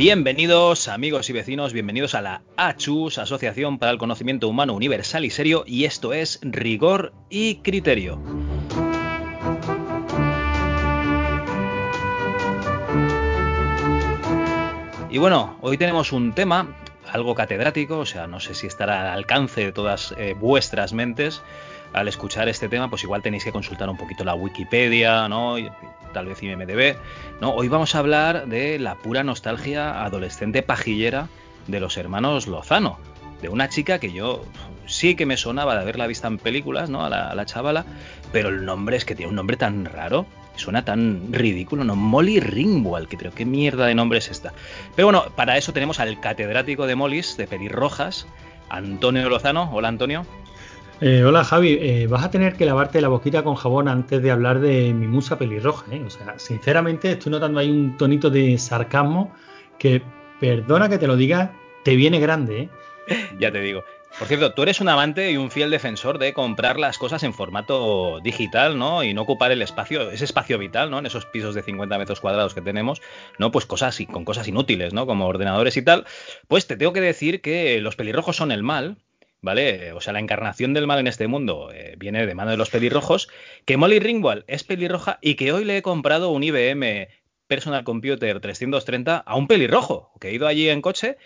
Bienvenidos amigos y vecinos, bienvenidos a la ACHUS, Asociación para el Conocimiento Humano Universal y Serio, y esto es Rigor y Criterio. Y bueno, hoy tenemos un tema algo catedrático, o sea, no sé si estará al alcance de todas eh, vuestras mentes. Al escuchar este tema, pues igual tenéis que consultar un poquito la Wikipedia, ¿no? Tal vez IMDB. ¿no? Hoy vamos a hablar de la pura nostalgia adolescente pajillera de los hermanos Lozano. De una chica que yo sí que me sonaba de haberla vista en películas, ¿no? A la, chavala, pero el nombre es que tiene un nombre tan raro suena tan ridículo, ¿no? Molly Ringwald, que creo, ¿qué mierda de nombre es esta? Pero bueno, para eso tenemos al catedrático de Molis, de pelirrojas, Antonio Lozano. Hola, Antonio. Eh, hola Javi, eh, vas a tener que lavarte la boquita con jabón antes de hablar de mi musa pelirroja. ¿eh? O sea, sinceramente estoy notando ahí un tonito de sarcasmo que, perdona que te lo diga, te viene grande. ¿eh? ya te digo. Por cierto, tú eres un amante y un fiel defensor de comprar las cosas en formato digital, ¿no? Y no ocupar el espacio, ese espacio vital, ¿no? En esos pisos de 50 metros cuadrados que tenemos, ¿no? Pues cosas con cosas inútiles, ¿no? Como ordenadores y tal. Pues te tengo que decir que los pelirrojos son el mal, ¿vale? O sea, la encarnación del mal en este mundo eh, viene de mano de los pelirrojos, que Molly Ringwald es pelirroja y que hoy le he comprado un IBM Personal Computer 330 a un pelirrojo, que he ido allí en coche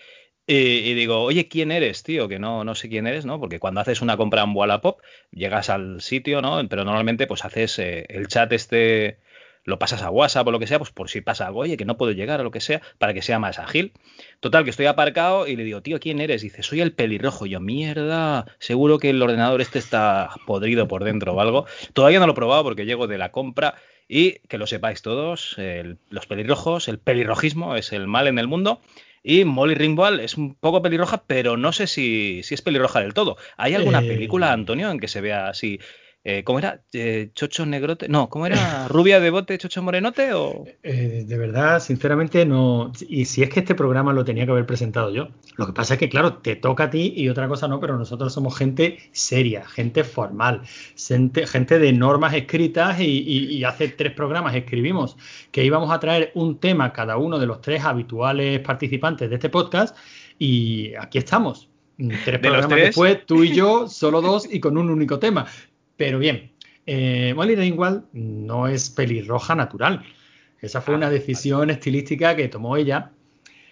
y, digo, oye, ¿quién eres, tío? Que no, no sé quién eres, ¿no? Porque cuando haces una compra en Wallapop, llegas al sitio, ¿no? Pero normalmente pues haces eh, el chat este lo pasas a WhatsApp o lo que sea, pues por si pasa algo, oye, que no puedo llegar o lo que sea, para que sea más ágil. Total, que estoy aparcado y le digo, tío, ¿quién eres? dice, soy el pelirrojo. yo, mierda, seguro que el ordenador este está podrido por dentro o algo. Todavía no lo he probado porque llego de la compra y que lo sepáis todos, los pelirrojos, el pelirrojismo es el mal en el mundo. Y Molly Ringwald es un poco pelirroja, pero no sé si, si es pelirroja del todo. ¿Hay alguna eh, película, Antonio, en que se vea así eh, ¿Cómo era? Eh, ¿Chocho Negrote? No, ¿cómo era? ¿Rubia de bote, Chocho Morenote? O... Eh, de verdad, sinceramente, no. Y si es que este programa lo tenía que haber presentado yo. Lo que pasa es que, claro, te toca a ti y otra cosa no, pero nosotros somos gente seria, gente formal, gente, de normas escritas y, y, hace tres programas escribimos que íbamos a traer un tema cada uno de los tres habituales participantes de este podcast y aquí estamos. Tres programas después, tú y yo, solo dos y con un único tema. Pero bien, eh, Molly Ringwald no es pelirroja natural. Esa fue una ah, decisión estilística que tomó ella.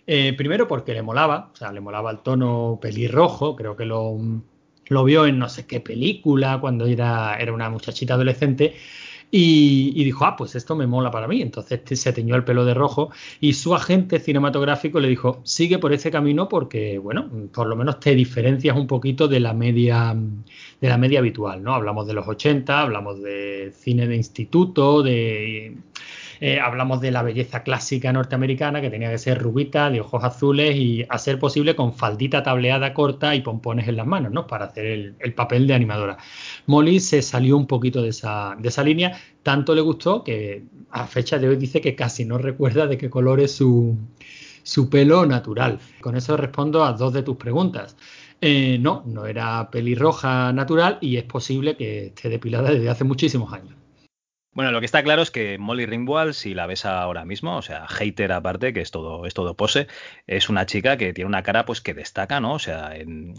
Eh, primero porque le molaba, o sea, le molaba el tono pelirrojo, creo que lo, lo vio en no sé qué película cuando era, era una muchachita adolescente y, dijo, ah, pues esto me mola para mí. Entonces se teñó el pelo de rojo y su agente cinematográfico le dijo, sigue por ese camino porque, bueno, por lo menos te diferencias un poquito de la media, de la media habitual, ¿no? Hablamos de los 80, hablamos de cine de instituto, de eh, hablamos de la belleza clásica norteamericana, que tenía que ser rubita, de ojos azules y a ser posible con faldita tableada corta y pompones en las manos, ¿no? Para hacer el, papel de animadora. Molly se salió un poquito de esa, línea, tanto le gustó que a fecha de hoy dice que casi no recuerda de qué color es su, su pelo natural. Con eso respondo a dos de tus preguntas. Eh, no, no era pelirroja natural y es posible que esté depilada desde hace muchísimos años. Bueno, lo que está claro es que Molly Ringwald, si la ves ahora mismo, o sea, hater aparte, que es todo, es todo pose, es una chica que tiene una cara pues que destaca, ¿no? O sea,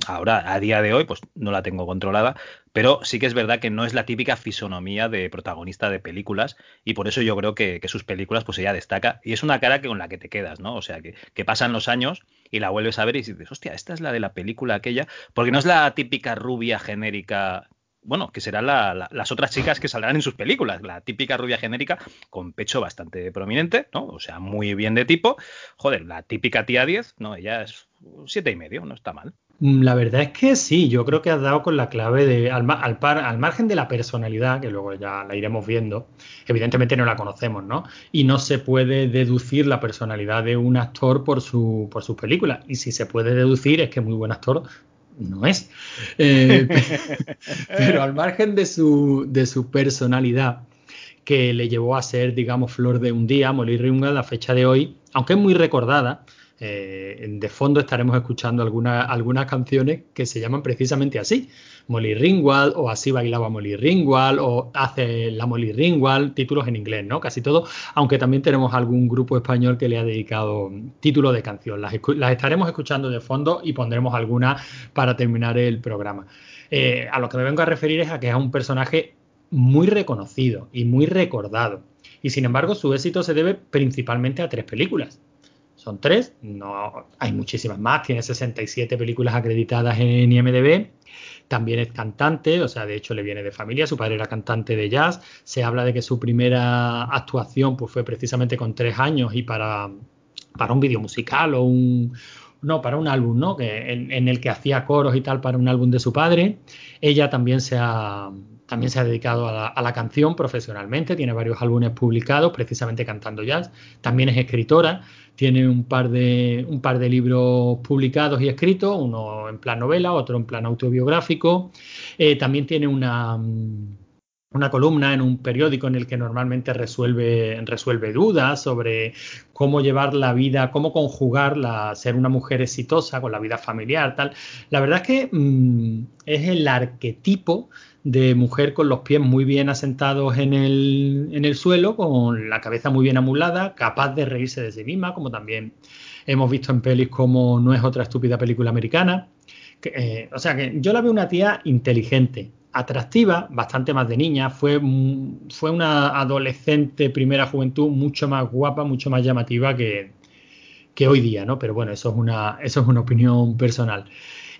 ahora, a día de hoy, pues no la tengo controlada, pero sí que es verdad que no es la típica fisonomía de protagonista de películas, y por eso yo creo que, sus películas, pues ella destaca, y es una cara que con la que te quedas, ¿no? O sea, que, que pasan los años y la vuelves a ver y dices, hostia, esta es la de la película aquella, porque no es la típica rubia genérica bueno, que serán las otras chicas que saldrán en sus películas. La típica rubia genérica con pecho bastante prominente, ¿no? O sea, muy bien de tipo. Joder, la típica tía 10, no, ella es siete y medio, no está mal. Mm, la verdad es que sí, yo creo que has dado con la clave de, al, margen de la personalidad, que luego ya la iremos viendo, evidentemente no la conocemos, ¿no? Y no se puede deducir la personalidad de un actor por su, por sus películas. Y si se puede deducir es que muy buen actor no es. Eh, pero al margen de su, de su personalidad, que le llevó a ser, digamos, flor de un día, Molly Ringwald, a fecha de hoy, aunque es muy recordada, Eh, de fondo estaremos escuchando algunas, canciones que se llaman precisamente así. Molly Ringwald o Así bailaba Molly Ringwald o Hace la Molly Ringwald, títulos en inglés, ¿no? Casi todo, aunque también tenemos algún grupo español que le ha dedicado título de canción. Las, estaremos escuchando de fondo y pondremos algunas para terminar el programa. Eh, a lo que me vengo a referir es a que es un personaje muy reconocido y muy recordado. Y sin embargo, su éxito se debe principalmente a tres películas. Son tres, no hay muchísimas más, tiene 67 películas acreditadas en IMDb. También es cantante, o sea, de hecho le viene de familia, su padre era cantante de jazz, se habla de que su primera actuación pues, fue precisamente con tres años y para, para un vídeo musical o un, no, para un álbum, ¿no? Que, en, el que hacía coros y tal para un álbum de su padre. Ella también se ha, también se ha dedicado a la, canción profesionalmente, tiene varios álbumes publicados precisamente cantando jazz. También es escritora, tiene un par de, un par de libros publicados y escritos, uno en plan novela, otro en plan autobiográfico. Eh, también tiene una, una columna en un periódico en el que normalmente resuelve, resuelve dudas sobre cómo llevar la vida, cómo conjugar la, ser una mujer exitosa con la vida familiar, tal. La verdad es que mm, es el arquetipo de mujer con los pies muy bien asentados en el, en el suelo, con la cabeza muy bien amulada, capaz de reírse de sí misma, como también hemos visto en pelis como No es otra estúpida película americana. Eh, o sea que yo la veo una tía inteligente, atractiva, bastante más de niña, fue, fue una adolescente primera juventud mucho más guapa, mucho más llamativa que, que hoy día, ¿no? Pero bueno, eso es una, eso es una opinión personal.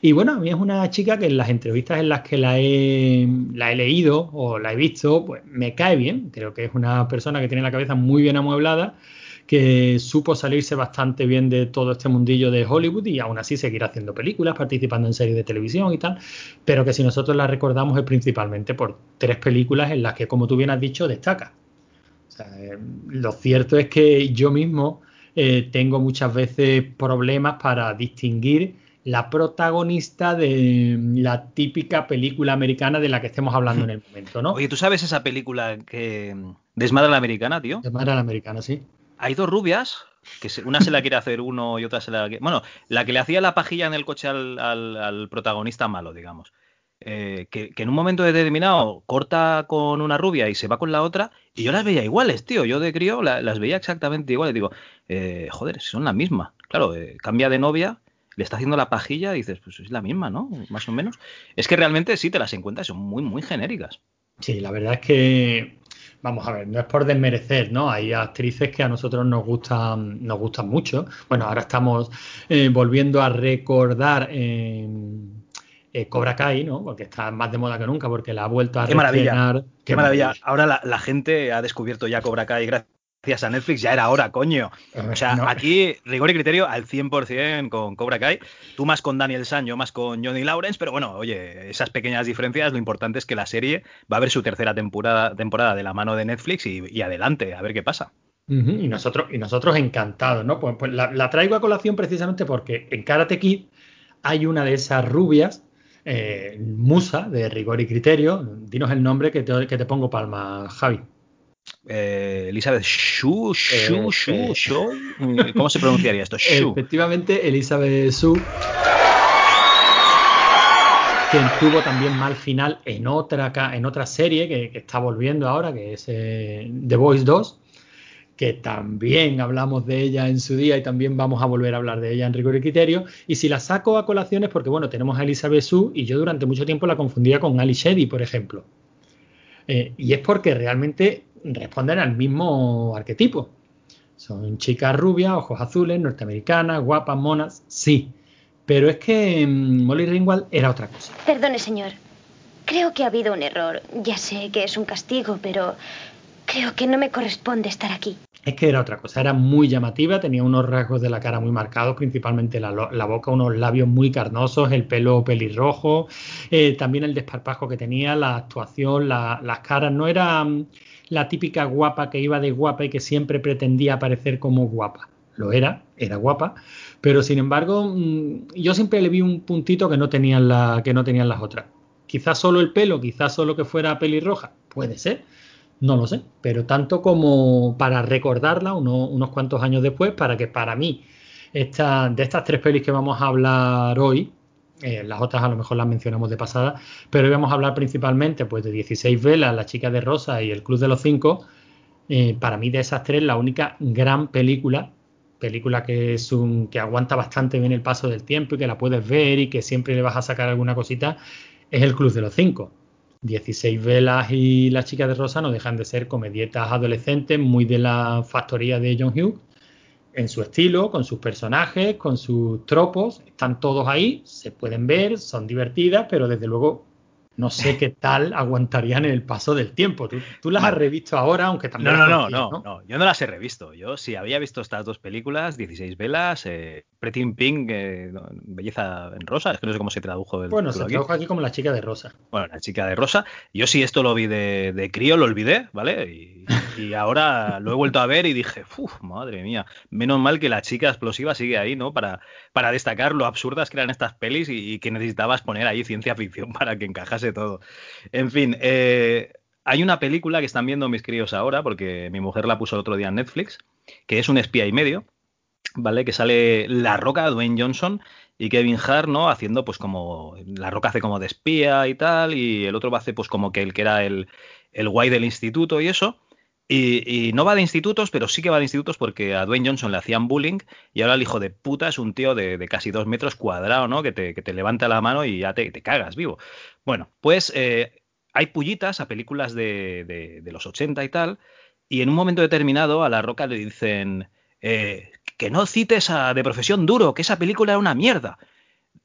Y bueno, a mí es una chica que en las entrevistas en las que la he, leído o la he visto, pues me cae bien. Creo que es una persona que tiene la cabeza muy bien amueblada, que supo salirse bastante bien de todo este mundillo de Hollywood y aún así seguir haciendo películas, participando en series de televisión y tal, pero que si nosotros la recordamos es principalmente por tres películas en las que, como tú bien has dicho, destaca. Eh, lo cierto es que yo mismo eh, tengo muchas veces problemas para distinguir la protagonista de la típica película americana de la que estemos hablando en el momento, ¿no? Oye, ¿tú sabes esa película que desmadra la americana, tío? Desmadra la americana, sí. Hay dos rubias, que una se la quiere hacer uno y otra se la quiere... Bueno, la que le hacía la pajilla en el coche al, protagonista malo, digamos. Eh, que, en un momento determinado corta con una rubia y se va con la otra, y yo las veía iguales, tío. Yo de crío las veía exactamente iguales. Digo, eh, joder, son la misma. Claro, eh, cambia de novia le está haciendo la pajilla y dices, pues es la misma, ¿no? Más o menos. Es que realmente sí te las encuentras, son muy, muy genéricas. Sí, la verdad es que, vamos a ver, no es por desmerecer, ¿no? Hay actrices que a nosotros nos gustan, nos gustan mucho. Bueno, ahora estamos eh, volviendo a recordar eh, Cobra Kai, ¿no? Porque está más de moda que nunca, porque la ha vuelto a Qué maravilla. Qué, maravilla. Ahora la, la, gente ha descubierto ya Cobra Kai gracias gracias a Netflix ya era hora, coño. O sea, aquí rigor y criterio al 100% con Cobra Kai. Tú más con Daniel San, yo más con Johnny Lawrence, pero bueno, oye, esas pequeñas diferencias, lo importante es que la serie va a ver su tercera temporada, temporada de la mano de Netflix y, adelante, a ver qué pasa. y, nosotros, y nosotros encantados, ¿no? Pues, pues la, traigo a colación precisamente porque en Karate Kid hay una de esas rubias, eh, musa de rigor y criterio. Dinos el nombre que te, que te pongo palma, Javi. Eh, Elizabeth Shu, Shu, Shu, Shu, ¿cómo se pronunciaría esto? Efectivamente, Elizabeth Shu, que tuvo también mal final en otra, en otra serie que, está volviendo ahora, que es eh, The Voice 2, que también hablamos de ella en su día y también vamos a volver a hablar de ella en rigor y criterio. Y si la saco a colación es porque, bueno, tenemos a Elizabeth Sue y yo durante mucho tiempo la confundía con Ali por ejemplo. Eh, y es porque realmente responden al mismo arquetipo. Son chicas rubias, ojos azules, norteamericanas, guapas, monas, sí. Pero es que mm, Molly Ringwald era otra cosa. Perdone, señor. Creo que ha habido un error. Ya sé que es un castigo, pero creo que no me corresponde estar aquí. Es que era otra cosa, era muy llamativa, tenía unos rasgos de la cara muy marcados, principalmente la, boca, unos labios muy carnosos, el pelo pelirrojo, eh, también el desparpajo que tenía, la actuación, las caras, no era mm, la típica guapa que iba de guapa y que siempre pretendía parecer como guapa. Lo era, era guapa, pero sin embargo, mm, yo siempre le vi un puntito que no tenían, la, que no tenían las otras. Quizás solo el pelo, quizás solo que fuera pelirroja, puede ser, no lo sé, pero tanto como para recordarla unos cuantos años después, para que para mí Esta, de estas tres pelis que vamos a hablar hoy, eh, las otras a lo mejor las mencionamos de pasada, pero hoy vamos a hablar principalmente pues, de 16 velas, La chica de rosa y El Club de los Cinco. Eh, para mí de esas tres la única gran película película que es un que aguanta bastante bien el paso del tiempo y que la puedes ver y que siempre le vas a sacar alguna cosita es el Club de los Cinco. 16 velas y La chica de rosa no dejan de ser comedietas adolescentes muy de la factoría de John Hughes en su estilo, con sus personajes, con sus tropos, están todos ahí, se pueden ver, son divertidas, pero desde luego no sé qué tal aguantarían el paso del tiempo. Tú, las has revisto ahora, aunque también. No, no, no, no, yo no las he revisto. Yo sí había visto estas dos películas, 16 velas, eh, Pretty in Pink, eh, Belleza en Rosa, es que no sé cómo se tradujo. El bueno, se tradujo aquí como la chica de rosa. Bueno, la chica de rosa. Yo sí esto lo vi de, crío, lo olvidé, ¿vale? Y, ahora lo he vuelto a ver y dije, uff, madre mía, menos mal que la chica explosiva sigue ahí, ¿no? Para, para destacar lo absurdas que eran estas pelis y, y que necesitabas poner ahí ciencia ficción para que encajase todo. En fin, eh, hay una película que están viendo mis críos ahora, porque mi mujer la puso el otro día en Netflix, que es un espía y medio, ¿vale? Que sale La Roca, Dwayne Johnson y Kevin Hart, ¿no? Haciendo pues como, La Roca hace como de espía y tal, y el otro va a hacer pues como que el que era el, el guay del instituto y eso. Y, no va de institutos, pero sí que va de institutos porque a Dwayne Johnson le hacían bullying y ahora el hijo de puta es un tío de, casi dos metros cuadrado, ¿no? Que te, levanta la mano y ya te, cagas vivo. Bueno, pues eh, hay pullitas a películas de, los 80 y tal, y en un momento determinado a La Roca le dicen eh, que no cites a De Profesión Duro, que esa película era una mierda.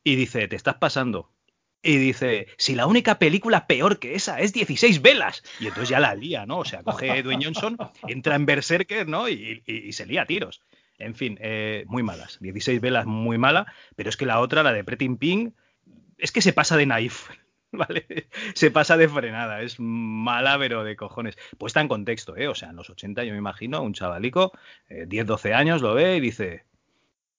Y dice, te estás pasando y dice, si la única película peor que esa es 16 velas. Y entonces ya la lía, ¿no? O sea, coge Dwayne Johnson, entra en Berserker, ¿no? Y, se lía a tiros. En fin, eh, muy malas. 16 velas muy mala, pero es que la otra, la de Pretty Ping, es que se pasa de naif. ¿Vale? Se pasa de frenada, es mala, pero de cojones. Puesta en contexto, ¿eh? O sea, en los 80 yo me imagino un chavalico, 10, eh, 12 años, lo ve y dice,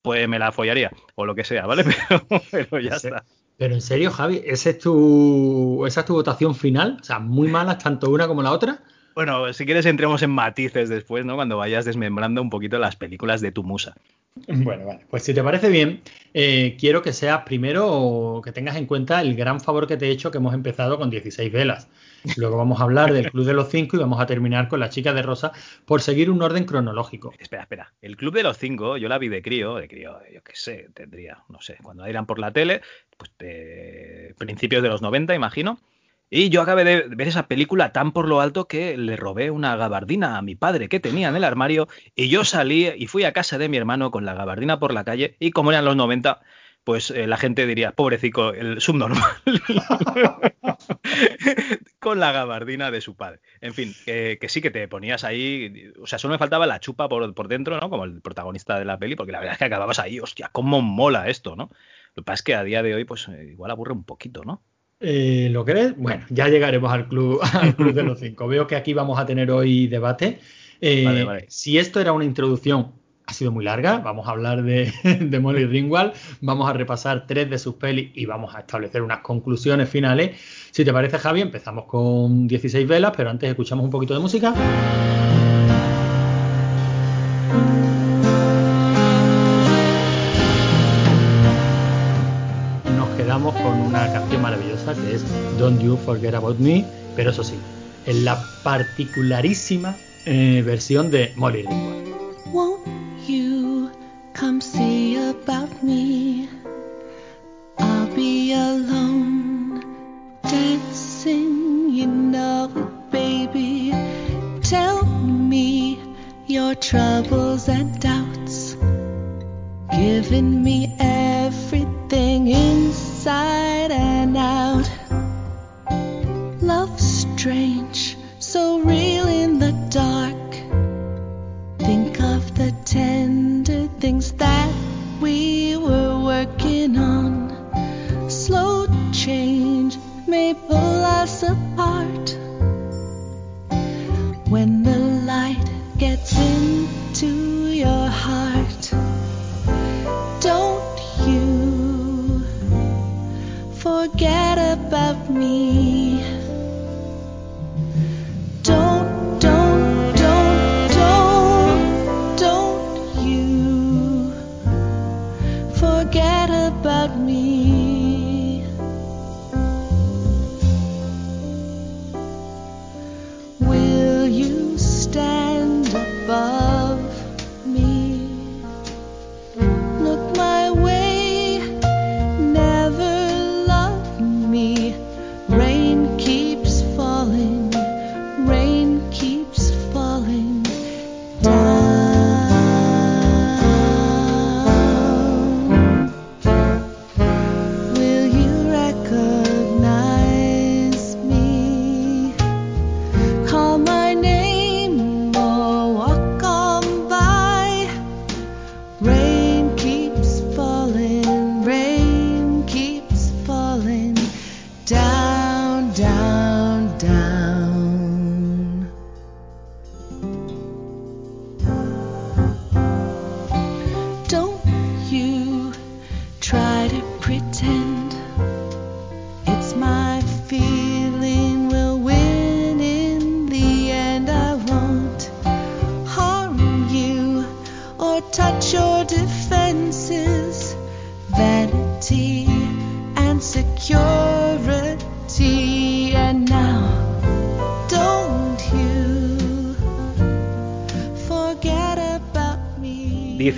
pues me la follaría, o lo que sea, ¿vale? Pero, ya está. Pero en serio, Javi, ¿esa es tu, esa es tu votación final? O sea, muy malas tanto una como la otra. Bueno, si quieres entremos en matices después, ¿no? Cuando vayas desmembrando un poquito las películas de tu musa. Bueno, vale. Pues si te parece bien, eh, quiero que seas primero que tengas en cuenta el gran favor que te he hecho que hemos empezado con 16 velas. Luego vamos a hablar del Club de los Cinco y vamos a terminar con la chica de Rosa por seguir un orden cronológico. Espera, espera. El Club de los Cinco, yo la vi de crío, de crío, yo qué sé, tendría, no sé, cuando la eran por la tele, pues de principios de los 90, imagino. Y yo acabé de ver esa película tan por lo alto que le robé una gabardina a mi padre que tenía en el armario y yo salí y fui a casa de mi hermano con la gabardina por la calle y como eran los 90, pues eh, la gente diría, pobrecito, el subnormal, con la gabardina de su padre. En fin, que, sí que te ponías ahí, o sea, solo me faltaba la chupa por, por, dentro, ¿no? Como el protagonista de la peli, porque la verdad es que acababas ahí, hostia, cómo mola esto, ¿no? Lo que pasa es que a día de hoy, pues eh, igual aburre un poquito, ¿no? Eh, ¿Lo crees? Bueno, ya llegaremos al club, al club de los cinco. Veo que aquí vamos a tener hoy debate. Eh, si esto era una introducción, ha sido muy larga. Vamos a hablar de, Molly Ringwald, vamos a repasar tres de sus pelis y vamos a establecer unas conclusiones finales. Si te parece, Javi, empezamos con 16 velas, pero antes escuchamos un poquito de música. con una canción maravillosa que es Don't You Forget About Me, pero eso sí, en la particularísima eh, versión de Molly Ringwald. Come see about me? I'll be alone dancing, you know, baby. Tell me your troubles and doubts, giving me everything inside and out. Love strange, so real in the dark. Think of the tender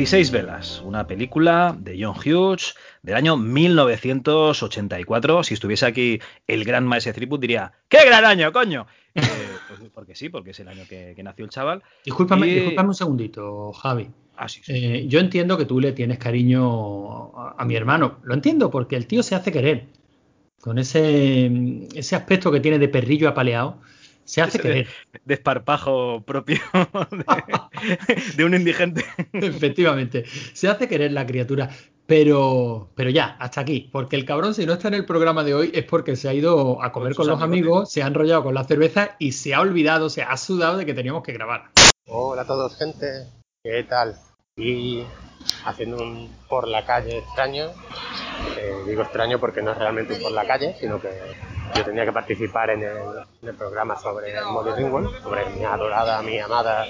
16 velas, una película de John Hughes del año 1984. Si estuviese aquí el gran maese Triput diría ¡Qué gran año, coño! Eh, pues porque sí, porque es el año que, que nació el chaval. Discúlpame, Y- discúlpame un segundito, Javi. Ah, sí, sí. Eh, yo entiendo que tú le tienes cariño a, a mi hermano. Lo entiendo, porque el tío se hace querer. Con ese, ese aspecto que tiene de perrillo apaleado, se hace querer. Desparpajo propio de, de un indigente. Efectivamente, se hace querer la criatura. Pero, pero ya, hasta aquí. Porque el cabrón, si no está en el programa de hoy, es porque se ha ido a comer Con los amigos, se ha enrollado con la cerveza y se ha olvidado, se ha sudado de que teníamos que grabar. Hola a todos, gente. ¿Qué tal? Y haciendo un por la calle extraño. Eh, digo extraño porque no es realmente un por la calle, sino que yo tenía que participar en el, en el programa sobre Molly Ringwald, sobre mi adorada, mi amada,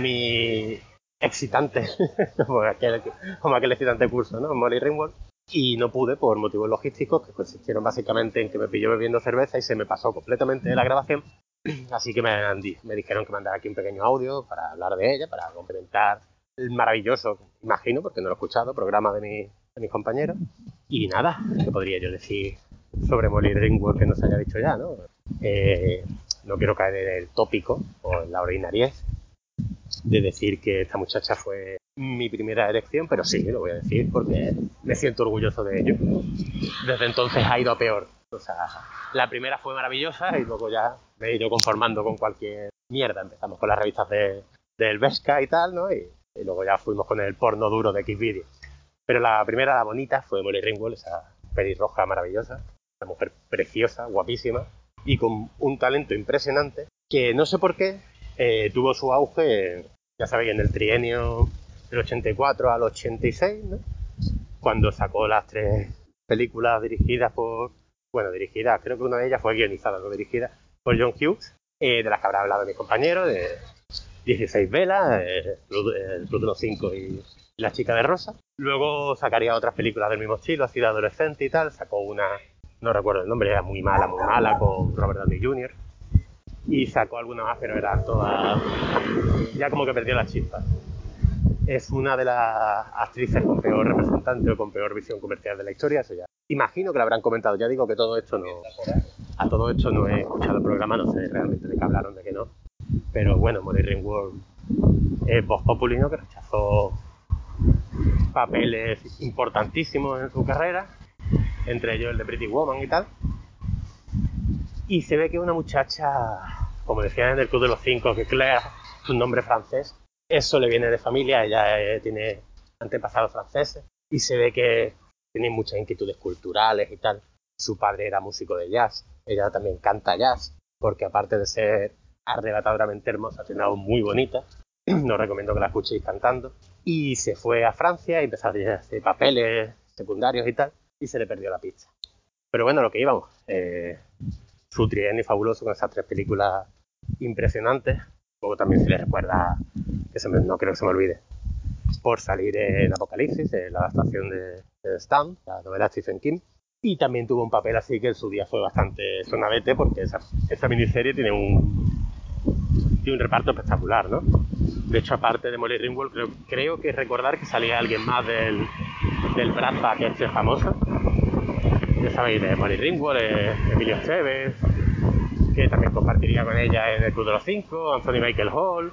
mi excitante, como aquel, como aquel excitante curso, ¿no? Molly Ringwald. Y no pude por motivos logísticos que consistieron básicamente en que me pilló bebiendo cerveza y se me pasó completamente la grabación. Así que me, me dijeron que mandara aquí un pequeño audio para hablar de ella, para complementar el maravilloso, imagino, porque no lo he escuchado, programa de, mi- de mis compañeros. Y nada, ¿qué podría yo decir sobre Molly Ringwald que no se haya dicho ya, no? Eh, no quiero caer en el tópico o en la ordinariez de decir que esta muchacha fue mi primera elección, pero sí, lo voy a decir porque me siento orgulloso de ello. Desde entonces ha ido a peor. O sea, la primera fue maravillosa y luego ya me he ido conformando con cualquier mierda. Empezamos con las revistas de, del Vesca y tal, ¿no? Y, y luego ya fuimos con el porno duro de Xvideo. Pero la primera, la bonita, fue Molly Ringwald, esa pelirroja maravillosa, una mujer preciosa, guapísima y con un talento impresionante que no sé por qué eh, tuvo su auge, ya sabéis, en el trienio del 84 al 86, ¿no? Cuando sacó las tres películas dirigidas por, bueno, dirigidas, creo que una de ellas fue guionizada, no dirigida, por John Hughes, eh, de las que habrá hablado mi compañero, de 16 velas, eh, el los Cinco y La chica de rosa. Luego sacaría otras películas del mismo estilo, así de adolescente y tal. Sacó una, no recuerdo el nombre, era muy mala, muy mala, con Robert Downey Jr. Y sacó alguna más, pero eran todas. Ya como que perdió la chispa. Es una de las actrices con peor representante o con peor visión comercial de la historia, eso ya. Imagino que lo habrán comentado. Ya digo que todo esto no. A todo esto no he escuchado el programa, no sé realmente de qué hablaron, de qué no. Pero bueno, Molly Ringwald es voz populino que rechazó papeles importantísimos en su carrera, entre ellos el de Pretty Woman y tal. Y se ve que una muchacha, como decían en el Club de los Cinco, que Claire es un nombre francés, eso le viene de familia, ella eh, tiene antepasados franceses, y se ve que tiene muchas inquietudes culturales y tal. Su padre era músico de jazz, ella también canta jazz, porque aparte de ser arrebatadoramente hermosa, tiene una voz muy bonita. Os recomiendo que la escuchéis cantando. Y se fue a Francia y empezó a hacer papeles secundarios y tal, y se le perdió la pista. Pero bueno, lo que íbamos. Eh, su trienio fabuloso con esas tres películas impresionantes. Luego también se le recuerda, que se me- no creo que se me olvide, por salir en Apocalipsis, en la adaptación de Stan, la novela Stephen King. Y también tuvo un papel así que en su día fue bastante sonadete porque esa, miniserie tiene un, reparto espectacular, ¿no? De hecho, aparte de Molly Ringwald, creo que recordar que salía alguien más del, del Brad Pack este famoso. Ya sabéis, de Molly Ringwald, Emilio Esteves, que también compartiría con ella en el Club de los Cinco, Anthony Michael Hall,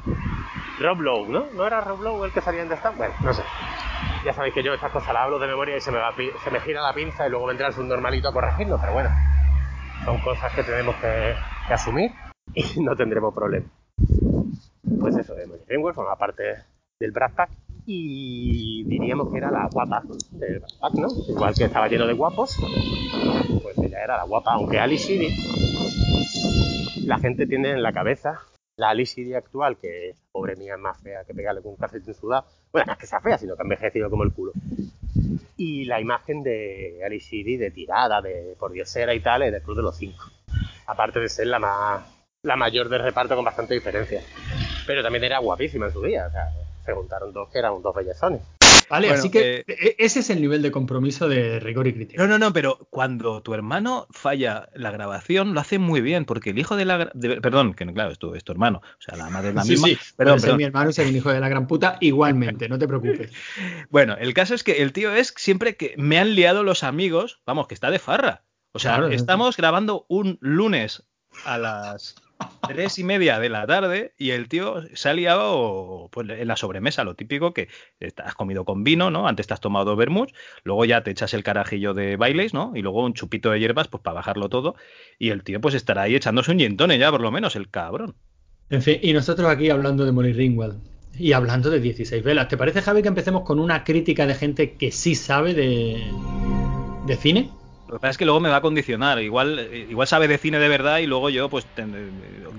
Rob Lowe, ¿no? ¿No era Rob Lowe el que salía en The Stand? No sé. Ya sabéis que yo estas cosas las hablo de memoria y se me, va, se me gira la pinza y luego vendrá el subnormalito a corregirlo, pero bueno, son cosas que tenemos que, que asumir y no tendremos problema. Pues eso, Emily Greenwald forma parte del Brad Pack y diríamos que era la guapa del Brad Pack, ¿no? Igual que estaba lleno de guapos, pues ella era la guapa, aunque Ali Sheedy, la gente tiene en la cabeza la Ali Sheedy actual, que pobre mía es más fea que pegarle con un calcetín sudado. Bueno, no es que sea fea, sino que ha envejecido como el culo. Y la imagen de Ali Sheedy de tirada, de por diosera y tal, en el Club de los Cinco. Aparte de ser la más la mayor del reparto con bastante diferencia. Pero también era guapísima en su día. O sea, se juntaron dos que eran dos bellezones. Vale, Bueno, así que eh, e- ese es el nivel de compromiso de rigor y criterio. No, no, no, pero cuando tu hermano falla la grabación, lo hace muy bien, porque el hijo de la... de- perdón, que no, claro, es tu, es tu hermano, o sea, la madre es la sí, misma. sí, Perdón, perdón. mi hermano ser un hijo de la gran puta igualmente, no te preocupes. Bueno, el caso es que el tío es siempre que me han liado los amigos, vamos, que está de farra. O sea, Claro, estamos grabando un lunes a las tres y media de la tarde y el tío se ha liado pues, en la sobremesa, lo típico que has comido con vino, ¿no? Antes te has tomado dos vermuts, luego ya te echas el carajillo de bailes, ¿no? Y luego un chupito de hierbas, pues para bajarlo todo. Y el tío pues estará ahí echándose un gintone ya, por lo menos, el cabrón. En fin, y nosotros aquí hablando de Molly Ringwald y hablando de 16 velas. ¿Te parece, Javi, que empecemos con una crítica de gente que sí sabe de, de cine? Lo que pasa es que luego me va a condicionar. Igual, igual sabe de cine de verdad y luego yo pues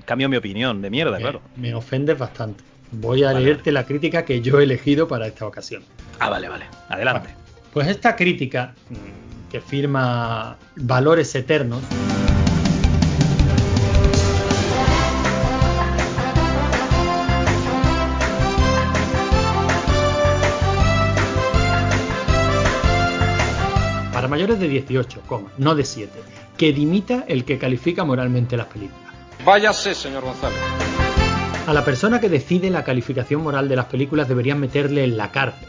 cambio mi opinión de mierda, claro. Me ofendes bastante. Voy a Vale, leerte la crítica que yo he elegido para esta ocasión. Ah, vale, vale. Adelante. Pues esta crítica mm, que firma Valores Eternos mayores de 18, coma, no de 7, que dimita el que califica moralmente las películas. Váyase, señor González. A la persona que decide la calificación moral de las películas deberían meterle en la cárcel.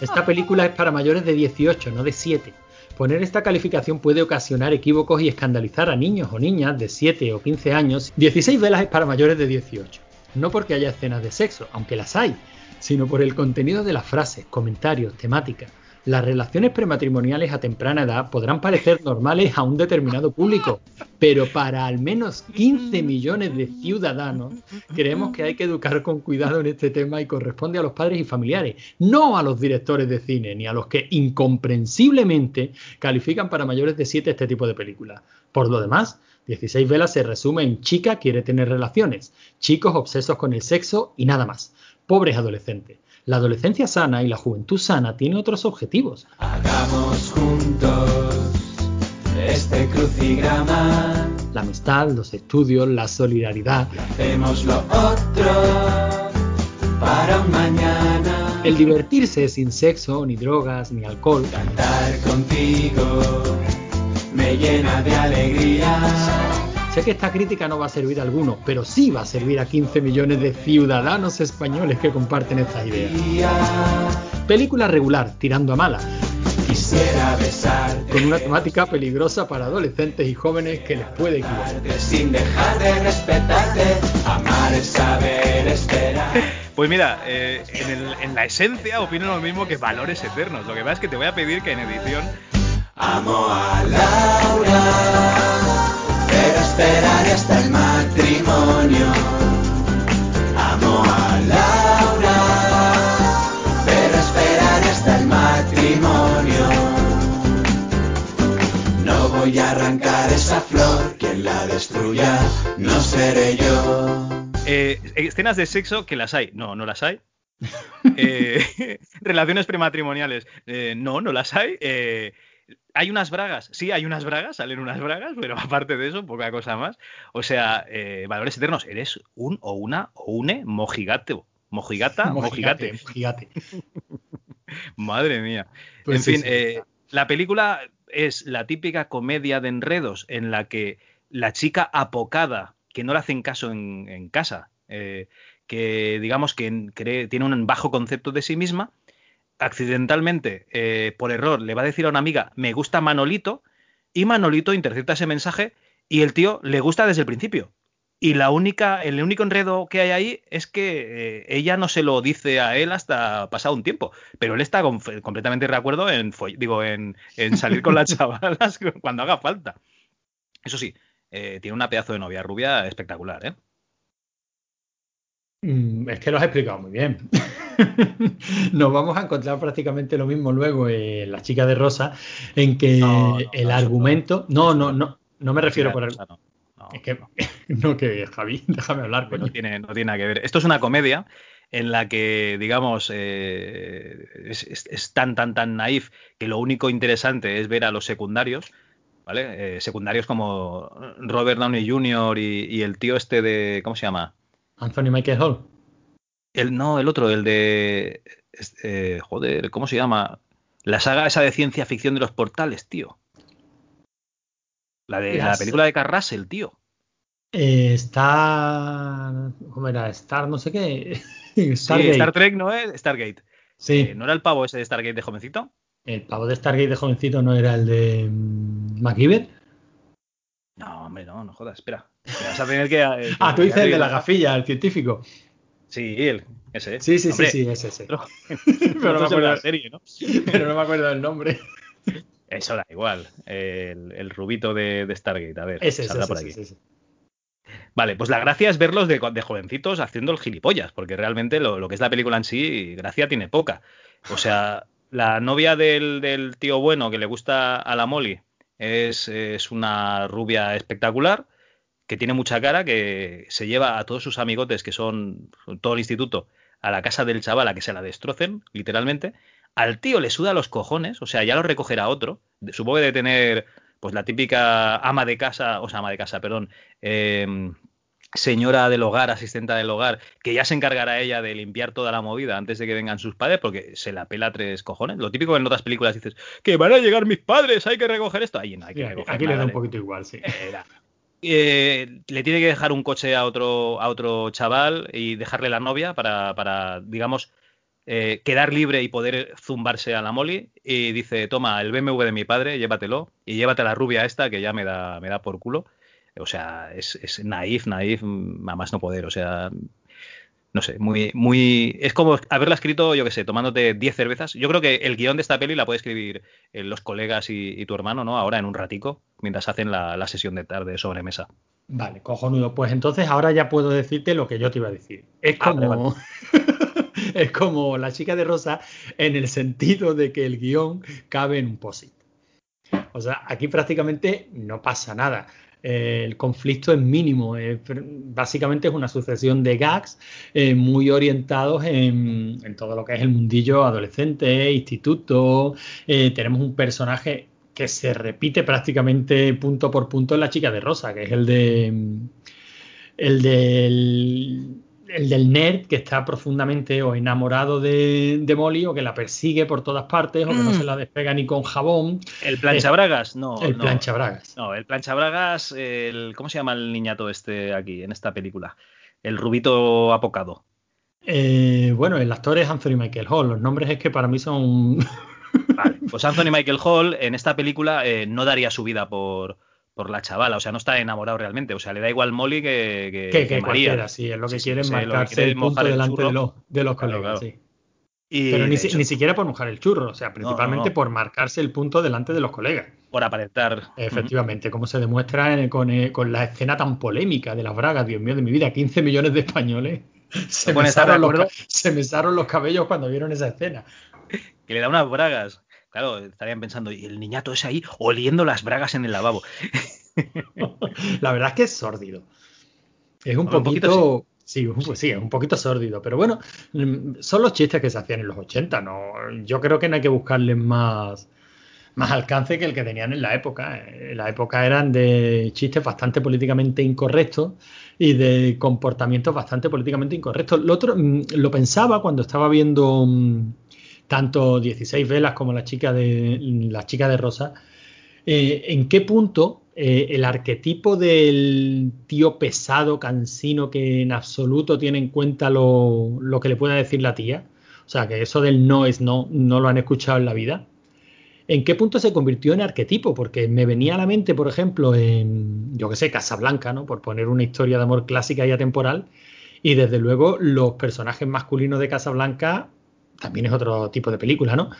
Esta película es para mayores de 18, no de 7. Poner esta calificación puede ocasionar equívocos y escandalizar a niños o niñas de 7 o 15 años. 16 velas es para mayores de 18. No porque haya escenas de sexo, aunque las hay, sino por el contenido de las frases, comentarios, temáticas. Las relaciones prematrimoniales a temprana edad podrán parecer normales a un determinado público, pero para al menos 15 millones de ciudadanos creemos que hay que educar con cuidado en este tema y corresponde a los padres y familiares, no a los directores de cine ni a los que incomprensiblemente califican para mayores de 7 este tipo de películas. Por lo demás, 16 velas se resume en chica quiere tener relaciones, chicos obsesos con el sexo y nada más. Pobres adolescentes. La adolescencia sana y la juventud sana tiene otros objetivos. Hagamos juntos este crucigrama. La amistad, los estudios, la solidaridad, Hacemos lo otro para un mañana. el divertirse sin sexo, ni drogas, ni alcohol. Cantar contigo me llena de alegría. Sé que esta crítica no va a servir a algunos, pero sí va a servir a 15 millones de ciudadanos españoles que comparten estas ideas. Película regular, tirando a mala, Quisiera besarte con una temática peligrosa para adolescentes y jóvenes que les puede equivocar. sin dejar de respetarte. Amar es saber esperar. Pues mira, eh, en, el- en la esencia opino lo mismo que valores eternos. Lo que pasa es que te voy a pedir que en edición Amo a Laura, pero esperaré hasta el matrimonio. Amo a Laura, pero esperaré hasta el matrimonio. No voy a arrancar esa flor, quien la destruya no seré yo. Eh, escenas de sexo que las hay. No, no las hay. Eh, relaciones prematrimoniales. eh, no, no las hay. Eh, hay unas bragas. Sí, hay unas bragas. Salen unas bragas, pero aparte de eso, poca cosa más. O sea, eh, valores eternos. Eres un o una o une mojigate. Mojigata, mojigate. Mojigate. Madre mía. Pues en sí, fin, sí. eh, la película es la típica comedia de enredos en la que la chica apocada, que no le hacen caso en, casa, eh, que digamos que tiene un bajo concepto de sí misma, accidentalmente, eh, por error, le va a decir a una amiga, me gusta Manolito, y Manolito intercepta ese mensaje y el tío le gusta desde el principio. Y la única, el único enredo que hay ahí es que eh, ella no se lo dice a él hasta pasado un tiempo. Pero él está completamente de acuerdo en, digo, en, salir con las chavalas cuando haga falta. Eso sí, eh, tiene una pedazo de novia rubia espectacular, ¿eh? Mm, es que lo has explicado muy bien. Nos vamos a encontrar prácticamente lo mismo luego en La chica de Rosa, en que el argumento. No, no, no, no me refiero por el. es que no, que Javi, déjame hablar. No tiene, no tiene nada que ver. Esto es una comedia en la que, digamos, eh, es, tan, tan, tan naif que lo único interesante es ver a los secundarios, ¿vale? Eh, secundarios como Robert Downey Jr. Y, el tío este de, ¿cómo se llama? Anthony Michael Hall. El, no, el otro, el de, eh, joder, ¿cómo se llama? La saga esa de ciencia ficción de los portales, tío. La de la película de Carrasel, tío. Eh, Star. ¿Cómo era? Star, no sé qué. Sí, Star Trek no es Stargate. Sí. Eh, ¿No era el pavo ese de Stargate de jovencito? El pavo de Stargate de jovencito no era el de mm, MacGyver. No, hombre, no, no jodas, espera. Vas a tener que. Eh, ah, tú dices el de la gafilla, el científico. Sí, él, ese. Sí, sí, sí, sí, ese, ese. Pero, no me acuerdo la serie, ¿no? Pero no me acuerdo del nombre. Eso da igual. El, rubito de, Stargate. A ver, ese, saldrá por aquí. Vale, pues la gracia es verlos de, jovencitos haciendo el gilipollas, porque realmente lo, que es la película en sí, gracia tiene poca. O sea, la novia del, tío bueno que le gusta a la Molly es, es, una rubia espectacular, que tiene mucha cara, que se lleva a todos sus amigotes, que son todo el instituto, a la casa del chaval a que se la destrocen, literalmente, al tío le suda los cojones, o sea, ya lo recogerá otro. Supongo que de tener, pues la típica ama de casa, o sea, ama de casa, perdón, em, señora del hogar, asistenta del hogar, que ya se encargará ella de limpiar toda la movida antes de que vengan sus padres, porque se la pela tres cojones. Lo típico en otras películas dices, que van a llegar mis padres, hay que recoger esto. Ahí no hay que recoger Aquí le da un poquito igual, sí. Eh, le tiene que dejar un coche a otro, a otro chaval y dejarle la novia para, para digamos, eh, quedar libre y poder zumbarse a la Molly y dice, toma, el BMW de mi padre, llévatelo y llévate a la rubia esta que ya me da, me da por culo. O sea, es, es naif, naif, más no poder. O sea, no sé, muy, muy. Es como haberla escrito, yo qué sé, tomándote 10 cervezas. Yo creo que el guion de esta peli la puede escribir eh, los colegas y, tu hermano, ¿no? Ahora en un ratico, mientras hacen la, la sesión de tarde sobre mesa. Vale, cojonudo. Pues entonces ahora ya puedo decirte lo que yo te iba a decir. Es ah, como. es como la chica de rosa en el sentido de que el guion cabe en un posit. O sea, aquí prácticamente no pasa nada. El conflicto es mínimo. básicamente es una sucesión de gags eh, muy orientados en, todo lo que es el mundillo adolescente, instituto. Eh, tenemos un personaje que se repite prácticamente punto por punto en la chica de rosa, que es el de el del el del nerd que está profundamente o enamorado de, Molly o que la persigue por todas partes o que no mm. se la despega ni con jabón. ¿El planchabragas? No. El planchabragas. No, el planchabragas, el, ¿cómo se llama el niñato este aquí en esta película? El rubito apocado. Eh, bueno, el actor es Anthony Michael Hall. Los nombres es que para mí son. vale, pues Anthony Michael Hall en esta película eh, no daría su vida por, por la chavala, o sea, no está enamorado realmente, o sea, le da igual Molly que, que, que, cualquiera, sí, es lo que quieren marcarse el punto delante de, los, de los colegas, sí. Pero ni, siquiera por mojar el churro, o sea, principalmente por marcarse el punto delante de los colegas. Por aparentar. Efectivamente, como se demuestra eh, con, la escena tan polémica de las bragas, Dios mío de mi vida, 15 millones de españoles se me, los, se los cabellos cuando vieron esa escena. Que le da unas bragas. Claro, estarían pensando, y el niñato es ahí oliendo las bragas en el lavabo. La verdad es que es sórdido. Es un poquito. sí. pues sí, es un poquito sórdido. Pero bueno, mm, son los chistes que se hacían en los 80. ¿no? Yo creo que no hay que buscarles más, más alcance que el que tenían en la época. En la época eran de chistes bastante políticamente incorrectos y de comportamientos bastante políticamente incorrectos. Lo otro, mm, lo pensaba cuando estaba viendo mm, tanto 16 velas como la chica de, la chica de Rosa, eh, ¿en qué punto eh, el arquetipo del tío pesado, cansino, que en absoluto tiene en cuenta lo, lo, que le pueda decir la tía? O sea, que eso del no es no, no lo han escuchado en la vida. ¿En qué punto se convirtió en arquetipo? Porque me venía a la mente, por ejemplo, en, yo que sé, Casablanca, ¿no? Por poner una historia de amor clásica y atemporal. Y desde luego, los personajes masculinos de Casablanca también es otro tipo de película, ¿no?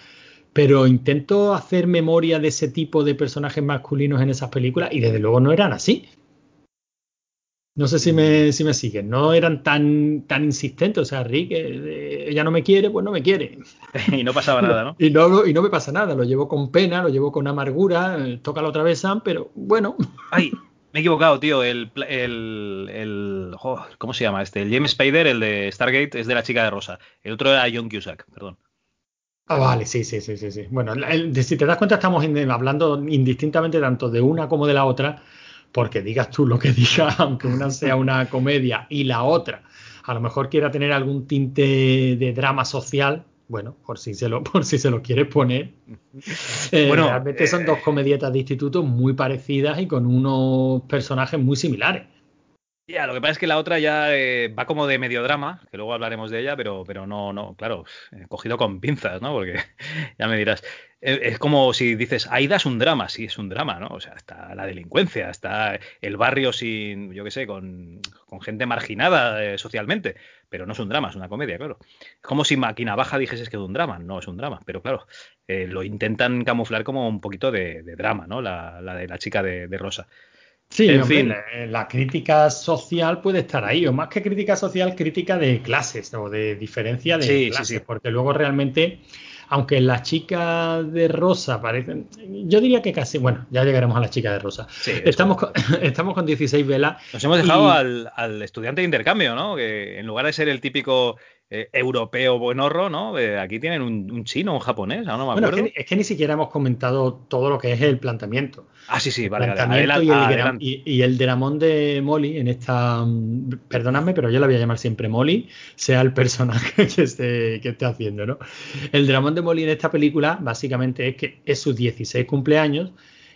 Pero intento hacer memoria de ese tipo de personajes masculinos en esas películas y desde luego no eran así. No sé si me, si me siguen, no eran tan, tan insistentes. O sea, Rick, eh, ella no me quiere, pues no me quiere. y no pasaba nada, ¿no? Y, ¿no? y no me pasa nada, lo llevo con pena, lo llevo con amargura, eh, toca la otra vez Sam, pero bueno. Ay, me he equivocado, tío. El, el, el oh, ¿Cómo se llama este? El James Spader, el de Stargate, es de la chica de rosa. El otro era John Cusack, perdón. Ah, vale, sí, sí, sí, sí. sí. Bueno, si te das cuenta, estamos hablando indistintamente tanto de una como de la otra, porque digas tú lo que digas, aunque una sea una comedia y la otra a lo mejor quiera tener algún tinte de drama social, bueno, por si se lo, por si se lo quiere poner. Eh, bueno, realmente son dos comedietas de instituto muy parecidas y con unos personajes muy similares. Ya, lo que pasa es que la otra ya eh, va como de medio drama, que luego hablaremos de ella, pero, pero no, no, claro, eh, cogido con pinzas, ¿no? Porque ya me dirás, eh, es como si dices, Aida es un drama, sí, es un drama, ¿no? O sea, está la delincuencia, está el barrio sin, yo qué sé, con, con gente marginada socialmente, pero no es un drama, es una comedia, claro. Es como si Máquina Baja dijese que es un drama, no es un drama, pero claro, lo intentan camuflar como un poquito de, drama, ¿no? La, la, de la chica de, de Rosa. Sí, en fin. La, crítica social puede estar ahí, o más que crítica social, crítica de clases o de diferencia de clases, porque luego realmente, aunque las chicas de rosa parecen, yo diría que casi, bueno, ya llegaremos a la chica de rosa. estamos, con, estamos con 16 velas. Nos hemos dejado al, al, estudiante de intercambio, ¿no? Que en lugar de ser el típico eh, europeo buenorro, ¿no? Eh, aquí tienen un, chino, un japonés, no me acuerdo. Es que, ni siquiera hemos comentado todo lo que es el planteamiento. Ah, sí, sí, vale. y, el dramón de Molly en esta. Mm, perdonadme, pero yo la voy a llamar siempre Molly, sea el personaje que esté, que esté haciendo, ¿no? El dramón de Molly en esta película, básicamente, es que es sus 16 cumpleaños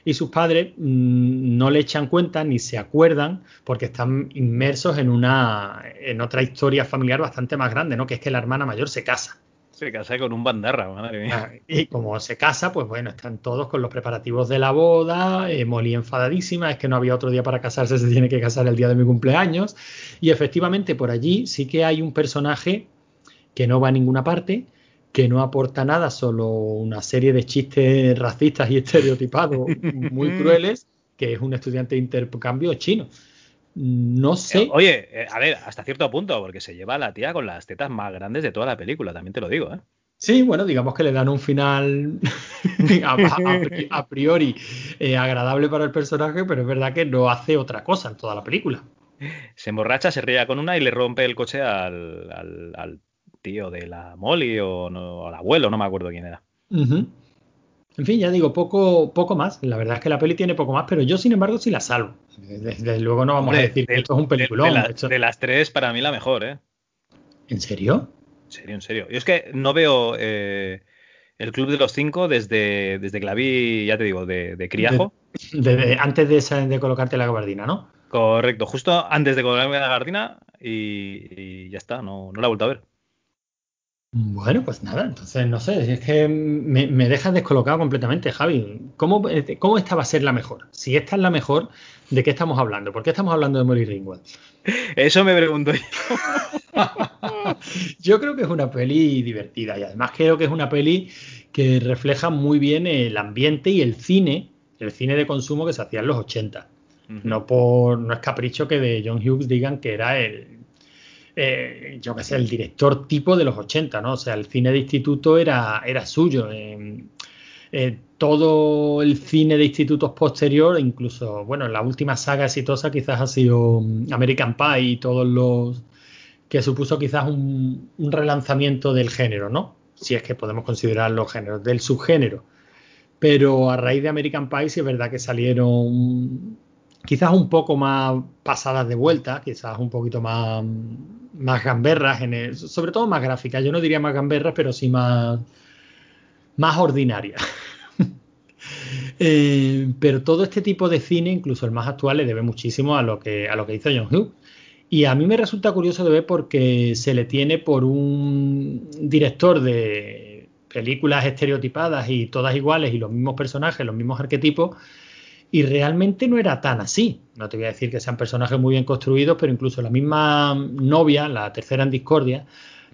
y sus padres mmm, no le echan cuenta ni se acuerdan porque están inmersos en una en otra historia familiar bastante más grande, ¿no? Que es que la hermana mayor se casa. Se casa con un bandarra, madre mía. Ah, y como se casa, pues bueno, están todos con los preparativos de la boda, eh, Molly enfadadísima, es que no había otro día para casarse, se tiene que casar el día de mi cumpleaños. Y efectivamente por allí sí que hay un personaje que no va a ninguna parte, que no aporta nada, solo una serie de chistes racistas y estereotipados muy crueles, que es un estudiante de intercambio chino. No sé. Eh, oye, eh, a ver, hasta cierto punto, porque se lleva a la tía con las tetas más grandes de toda la película, también te lo digo, ¿eh? Sí, bueno, digamos que le dan un final a, priori eh, agradable para el personaje, pero es verdad que no hace otra cosa en toda la película. Se emborracha, se ríe con una y le rompe el coche al, al tío de la Molly o, no, al abuelo, no me acuerdo quién era. En fin, ya digo, poco, poco más. La verdad es que la peli tiene poco más, pero yo, sin embargo, sí la salvo. Desde, luego no vamos a decir que esto es un peliculón. De, las tres, para mí, la mejor, ¿eh? ¿En serio? En serio, en serio. Yo es que no veo eh, el Club de los Cinco desde, desde que la vi, ya te digo, de, criajo. antes de, de colocarte la gabardina, ¿no? Correcto, justo antes de colocarme la gabardina y, y ya está, no, no la he vuelto a ver. Bueno, pues nada, entonces no sé, es que me, me dejas descolocado completamente, Javi. ¿Cómo, ¿Cómo esta va a ser la mejor? Si esta es la mejor, ¿de qué estamos hablando? ¿Por qué estamos hablando de Molly Ringwald? Eso me pregunto yo. yo creo que es una peli divertida y además creo que es una peli que refleja muy bien el ambiente y el cine, el cine de consumo que se hacía en los 80. No por no es capricho que de John Hughes digan que era el eh, yo qué sé, el director tipo de los 80, ¿no? O sea, el cine de instituto era, era suyo. Eh, eh, todo el cine de institutos posterior, incluso, bueno, la última saga exitosa quizás ha sido mm, American Pie y todos los que supuso quizás un, un relanzamiento del género, ¿no? Si es que podemos considerar los géneros, del subgénero. Pero a raíz de American Pie sí es verdad que salieron quizás un poco más pasadas de vuelta, quizás un poquito más, más gamberras, en sobre todo más gráficas. Yo no diría más gamberras, pero sí más, más ordinaria. Eh, pero todo este tipo de cine, incluso el más actual, le debe muchísimo a lo que, a lo que hizo John Hughes. Y a mí me resulta curioso de ver porque se le tiene por un director de películas estereotipadas y todas iguales y los mismos personajes, los mismos arquetipos, y realmente no era tan así. No te voy a decir que sean personajes muy bien construidos, pero incluso la misma novia, la tercera en discordia,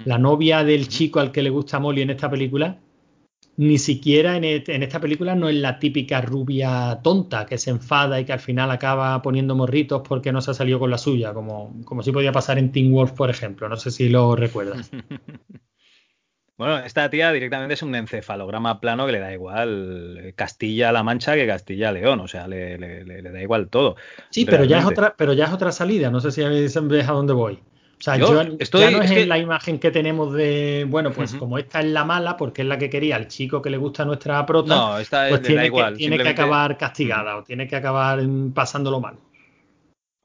la novia del chico al que le gusta Molly en esta película, ni siquiera en, esta película no es la típica rubia tonta que se enfada y que al final acaba poniendo morritos porque no se ha salido con la suya, como, como si podía pasar en Teen Wolf, por ejemplo. No sé si lo recuerdas. Bueno, esta tía directamente es un encefalograma plano que le da igual Castilla-La Mancha que Castilla-León, o sea, le, da igual todo. Sí, pero ya, es otra, pero ya es otra salida, no sé si habéis a dónde voy. O sea, yo, ya no es, la imagen que tenemos de, bueno, pues como esta es la mala, porque es la que quería el chico que le gusta nuestra prota, no, esta pues tiene, igual, que, tiene que acabar castigada o tiene que acabar pasándolo mal.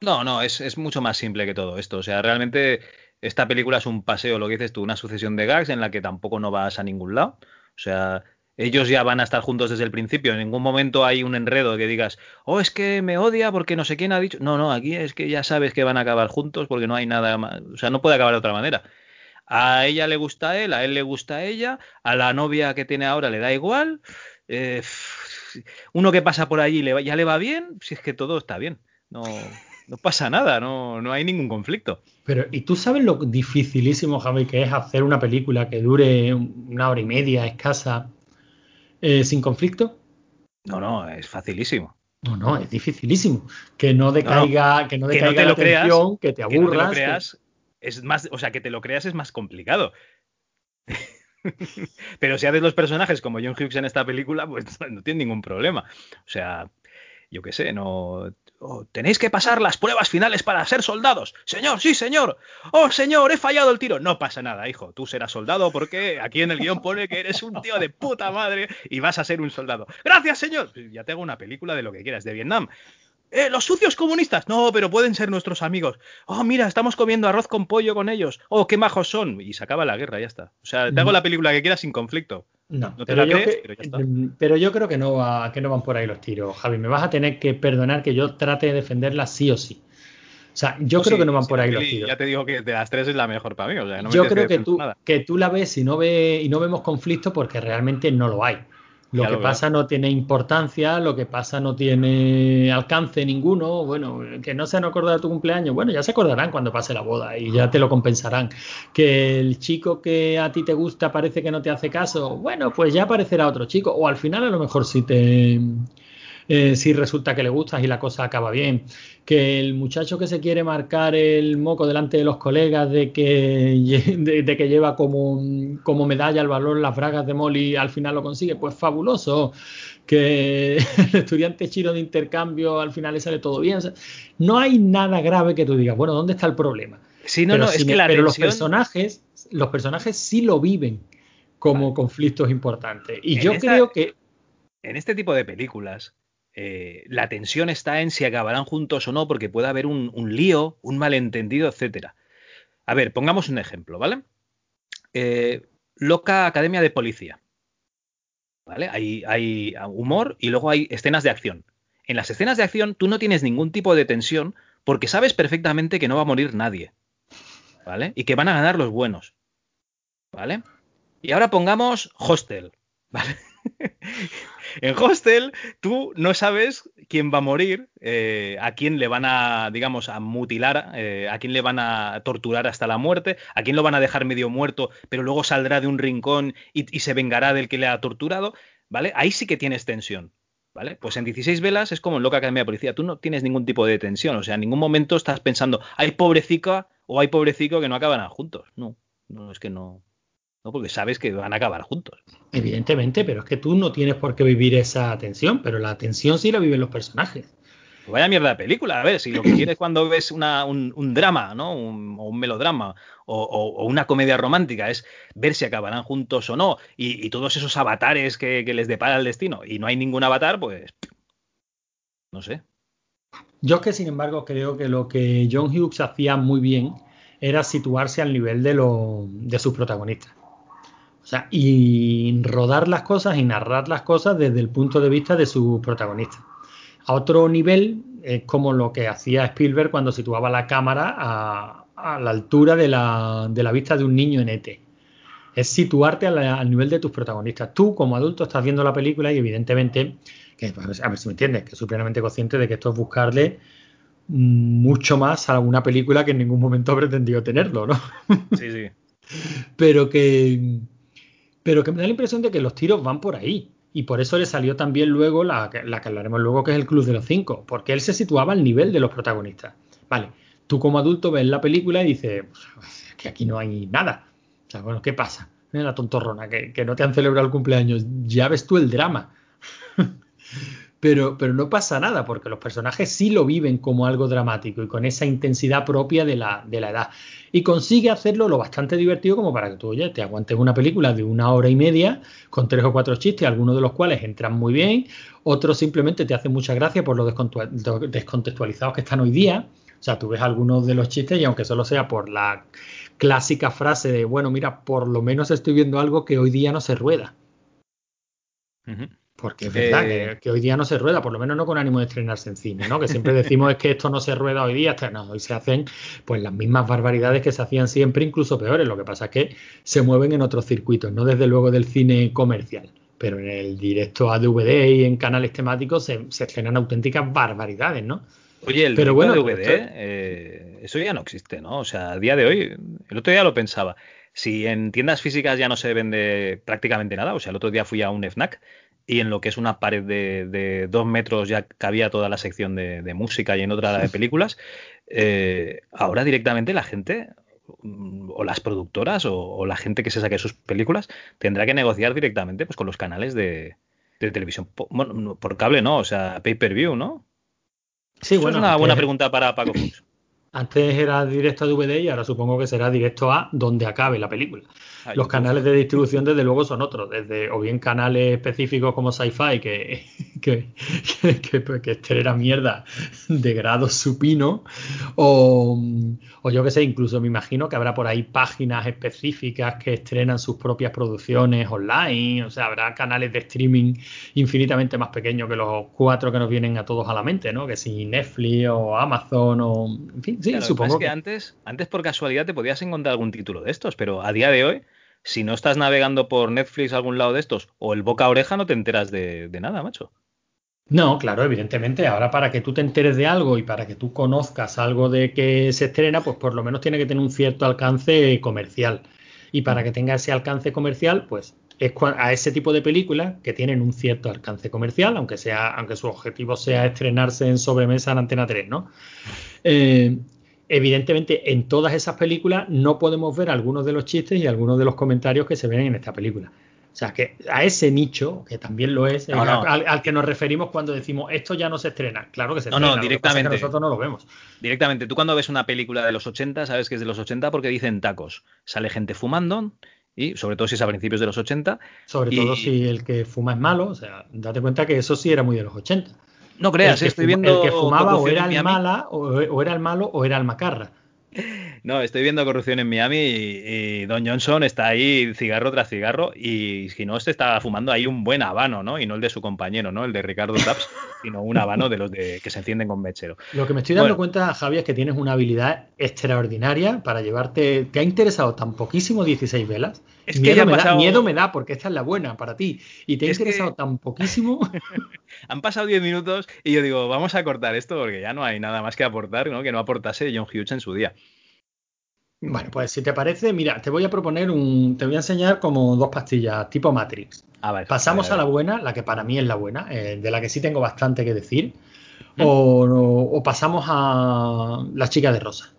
No, no, es, es, mucho más simple que todo esto. O sea, realmente esta película es un paseo, lo que dices tú, una sucesión de gags en la que tampoco no vas a ningún lado. O sea, ellos ya van a estar juntos desde el principio. En ningún momento hay un enredo que digas, oh, es que me odia porque no sé quién ha dicho. No, no, aquí es que ya sabes que van a acabar juntos porque no hay nada más. O sea, no puede acabar de otra manera. A ella le gusta a él, a él le gusta a ella, a la novia que tiene ahora le da igual. Eh, uno que pasa por allí ya le va bien, si es que todo está bien. No, no pasa nada, no, no hay ningún conflicto. Pero, ¿y tú sabes lo dificilísimo, Javi, que es hacer una película que dure una hora y media escasa eh, sin conflicto? No, no, es facilísimo. No, no, es dificilísimo. Que no decaiga, que no decaiga la atención, que te aburras. Que creas, es más, o sea, que te lo creas es más complicado. Pero si haces los personajes como John Hughes en esta película, pues no tiene ningún problema. O sea, yo qué sé, no Oh, tenéis que pasar las pruebas finales para ser soldados. Señor, sí, señor. Oh, señor, he fallado el tiro. No pasa nada, hijo. Tú serás soldado porque aquí en el guion pone que eres un tío de puta madre y vas a ser un soldado. Gracias, señor. Ya tengo una película de lo que quieras, de Vietnam. ¡Eh, los sucios comunistas! No, pero pueden ser nuestros amigos. Oh, mira, estamos comiendo arroz con pollo con ellos. Oh, qué majos son. Y se acaba la guerra, ya está. O sea, te hago la película que quieras sin conflicto. No, pero, yo pero, yo creo que no, va, que no van por ahí los tiros, Javi. Me vas a tener que perdonar que yo trate de defenderla sí o sí. O sea, yo creo que no van por ahí los tiros. Ya te digo que de las tres es la mejor para mí. O sea, no yo creo que tú, que tú la ves y no, ve, y no vemos conflicto porque realmente no lo hay. Lo que pasa no tiene importancia, lo que pasa no tiene alcance ninguno. Bueno, que no se han acordado de tu cumpleaños. Bueno, ya se acordarán cuando pase la boda y ya te lo compensarán. Que el chico que a ti te gusta parece que no te hace caso. Bueno, pues ya aparecerá otro chico. O al final a lo mejor sí te eh, si resulta que le gustas y la cosa acaba bien. Que el muchacho que se quiere marcar el moco delante de los colegas de que, de, que lleva como, como medalla el valor las bragas de Molly al final lo consigue, pues fabuloso que el estudiante chino de intercambio al final le sale todo bien. no hay nada grave que tú digas, bueno, ¿dónde está el problema? Sí, no, no, es que la pero los personajes, los personajes sí lo viven como conflictos importantes. Y yo creo que en este tipo de películas eh, la tensión está en si acabarán juntos o no, porque puede haber un, lío, un malentendido, etcétera. A ver, pongamos un ejemplo, ¿vale? Eh, loca Academia de Policía. ¿Vale? Hay, hay humor y luego hay escenas de acción. En las escenas de acción tú no tienes ningún tipo de tensión porque sabes perfectamente que no va a morir nadie. ¿Vale? Y que van a ganar los buenos. ¿Vale? Y ahora pongamos Hostel. ¿Vale? en Hostel, tú no sabes quién va a morir, eh, a quién le van a, digamos, a mutilar, eh, a quién le van a torturar hasta la muerte, a quién lo van a dejar medio muerto, pero luego saldrá de un rincón y, se vengará del que le ha torturado, ¿vale? Ahí sí que tienes tensión. ¿Vale? Pues en 16 velas es como en Loca Academia de Policía. Tú no tienes ningún tipo de tensión. O sea, en ningún momento estás pensando, hay pobrecita o hay pobrecito que no acaban juntos. No, no, es que no, porque sabes que van a acabar juntos. Evidentemente, pero es que tú no tienes por qué vivir esa tensión, pero la tensión sí la viven los personajes. Pues vaya mierda de película, a ver, si lo que quieres cuando ves un, drama, ¿no? Un, o un melodrama, o, una comedia romántica, es ver si acabarán juntos o no, y, todos esos avatares que, que, les depara el destino, y no hay ningún avatar, pues. No sé. Yo es que, sin embargo, creo que lo que John Hughes hacía muy bien era situarse al nivel de, lo, de sus protagonistas. O sea, y rodar las cosas y narrar las cosas desde el punto de vista de sus protagonistas. A otro nivel es como lo que hacía Spielberg cuando situaba la cámara a, a la altura de la, de la, vista de un niño en ET. Es situarte al nivel de tus protagonistas. Tú, como adulto, estás viendo la película y evidentemente, que, pues, a ver si me entiendes, que soy plenamente consciente de que esto es buscarle mucho más a alguna película que en ningún momento ha pretendido tenerlo, ¿no? Sí, sí. pero que pero que me da la impresión de que los tiros van por ahí. Y por eso le salió también luego la, que hablaremos luego, que es el Club de los Cinco, porque él se situaba al nivel de los protagonistas. Vale, tú como adulto ves la película y dices pues, que aquí no hay nada. O sea, bueno, ¿qué pasa? La tontorrona, que, que no te han celebrado el cumpleaños. Ya ves tú el drama. pero, pero no pasa nada, porque los personajes sí lo viven como algo dramático y con esa intensidad propia de la, de la edad. Y consigue hacerlo lo bastante divertido como para que tú, oye, te aguantes una película de una hora y media con tres o cuatro chistes, algunos de los cuales entran muy bien, otros simplemente te hacen mucha gracia por lo descontextualizados que están hoy día. O sea, tú ves algunos de los chistes y aunque solo sea por la clásica frase de, bueno, mira, por lo menos estoy viendo algo que hoy día no se rueda. Porque es verdad Eh, que, hoy día no se rueda, por lo menos no con ánimo de estrenarse en cine, ¿no? Que siempre decimos es que esto no se rueda hoy día, hasta no, hoy se hacen pues las mismas barbaridades que se hacían siempre, incluso peores. Lo que pasa es que se mueven en otros circuitos, no desde luego del cine comercial, pero en el directo a DVD y en canales temáticos se, se estrenan auténticas barbaridades, ¿no? Oye, el Pero pero bueno, DVD, esto- eh, eso ya no existe, ¿no? O sea, a día de hoy, el otro día lo pensaba. Si en tiendas físicas ya no se vende prácticamente nada, o sea, el otro día fui a un FNAC y en lo que es una pared de, de dos metros ya cabía toda la sección de, de música y en otra la de películas, eh, ahora directamente la gente mm, o las productoras o, o la gente que se saque sus películas tendrá que negociar directamente pues con los canales de, de televisión bueno, por cable, ¿no? O sea, pay-per-view, ¿no? Sí, Eso bueno, es una buena pregunta para Paco Fox. Antes era directo a DVD y ahora supongo que será directo a donde acabe la película. Los canales de distribución, desde luego, son otros, desde o bien canales específicos como Sci-Fi, que, que, que, que, que estrena mierda de grado supino, o, o yo que sé, incluso me imagino que habrá por ahí páginas específicas que estrenan sus propias producciones online, o sea, habrá canales de streaming infinitamente más pequeños que los cuatro que nos vienen a todos a la mente, ¿no? Que si Netflix o Amazon o... En fin, sí, Claro, que supongo es que, antes, antes por casualidad te podías encontrar algún título de estos, pero a día de hoy, si no estás navegando por Netflix algún lado de estos o el boca a oreja, no te enteras de, de nada, macho. No, claro, evidentemente. Ahora para que tú te enteres de algo y para que tú conozcas algo de que se estrena, pues por lo menos tiene que tener un cierto alcance comercial. Y para que tenga ese alcance comercial, pues es a ese tipo de películas que tienen un cierto alcance comercial, aunque sea, aunque su objetivo sea estrenarse en sobremesa en Antena 3, ¿no? Eh, evidentemente, en todas esas películas no podemos ver algunos de los chistes y algunos de los comentarios que se ven en esta película. O sea, que a ese nicho, que también lo es, No, eh, no. Al, al que nos referimos cuando decimos esto ya no se estrena. Claro que se No, no, estrena, lo que pasa es que directamente. nosotros no lo vemos. Directamente, tú cuando ves una película de los 80, sabes que es de los 80 porque dicen tacos. Sale gente fumando y sobre todo si es a principios de los 80. Sobre Y- todo si el que fuma es malo. O sea, date cuenta que eso sí era muy de los 80. No creas, el, que estoy fuma- viendo el que fumaba o era el mala, o, o era el malo, o era el macarra. No, estoy viendo Corrupción en Miami y, y Don Johnson está ahí cigarro tras cigarro y si no, este está fumando ahí un buen habano, ¿no? Y no el de su compañero, ¿no? El de Ricardo Taps, sino un habano de los de que se encienden con mechero. Lo que me estoy dando Bueno. cuenta, Javi, es que tienes una habilidad extraordinaria para llevarte. ¿Te ha interesado tan poquísimo 16 velas? Es que miedo, ya me pasado- da, miedo me da, porque esta es la buena para ti. Y te ha Es que- interesado tan poquísimo. Han pasado 10 minutos y yo digo, vamos a cortar esto porque ya no hay nada más que aportar, ¿no? Que no aportase John Hughes en su día. Bueno, pues si te parece, mira, te voy a proponer un. Te voy a enseñar como dos pastillas tipo Matrix. A ver. Pasamos a la buena, la que para mí es la buena, eh, de la que sí tengo bastante que decir. ¿Mm? O, o- o pasamos a la chica de rosa.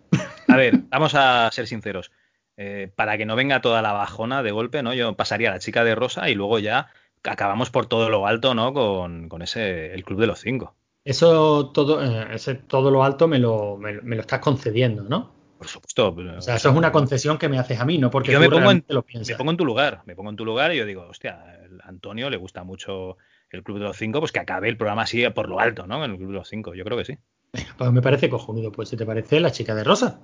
A ver, vamos a ser sinceros. Eh, para que no venga toda la bajona de golpe, ¿no? Yo pasaría a la chica de rosa y luego ya acabamos por todo lo alto, ¿no? Con, con ese, el club de los cinco. Eso todo, eh, ese, todo lo alto me lo, me, lo- me lo estás concediendo, ¿no? Por supuesto. O sea, eso es una concesión que me haces a mí, no porque yo tú me pongo, en, lo me piensas. pongo en tu lugar, me pongo en tu lugar y yo digo, hostia, el Antonio le gusta mucho el Club de los Cinco, pues que acabe el programa así por lo alto, ¿no? En el Club de los Cinco, yo creo que sí. Pues me parece cojonudo. Pues si te parece, la chica de rosa.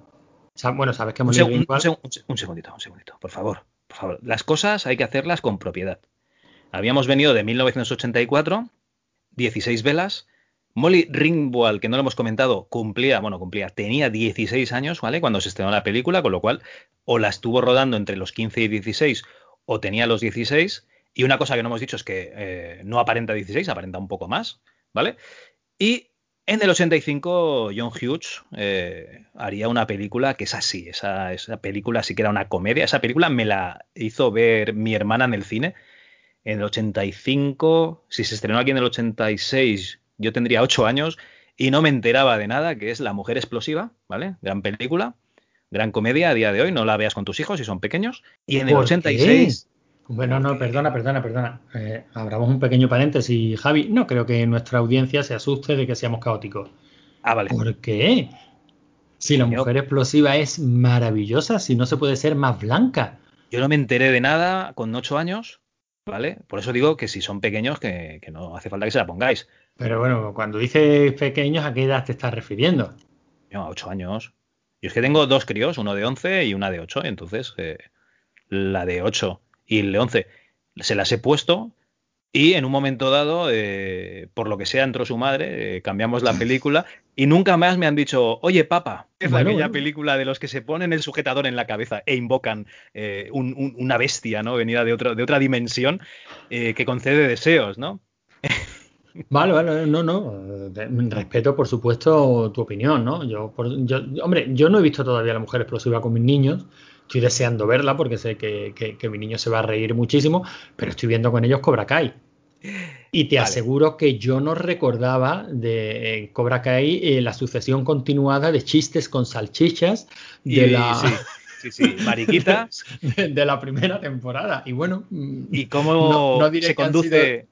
O sea, bueno, sabes que hemos un- igual. un seg- un seg- un segundito, un segundito, por favor. por favor, las cosas hay que hacerlas con propiedad. Habíamos venido de 1984, 16 velas. Molly Ringwald, que no lo hemos comentado, cumplía, bueno, cumplía, tenía 16 años, ¿vale? Cuando se estrenó la película, con lo cual o la estuvo rodando entre los 15 y 16 o tenía los 16. Y una cosa que no hemos dicho es que eh, no aparenta 16, aparenta un poco más, ¿vale? Y en el 85, John Hughes eh, haría una película que es así. Esa, esa, película sí que era una comedia. Esa película me la hizo ver mi hermana en el cine. En el 85, si se estrenó aquí en el 86, yo tendría 8 años y no me enteraba de nada, que es La Mujer Explosiva, ¿vale? Gran película, gran comedia a día de hoy. No la veas con tus hijos si son pequeños. Y en el 86. Bueno, no, perdona, perdona, perdona. Eh, abramos un pequeño paréntesis, Javi. No creo que nuestra audiencia se asuste de que seamos caóticos. Ah, vale. ¿Por qué? Si la mujer explosiva es maravillosa, si no se puede ser más blanca. Yo no me enteré de nada con ocho años, ¿vale? Por eso digo que si son pequeños, que, que no hace falta que se la pongáis. Pero bueno, cuando dices pequeños, ¿a qué edad te estás refiriendo? No, a ocho años. Yo es que tengo dos críos, uno de 11 y una de 8, entonces eh, la de 8 y el de 11 se las he puesto y en un momento dado, eh, por lo que sea, entró su madre, eh, cambiamos la película y nunca más me han dicho, oye, papá, es Bueno, aquella bueno. película de los que se ponen el sujetador en la cabeza e invocan eh, un- un- una bestia, ¿no? Venida de, otro, de otra dimensión eh, que concede deseos, ¿no? Vale, vale, no, no. eh, Respeto, por supuesto, tu opinión, ¿no? Yo, por- yo- hombre, yo no he visto todavía la mujer explosiva con mis niños. Estoy deseando verla porque sé que, que- que mi niño se va a reír muchísimo, pero estoy viendo con ellos Cobra Kai. Y te Vale. aseguro que yo no recordaba de eh, Cobra Kai eh, la sucesión continuada de chistes con salchichas de, Y- la, sí, sí, sí, mariquita. de, de la primera temporada. Y bueno, mm, y cómo No- no diré se conduce.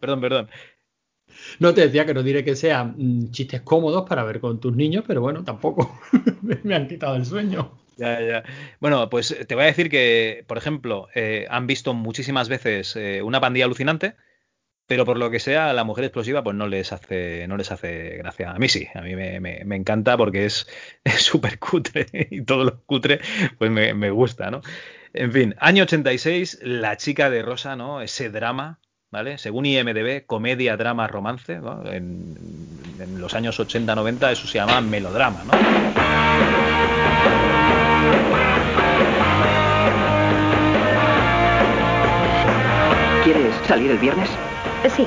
Perdón, perdón. No te decía que no diré que sean mm, chistes cómodos para ver con tus niños, pero bueno, tampoco me han quitado el sueño. Ya, ya. Bueno, pues te voy a decir que, por ejemplo, eh, han visto muchísimas veces eh, una pandilla alucinante, pero por lo que sea, la mujer explosiva, pues no les hace, no les hace gracia. A mí sí, a mí me, encanta porque es es súper cutre y todo lo cutre, pues me, me gusta, ¿no? En fin, año 86, La chica de rosa, ¿no? Ese drama, ¿vale? Según IMDB, comedia, drama, romance, ¿no? En, en los años 80-90 eso se llama melodrama, ¿no? ¿Quieres salir el viernes? Sí.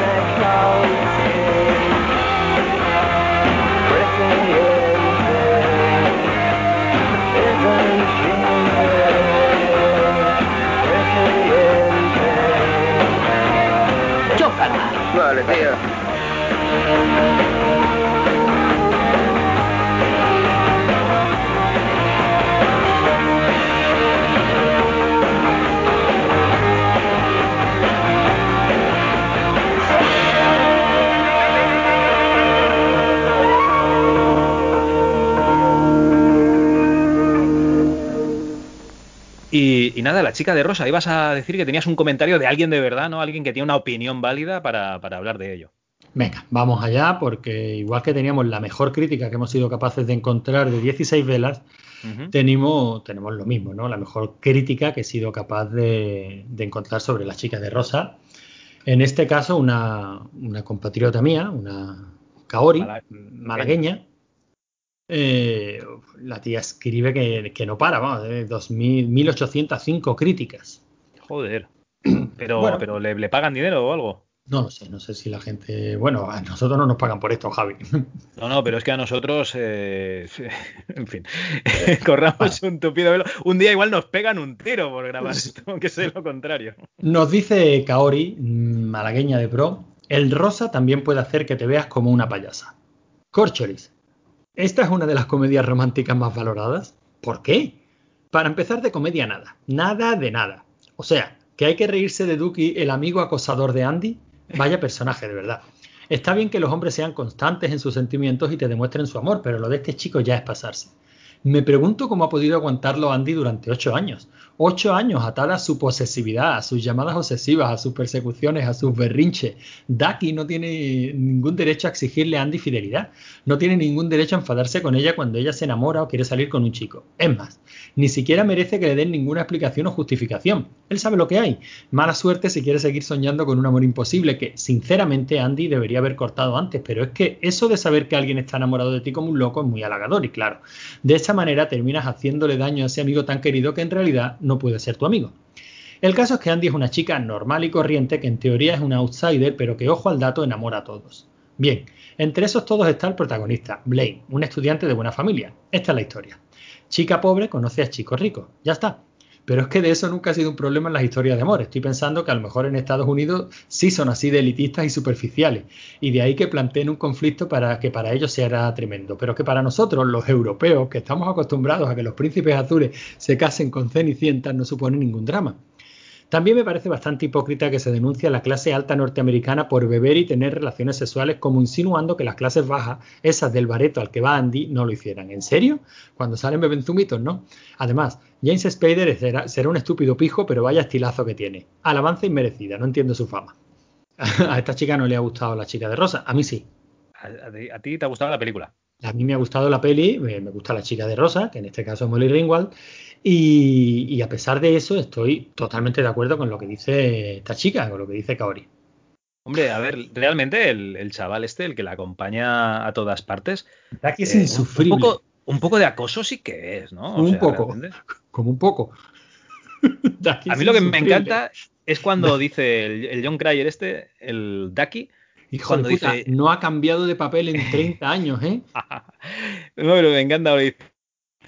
Vale, tío. Y, y nada, la chica de Rosa, ibas a decir que tenías un comentario de alguien de verdad, ¿no? Alguien que tiene una opinión válida para, para hablar de ello. Venga, vamos allá, porque igual que teníamos la mejor crítica que hemos sido capaces de encontrar de 16 velas, tenemos, tenemos lo mismo, ¿no? La mejor crítica que he sido capaz de, de encontrar sobre la chica de Rosa. En este caso, una, una compatriota mía, una Kaori, Mala- malagueña. Eh, la tía escribe que, que no para, vamos, de 2000, 1805 críticas. Joder. Pero, Bueno. pero ¿le, le pagan dinero o algo? No lo sé, no sé si la gente. Bueno, a nosotros no nos pagan por esto, Javi. No, no, pero es que a nosotros, eh, en fin, corramos un tupido velo. Un día igual nos pegan un tiro por grabar esto, aunque sea lo contrario. Nos dice Kaori, mm, malagueña de pro, el rosa también puede hacer que te veas como una payasa. Corcholis, ¿esta es una de las comedias románticas más valoradas? ¿Por qué? Para empezar, de comedia nada. Nada de nada. O sea, que hay que reírse de Duki, el amigo acosador de Andy. Vaya personaje, de verdad. Está bien que los hombres sean constantes en sus sentimientos y te demuestren su amor, pero lo de este chico ya es pasarse. Me pregunto cómo ha podido aguantarlo Andy durante ocho años. Ocho años atada a su posesividad, a sus llamadas obsesivas, a sus persecuciones, a sus berrinches. Ducky no tiene ningún derecho a exigirle a Andy fidelidad. No tiene ningún derecho a enfadarse con ella cuando ella se enamora o quiere salir con un chico. Es más, ni siquiera merece que le den ninguna explicación o justificación. Él sabe lo que hay. Mala suerte si quiere seguir soñando con un amor imposible que, sinceramente, Andy debería haber cortado antes. Pero es que eso de saber que alguien está enamorado de ti como un loco es muy halagador y claro. De esa manera terminas haciéndole daño a ese amigo tan querido que en realidad no puede ser tu amigo. El caso es que Andy es una chica normal y corriente que en teoría es una outsider, pero que ojo al dato enamora a todos. Bien, entre esos todos está el protagonista, Blaine, un estudiante de buena familia. Esta es la historia. Chica pobre conoce a chico rico. Ya está. Pero es que de eso nunca ha sido un problema en las historias de amor. Estoy pensando que a lo mejor en Estados Unidos sí son así de elitistas y superficiales. Y de ahí que planteen un conflicto para que para ellos sea tremendo. Pero que para nosotros, los europeos, que estamos acostumbrados a que los príncipes azules se casen con cenicientas, no supone ningún drama. También me parece bastante hipócrita que se denuncie a la clase alta norteamericana por beber y tener relaciones sexuales como insinuando que las clases bajas, esas del bareto al que va Andy, no lo hicieran. ¿En serio? Cuando salen beben zumitos, ¿no? Además, James Spader será, será un estúpido pijo, pero vaya estilazo que tiene. Alabanza inmerecida, no entiendo su fama. A esta chica no le ha gustado la chica de rosa, a mí sí. ¿A, a ti- a ti te ha gustado la película? A mí me ha gustado la peli, me gusta la chica de rosa, que en este caso es Molly Ringwald, y, y a pesar de eso estoy totalmente de acuerdo con lo que dice esta chica, con lo que dice Kaori. Hombre, a ver, realmente el, el chaval este, el que la acompaña a todas partes, Aquí es eh, insufrible, Un poco, un poco de acoso sí que es, ¿no? O Un poco. realmente. como un poco. A mí lo que me encanta es cuando dice el, el John Cryer este, el Ducky, Hijo cuando de puta, dice- no ha cambiado de papel en 30 años, ¿eh? no, pero me encanta, dice,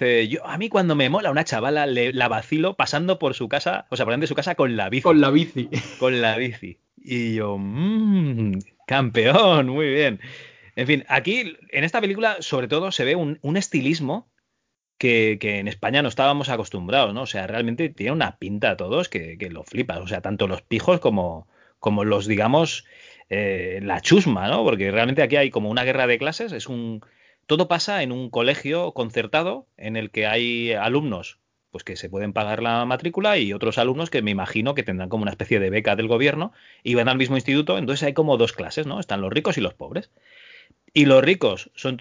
yo, a mí cuando me mola una chavala, le, la vacilo pasando por su casa, o sea, por delante de su casa con la bici. Con la bici. con la bici. Y yo, mmm, campeón, muy bien. En fin, aquí en esta película sobre todo se ve un, un estilismo que, que en España no estábamos acostumbrados, ¿no? O sea, realmente tiene una pinta a todos que, que lo flipas. O sea, tanto los pijos como, como los, digamos, eh, la chusma, ¿no? Porque realmente aquí hay como una guerra de clases, es un... Todo pasa en un colegio concertado en el que hay alumnos pues que se pueden pagar la matrícula y otros alumnos que me imagino que tendrán como una especie de beca del gobierno y van al mismo instituto, entonces hay como dos clases, ¿no? Están los ricos y los pobres. Y los ricos son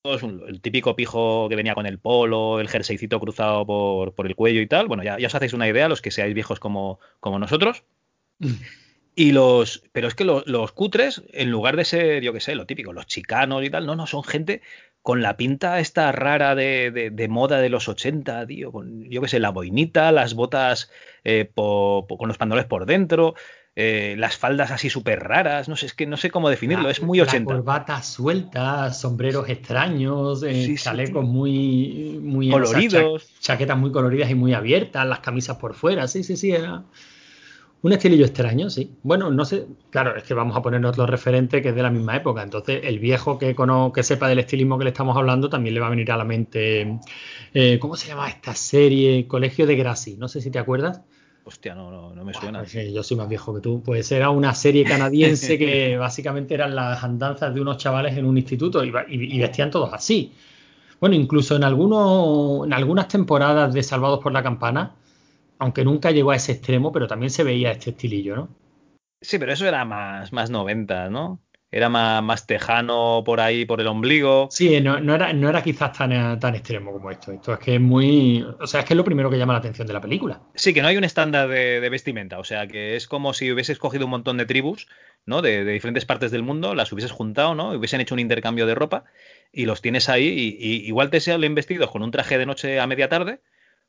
todos el típico pijo que venía con el polo, el jerseycito cruzado por, por el cuello y tal. Bueno, ya, ya os hacéis una idea, los que seáis viejos como, como nosotros. Y los, pero es que lo- los cutres, en lugar de ser, yo qué sé, lo típico, los chicanos y tal, no, no, son gente con la pinta esta rara de, de- de moda de los 80, tío, con, yo qué sé, la boinita, las botas eh, po- po- con los pantalones por dentro, eh, las faldas así súper raras, no sé, es que no sé cómo definirlo, es muy La 80. corbata suelta, sombreros extraños, eh, Sí, chalecos muy, muy cha- Coloridos. chaquetas muy coloridas y muy abiertas, las camisas por fuera, sí, sí, sí, era un estilillo extraño, sí. Bueno, no sé, claro, es que vamos a poner otro referente que es de la misma época, entonces el viejo que, cono- que sepa del estilismo que le estamos hablando también le va a venir a la mente, eh, ¿cómo se llama esta serie? Colegio de Gracie, no sé si te acuerdas. Hostia, no, no, no me suena. pues, eh, yo soy más viejo que tú. Pues era una serie canadiense que básicamente eran las andanzas de unos chavales en un instituto y- y vestían todos así. Bueno, incluso en, algunos, en algunas temporadas de Salvados por la Campana, aunque nunca llegó a ese extremo, pero también se veía este estilillo, ¿no? Sí, pero eso era más, más 90, ¿no? Era más, más tejano por ahí, por el ombligo. Sí, no, no era, no era quizás tan, tan extremo como esto. Esto es que es muy. O sea, es que es lo primero que llama la atención de la película. Sí, que no hay un estándar de, de vestimenta, o sea, que es como si hubieses cogido un montón de tribus, ¿no? De, de diferentes partes del mundo, las hubieses juntado, ¿no? Y hubiesen hecho un intercambio de ropa y los tienes ahí y, y igual te salen vestidos con un traje de noche a media tarde,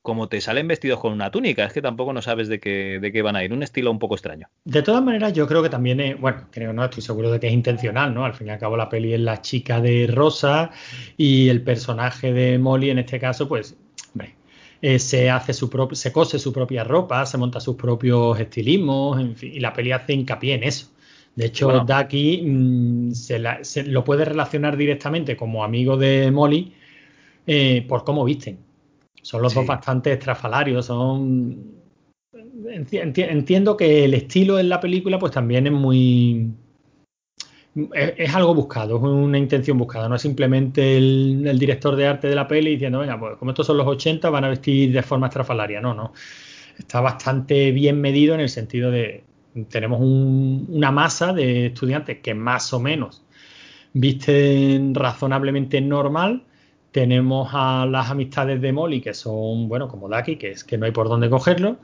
como te salen vestidos con una túnica, es que tampoco no sabes de qué, de qué van a ir, un estilo un poco extraño. De todas maneras, yo creo que también es, bueno, creo no, estoy seguro de que es intencional, ¿no? Al fin y al cabo la peli es la chica de Rosa y el personaje de Molly en este caso, pues, hombre, eh, se hace su propio, se cose su propia ropa, se monta sus propios estilismos, en fin, y la peli hace hincapié en eso. De hecho, Bueno. Ducky mm, se, la- se lo puede relacionar directamente como amigo de Molly eh, por cómo visten. Son los Sí. dos bastante estrafalarios, son... enti- enti- Entiendo que el estilo en la película pues también es muy... Es, es algo buscado, es una intención buscada, no es simplemente el, el director de arte de la peli diciendo, venga, pues como estos son los 80 van a vestir de forma estrafalaria, no, no. Está bastante bien medido en el sentido de, tenemos un- una masa de estudiantes que más o menos visten razonablemente normal. Tenemos a las amistades de Molly, que son, bueno, como Ducky, que es que no hay por dónde cogerlo.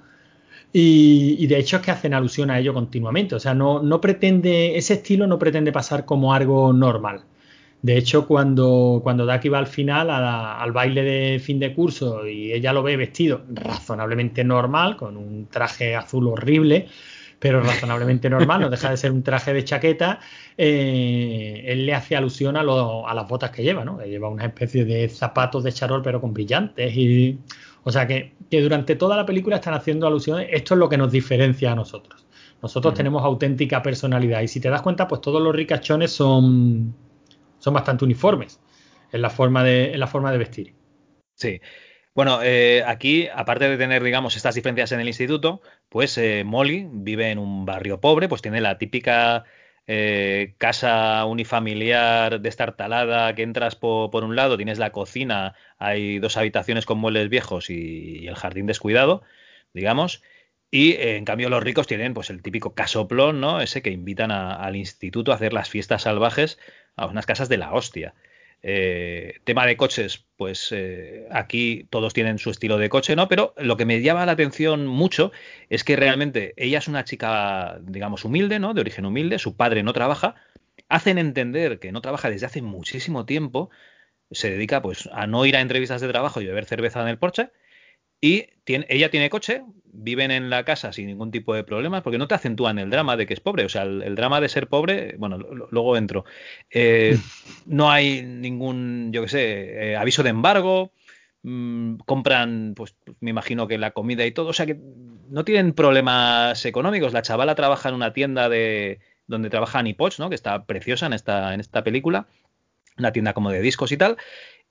Y, de hecho es que hacen alusión a ello continuamente. O sea, no, no pretende, ese estilo no pretende pasar como algo normal. De hecho, cuando, cuando Ducky va al final, al baile de fin de curso, y ella lo ve vestido razonablemente normal, con un traje azul horrible, pero razonablemente normal, no deja de ser un traje de chaqueta, eh, él le hace alusión a, lo- a las botas que lleva, ¿no? Que lleva una especie de zapatos de charol, pero con brillantes. Y, o sea que, que durante toda la película están haciendo alusiones. Esto es lo que nos diferencia a nosotros. Nosotros tenemos auténtica personalidad. Y si te das cuenta, pues todos los ricachones son, son bastante uniformes en la forma de, en la forma de vestir. Sí. Bueno, eh, aquí, aparte de tener, digamos, estas diferencias en el instituto, pues eh, Molly vive en un barrio pobre, pues tiene la típica eh, casa unifamiliar destartalada que entras po- por un lado, tienes la cocina, hay dos habitaciones con muebles viejos y, el jardín descuidado, digamos. Y eh, en cambio los ricos tienen pues el típico casoplón, ¿no? Ese que invitan al instituto a hacer las fiestas salvajes a unas casas de la hostia. Eh, tema de coches, pues eh, aquí todos tienen su estilo de coche, ¿no? Pero lo que me llama la atención mucho es que realmente ella es una chica, digamos, humilde, ¿no? De origen humilde, su padre no trabaja, hacen entender que no trabaja desde hace muchísimo tiempo, se dedica pues a no ir a entrevistas de trabajo y beber cerveza en el porche, y tiene, ella tiene coche, viven en la casa sin ningún tipo de problemas, porque no te acentúan el drama de que es pobre. O sea, el, el drama de ser pobre, bueno, lo- luego entro. Eh, no hay ningún, yo qué sé, eh, aviso de embargo. mm, compran, pues me imagino que la comida y todo. O sea, que no tienen problemas económicos. La chavala trabaja en una tienda de donde trabaja Annie Potts, ¿no? Que está preciosa en esta, en esta película. Una tienda como de discos y tal.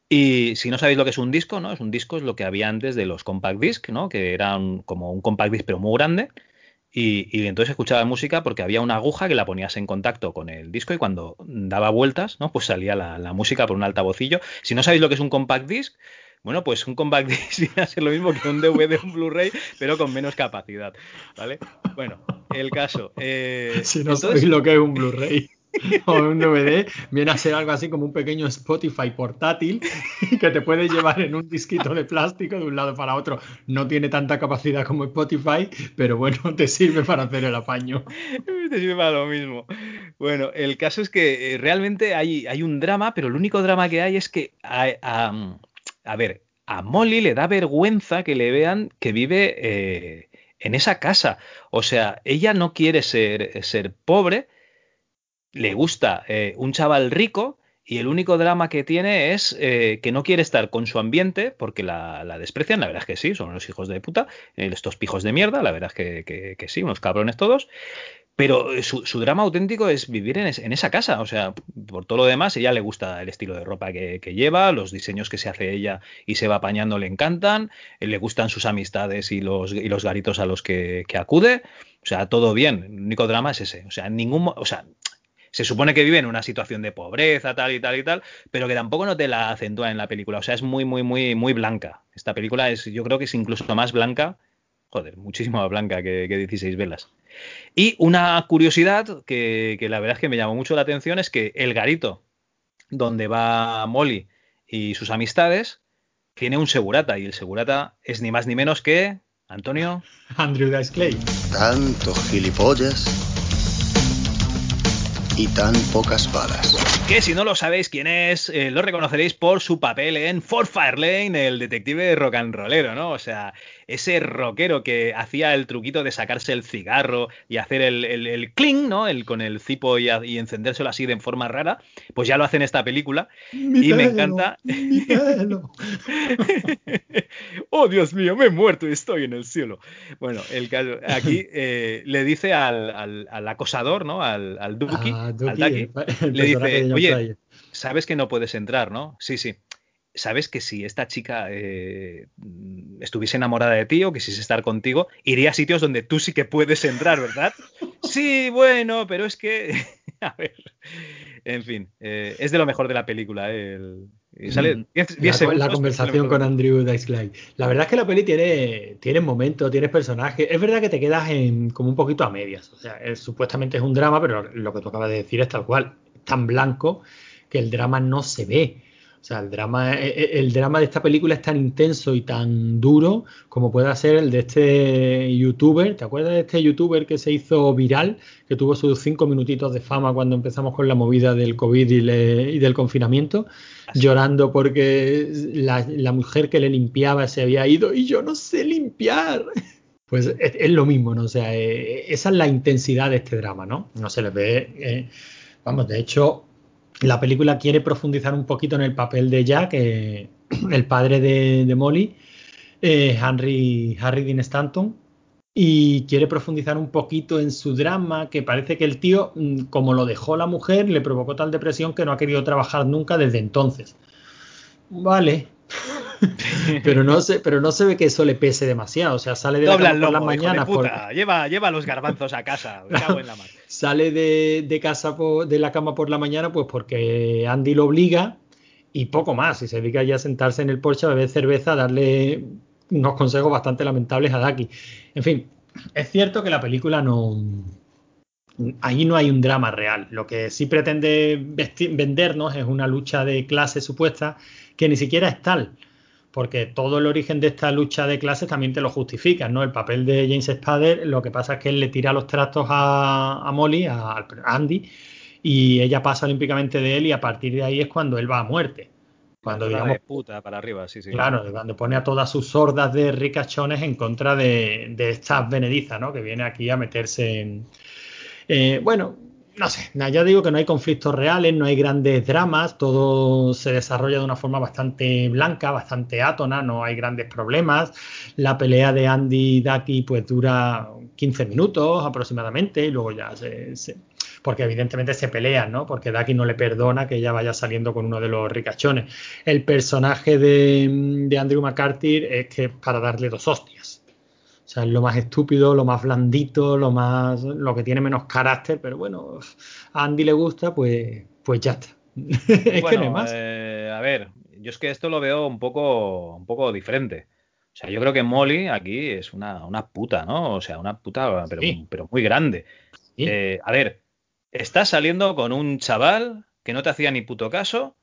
Y si no sabéis lo que es un disco, ¿no? Es un disco es lo que había antes de los compact disc, ¿no? Que era un- como un compact disc pero muy grande. Y, y entonces escuchaba música porque había una aguja que la ponías en contacto con el disco y cuando daba vueltas, ¿no? Pues salía la, la música por un altavocillo. Si no sabéis lo que es un compact disc, bueno, pues un compact disc viene a ser lo mismo que un DVD o un Blu-ray, pero con menos capacidad, ¿vale? Bueno, el caso. eh, Si no entonces- sabéis lo que es un Blu-ray o un DVD, viene a ser algo así como un pequeño Spotify portátil que te puedes llevar en un disquito de plástico de un lado para otro. No tiene tanta capacidad como Spotify, pero bueno, te sirve para hacer el apaño. Te sirve para lo mismo. Bueno, el caso es que eh, realmente hay, hay un drama, pero el único drama que hay es que, a, ver, a Molly le da vergüenza que le vean que vive eh, en esa casa. O sea, ella no quiere ser, ser pobre, le gusta eh, un chaval rico. Y el único drama que tiene es eh, que no quiere estar con su ambiente porque la, desprecian. La verdad es que sí, son unos hijos de puta, eh, estos pijos de mierda. La verdad es que, sí, unos cabrones todos. Pero su, drama auténtico es vivir en, es- en esa casa. O sea, por todo lo demás, ella le gusta el estilo de ropa que, lleva, los diseños que se hace ella y se va apañando le encantan, le gustan sus amistades y los, garitos a los que, acude. O sea, todo bien. El único drama es ese. O sea, ningún, o se supone que vive en una situación de pobreza, tal y tal y tal, pero que tampoco no te la acentúa en la película. O sea, es muy, muy, muy, muy blanca. Esta película es, yo creo que es incluso más blanca, joder, muchísimo más blanca que, que 16 velas. Y una curiosidad que, que la verdad es que me llamó mucho la atención es que el garito donde va Molly y sus amistades tiene un segurata y el segurata es ni más ni menos que Antonio. Andrew Dice Clay. Tanto gilipollas y tan pocas balas. Que si no lo sabéis quién es, eh, lo reconoceréis por su papel en For Fire Lane, el detective rock and rollero, ¿no? O sea, ese rockero que hacía el truquito de sacarse el cigarro y hacer el, el, el cling, ¿no? El, con el cipo y, a- y encendérselo así de forma rara, pues ya lo hace en esta película. Mi y me encanta. mi pelo. oh, Dios mío, me he muerto y estoy en el cielo. Bueno, el caso, aquí eh, le dice al, al- al acosador, ¿no? Al, al Duki, Ah, al Duki, Ducky, el, el le dice, oye, sabes que no puedes entrar, ¿no? Sí, sí. sabes que si esta chica eh, estuviese enamorada de ti o quisiese estar contigo, iría a sitios donde tú sí que puedes entrar, ¿verdad? Sí, bueno, pero es que. a ver. En fin, eh, es de lo mejor de la película. eh, el- y sale Mm. 10 10 la, segundos, la pero conversación con. Andrew Dice Clay. La verdad es que la peli tiene, tiene momentos, tiene personajes. Es verdad que te quedas en, como un poquito a medias. O sea, es- supuestamente es un drama, pero lo que tú acabas de decir es tal cual. Es tan blanco que el drama no se ve. O sea, el drama, e- e- el drama de esta película es tan intenso y tan duro como puede ser el de este youtuber. ¿Te acuerdas de este youtuber que se hizo viral? Que tuvo sus cinco minutitos de fama cuando empezamos con la movida del COVID y, le- y del confinamiento llorando porque la, la mujer que le limpiaba se había ido y yo no sé limpiar. Pues es, es lo mismo, ¿no? O sea, eh, esa es la intensidad de este drama, ¿no? No se le ve. eh, vamos, de hecho, la película quiere profundizar un poquito en el papel de Jack, eh, el padre de, de Molly, eh, Henry, Harry Dean Stanton, y quiere profundizar un poquito en su drama, que parece que el tío, mm, como lo dejó la mujer, le provocó tal depresión que no ha querido trabajar nunca desde entonces. Vale. pero no se, pero no se ve que eso le pese demasiado. O sea, sale de la cama por de mañanas por-. Lleva, lleva los garbanzos a casa. Me cago en la. Sale de, casa po- de la cama por la mañana, pues porque Andy lo obliga y poco más. Y se dedica ya a sentarse en el porche a beber cerveza, a darle unos consejos bastante lamentables a Daki. En fin, es cierto que la película no. Ahí no hay un drama real. Lo que sí pretende vesti- vendernos es una lucha de clase supuesta que ni siquiera es tal. Porque todo el origen de esta lucha de clases también te lo justifica, ¿no? El papel de James Spader, lo que pasa es que él le tira los trastos a, a Molly, a, a Andy, y ella pasa olímpicamente de él y a partir de ahí es cuando él va a muerte. Cuando, Una digamos, puta para arriba, sí, sí. Claro, cuando pone a todas sus sordas de ricachones en contra de, de esta advenediza, ¿no? Que viene aquí a meterse en. Eh, bueno, no sé, ya digo que no hay conflictos reales, no hay grandes dramas, todo se desarrolla de una forma bastante blanca, bastante átona, no hay grandes problemas. La pelea de Andy y Ducky pues dura 15 minutos aproximadamente y luego ya se, porque evidentemente se pelean, ¿no? Porque Ducky no le perdona que ella vaya saliendo con uno de los ricachones. El personaje de, de Andrew McCarthy es que para darle dos hostias. O sea, es lo más estúpido, lo más blandito, lo más, lo que tiene menos carácter, pero bueno, a Andy le gusta, pues, pues ya está. es que Bueno, no hay más. eh, a ver, yo es que esto lo veo un poco, un poco diferente. O sea, yo creo que Molly aquí es una, una puta, ¿no? O sea, una puta, pero, Sí. pero muy grande. Sí. Eh, a ver, estás saliendo con un chaval que no te hacía ni puto caso,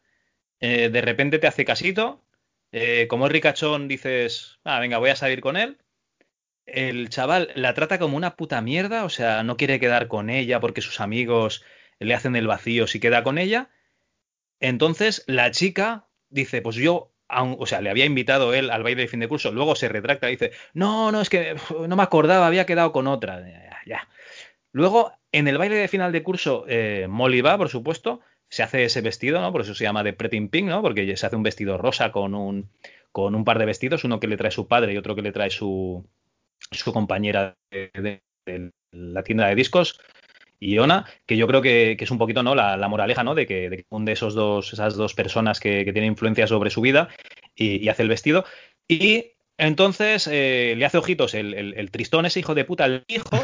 eh, de repente te hace casito, eh, como es ricachón dices, ah, venga, voy a salir con él. El chaval la trata como una puta mierda, o sea, no quiere quedar con ella porque sus amigos le hacen el vacío si queda con ella. Entonces la chica dice, pues yo, o sea, le había invitado él al baile de fin de curso, luego se retracta y dice, no, no, es que no me acordaba, había quedado con otra. Ya, ya. Luego, en el baile de final de curso, eh, Molly va, por supuesto, se hace ese vestido, ¿no? Por eso se llama de Pretty in Pink, ¿no? Porque se hace un vestido rosa con un, con un par de vestidos, uno que le trae su padre y otro que le trae su, su compañera de, la tienda de discos, Iona, que yo creo que, es un poquito ¿no? la, moraleja ¿no? de que, de que hunde esos dos, esas dos personas que, tienen influencia sobre su vida y, hace el vestido. Y entonces eh, le hace ojitos el, el- el tristón, ese hijo de puta, al hijo,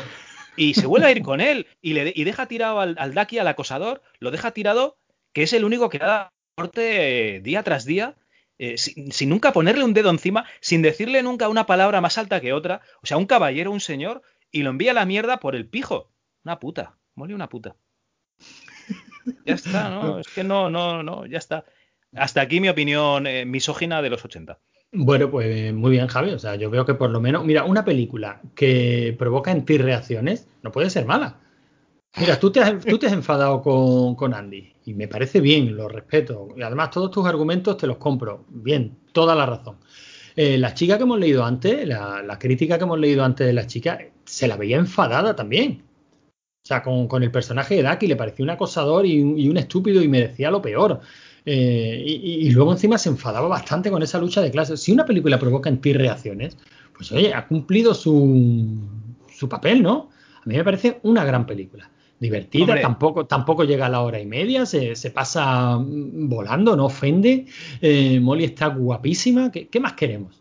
y se vuelve a ir con él y, le, y deja tirado al, al Daki, al acosador, lo deja tirado, que es el único que da corte eh, día tras día. Eh, sin, sin nunca ponerle un dedo encima, sin decirle nunca una palabra más alta que otra, o sea, un caballero, un señor, y lo envía a la mierda por el pijo. Una puta, mole una puta. Ya está, ¿no? Es que no, no, no, ya está. Hasta aquí mi opinión eh, misógina de los 80. Bueno, pues muy bien, Javi. O sea, yo veo que por lo menos, mira, una película que provoca en ti reacciones no puede ser mala. Mira, tú te has, tú te has enfadado con, con Andy y me parece bien, lo respeto. Y además todos tus argumentos te los compro. Bien, toda la razón. Eh, la chica que hemos leído antes, la, la crítica que hemos leído antes de la chica, se la veía enfadada también. O sea, con, con el personaje de Ducky le parecía un acosador y y un estúpido y merecía lo peor. Eh, y- y luego encima se enfadaba bastante con esa lucha de clases. Si una película provoca en ti reacciones, pues oye, ha cumplido su, su papel, ¿no? A mí me parece una gran película. Divertida, Hombre. tampoco, tampoco llega a la hora y media, se, se pasa mm, volando, no ofende. Eh, Molly está guapísima. ¿Qué, qué más queremos?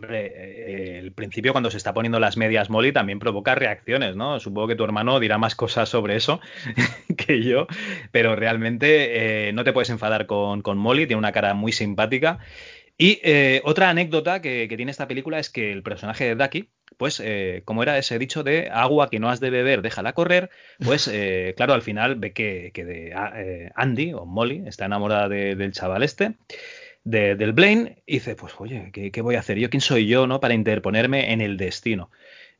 Hombre, eh, el principio cuando se está poniendo las medias Molly también provoca reacciones, ¿no? Supongo que tu hermano dirá más cosas sobre eso que yo, pero realmente eh, no te puedes enfadar con, con Molly, tiene una cara muy simpática. Y eh, otra anécdota que, que tiene esta película es que el personaje de Ducky, pues eh, como era ese dicho de agua que no has de beber, déjala correr, pues eh, claro, al final ve que, que de, a- eh, Andy o Molly está enamorada de- del chaval este, de- del Blaine, y dice, pues oye, ¿qué, qué voy a hacer yo? ¿Quién soy yo, no? Para interponerme en el destino.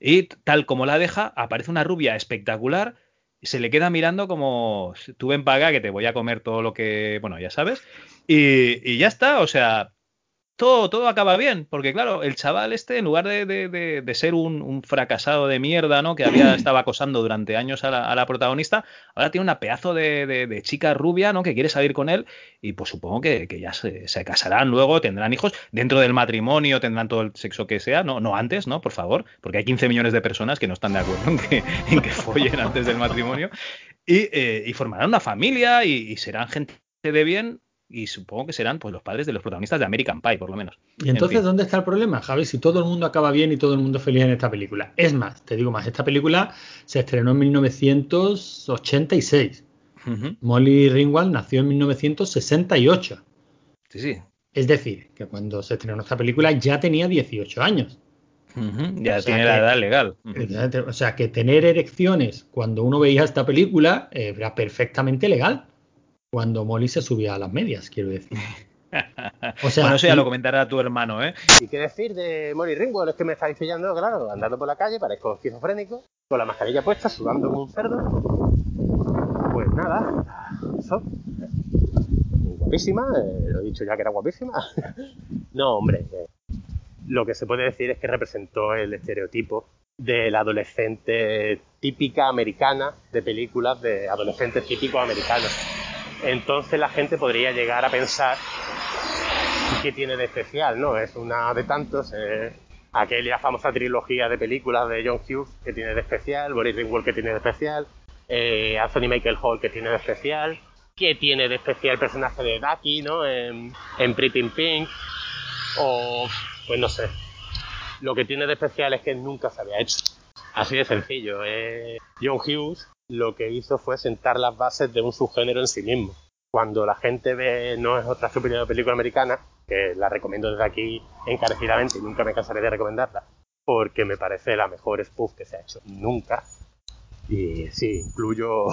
Y tal como la deja, aparece una rubia espectacular, se le queda mirando como, tú ven paga que te voy a comer todo lo que, bueno, ya sabes, y, y ya está, o sea, todo, todo acaba bien, porque claro, el chaval este, en lugar de, de- de- de ser un, un fracasado de mierda, ¿no? Que había estaba acosando durante años a la, a la protagonista, ahora tiene una pedazo de, chica rubia, ¿no? Que quiere salir con él, y pues supongo que, que ya se, se casarán luego, tendrán hijos, dentro del matrimonio tendrán todo el sexo que sea, no, no antes, ¿no? Por favor, porque hay 15 millones de personas que no están de acuerdo en que, en que follen antes del matrimonio, y, eh, y formarán una familia y, y serán gente de bien. Y supongo que serán pues los padres de los protagonistas de American Pie, por lo menos. Y entonces, En fin. ¿dónde está el problema, Javi? Si todo el mundo acaba bien y todo el mundo feliz en esta película. Es más, te digo más, esta película se estrenó en 1986. Ujú. Molly Ringwald nació en 1968. Sí, sí. Es decir, que cuando se estrenó esta película ya tenía 18 años. Ya O tiene que- la edad legal. O sea, que tener erecciones cuando uno veía esta película era perfectamente legal. Cuando Molly se subía a las medias, quiero decir. O sea, bueno, eso ya lo comentará tu hermano, ¿eh? ¿Y qué decir de Molly Ringwald? Es que me estáis pillando, claro, andando por la calle, parezco esquizofrénico, con la mascarilla puesta, sudando como un cerdo. Pues nada, eso. Guapísima, eh, lo he dicho ya que era guapísima. no, hombre, eh, lo que se puede decir es que representó el estereotipo de la adolescente típica americana de películas de adolescentes típicos americanos. Entonces la gente podría llegar a pensar ¿qué tiene de especial? ¿no? Es una de tantos. eh, aquella famosa trilogía de películas de John Hughes que tiene de especial, Boris Ringwald que tiene de especial, eh, Anthony Michael Hall que tiene de especial, que tiene de especial el personaje de Ducky, ¿no? En, en Pretty in Pink, o pues no sé. Lo que tiene de especial es que nunca se había hecho. Así de sencillo. eh. John Hughes lo que hizo fue sentar las bases de un subgénero en sí mismo cuando la gente ve No es otra superior película americana, que la recomiendo desde aquí encarecidamente y nunca me cansaré de recomendarla, porque me parece la mejor spoof que se ha hecho nunca. Y sí, incluyo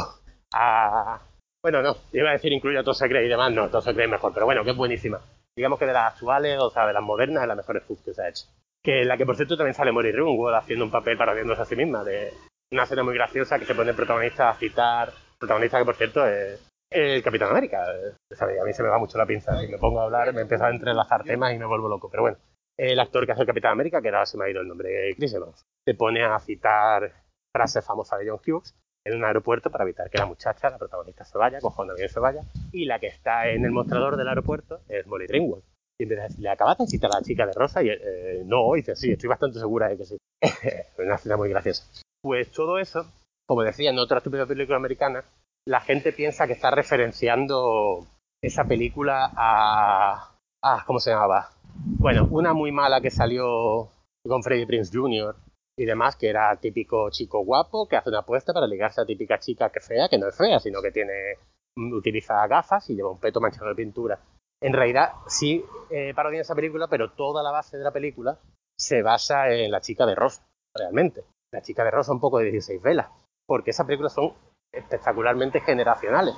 a... Bueno, no, iba a decir incluyo a Todd Secret y demás, no, Secret es mejor, pero bueno, que es buenísima. Digamos que de las actuales, o sea, de las modernas, es la mejor spoof que se ha hecho. Que la que, por cierto, también sale Molly Ringwald haciendo un papel parodiándose a sí misma, de una escena muy graciosa que se pone el protagonista a citar, protagonista que, por cierto, es el Capitán América. Sabe, A mí se me va mucho la pinza. Si me pongo a hablar, me empiezo a entrelazar temas y me vuelvo loco. Pero bueno, el actor que hace el Capitán América, que ahora se me ha ido el nombre, Chris Evans, se pone a citar frases famosas de John Hughes en un aeropuerto para evitar que la muchacha, la protagonista, se vaya, cojones bien se vaya. Y la que está en el mostrador del aeropuerto es Molly Ringwald. Y empieza a decir, ¿le acabas de citar a la chica de rosa? Y eh, no, dice, sí, estoy bastante segura de que sí. una escena muy graciosa. Pues todo eso, como decía en otra estúpida película americana, la gente piensa que está referenciando esa película a... Ah, ¿cómo se llamaba? Bueno, una muy mala que salió con Freddie Prince Jr. y demás, que era típico chico guapo que hace una apuesta para ligarse a típica chica que fea, que no es fea, sino que tiene utiliza gafas y lleva un peto manchado de pintura. En realidad sí eh, parodia esa película, pero toda la base de la película se basa en la chica de rosa, realmente. La chica de rosa un poco de 16 velas, porque esas películas son espectacularmente generacionales.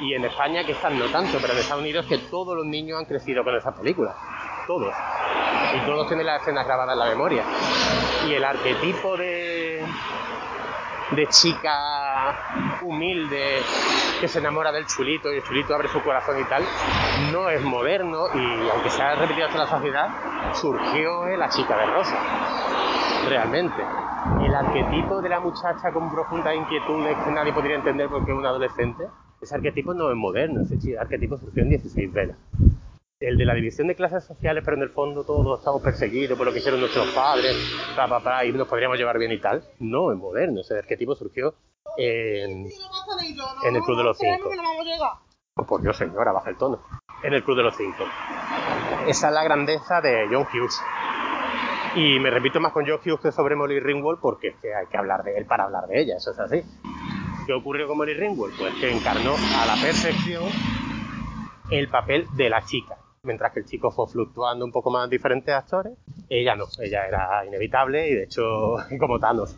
Y en España quizás no tanto, pero en Estados Unidos que todos los niños han crecido con esas películas. Todos. Y todos tienen las escenas grabadas en la memoria. Y el arquetipo de, de chica humilde que se enamora del chulito y el chulito abre su corazón y tal, no es moderno y aunque se ha repetido hasta la sociedad, surgió la chica de rosa. Realmente. El arquetipo de la muchacha con profundas inquietudes que nadie podría entender porque es un adolescente, ese arquetipo no es moderno, ese arquetipo surgió en 16 velas. El de la división de clases sociales, pero en el fondo todos estamos perseguidos por lo que hicieron nuestros padres, pa, pa, pa, y nos podríamos llevar bien y tal, no es moderno, ese arquetipo surgió en, el Club de los Cinco. Por Dios, señora, baja el tono. En el Club de los Cinco. Esa es la grandeza de John Hughes. Y me repito más con John Hughes que sobre Molly Ringwald porque es que hay que hablar de él para hablar de ella, eso es así. ¿Qué ocurrió con Molly Ringwald? Pues que encarnó a la perfección el papel de la chica. Mientras que el chico fue fluctuando un poco más diferentes actores, ella no, ella era inevitable y de hecho, como Thanos.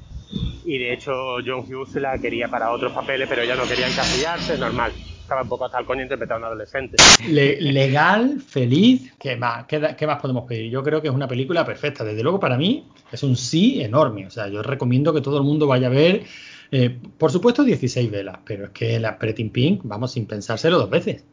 Y de hecho, John Hughes la quería para otros papeles, pero ella no quería encasillarse, normal. Estaba un poco hasta el coño interpretando a un adolescente. Le- legal, feliz, ¿qué más? ¿Qué, más podemos pedir? Yo creo que es una película perfecta. Desde luego, para mí, es un sí enorme. O sea, yo recomiendo que todo el mundo vaya a ver, eh, por supuesto, 16 velas, pero es que la Pretty in Pink, vamos, sin pensárselo dos veces.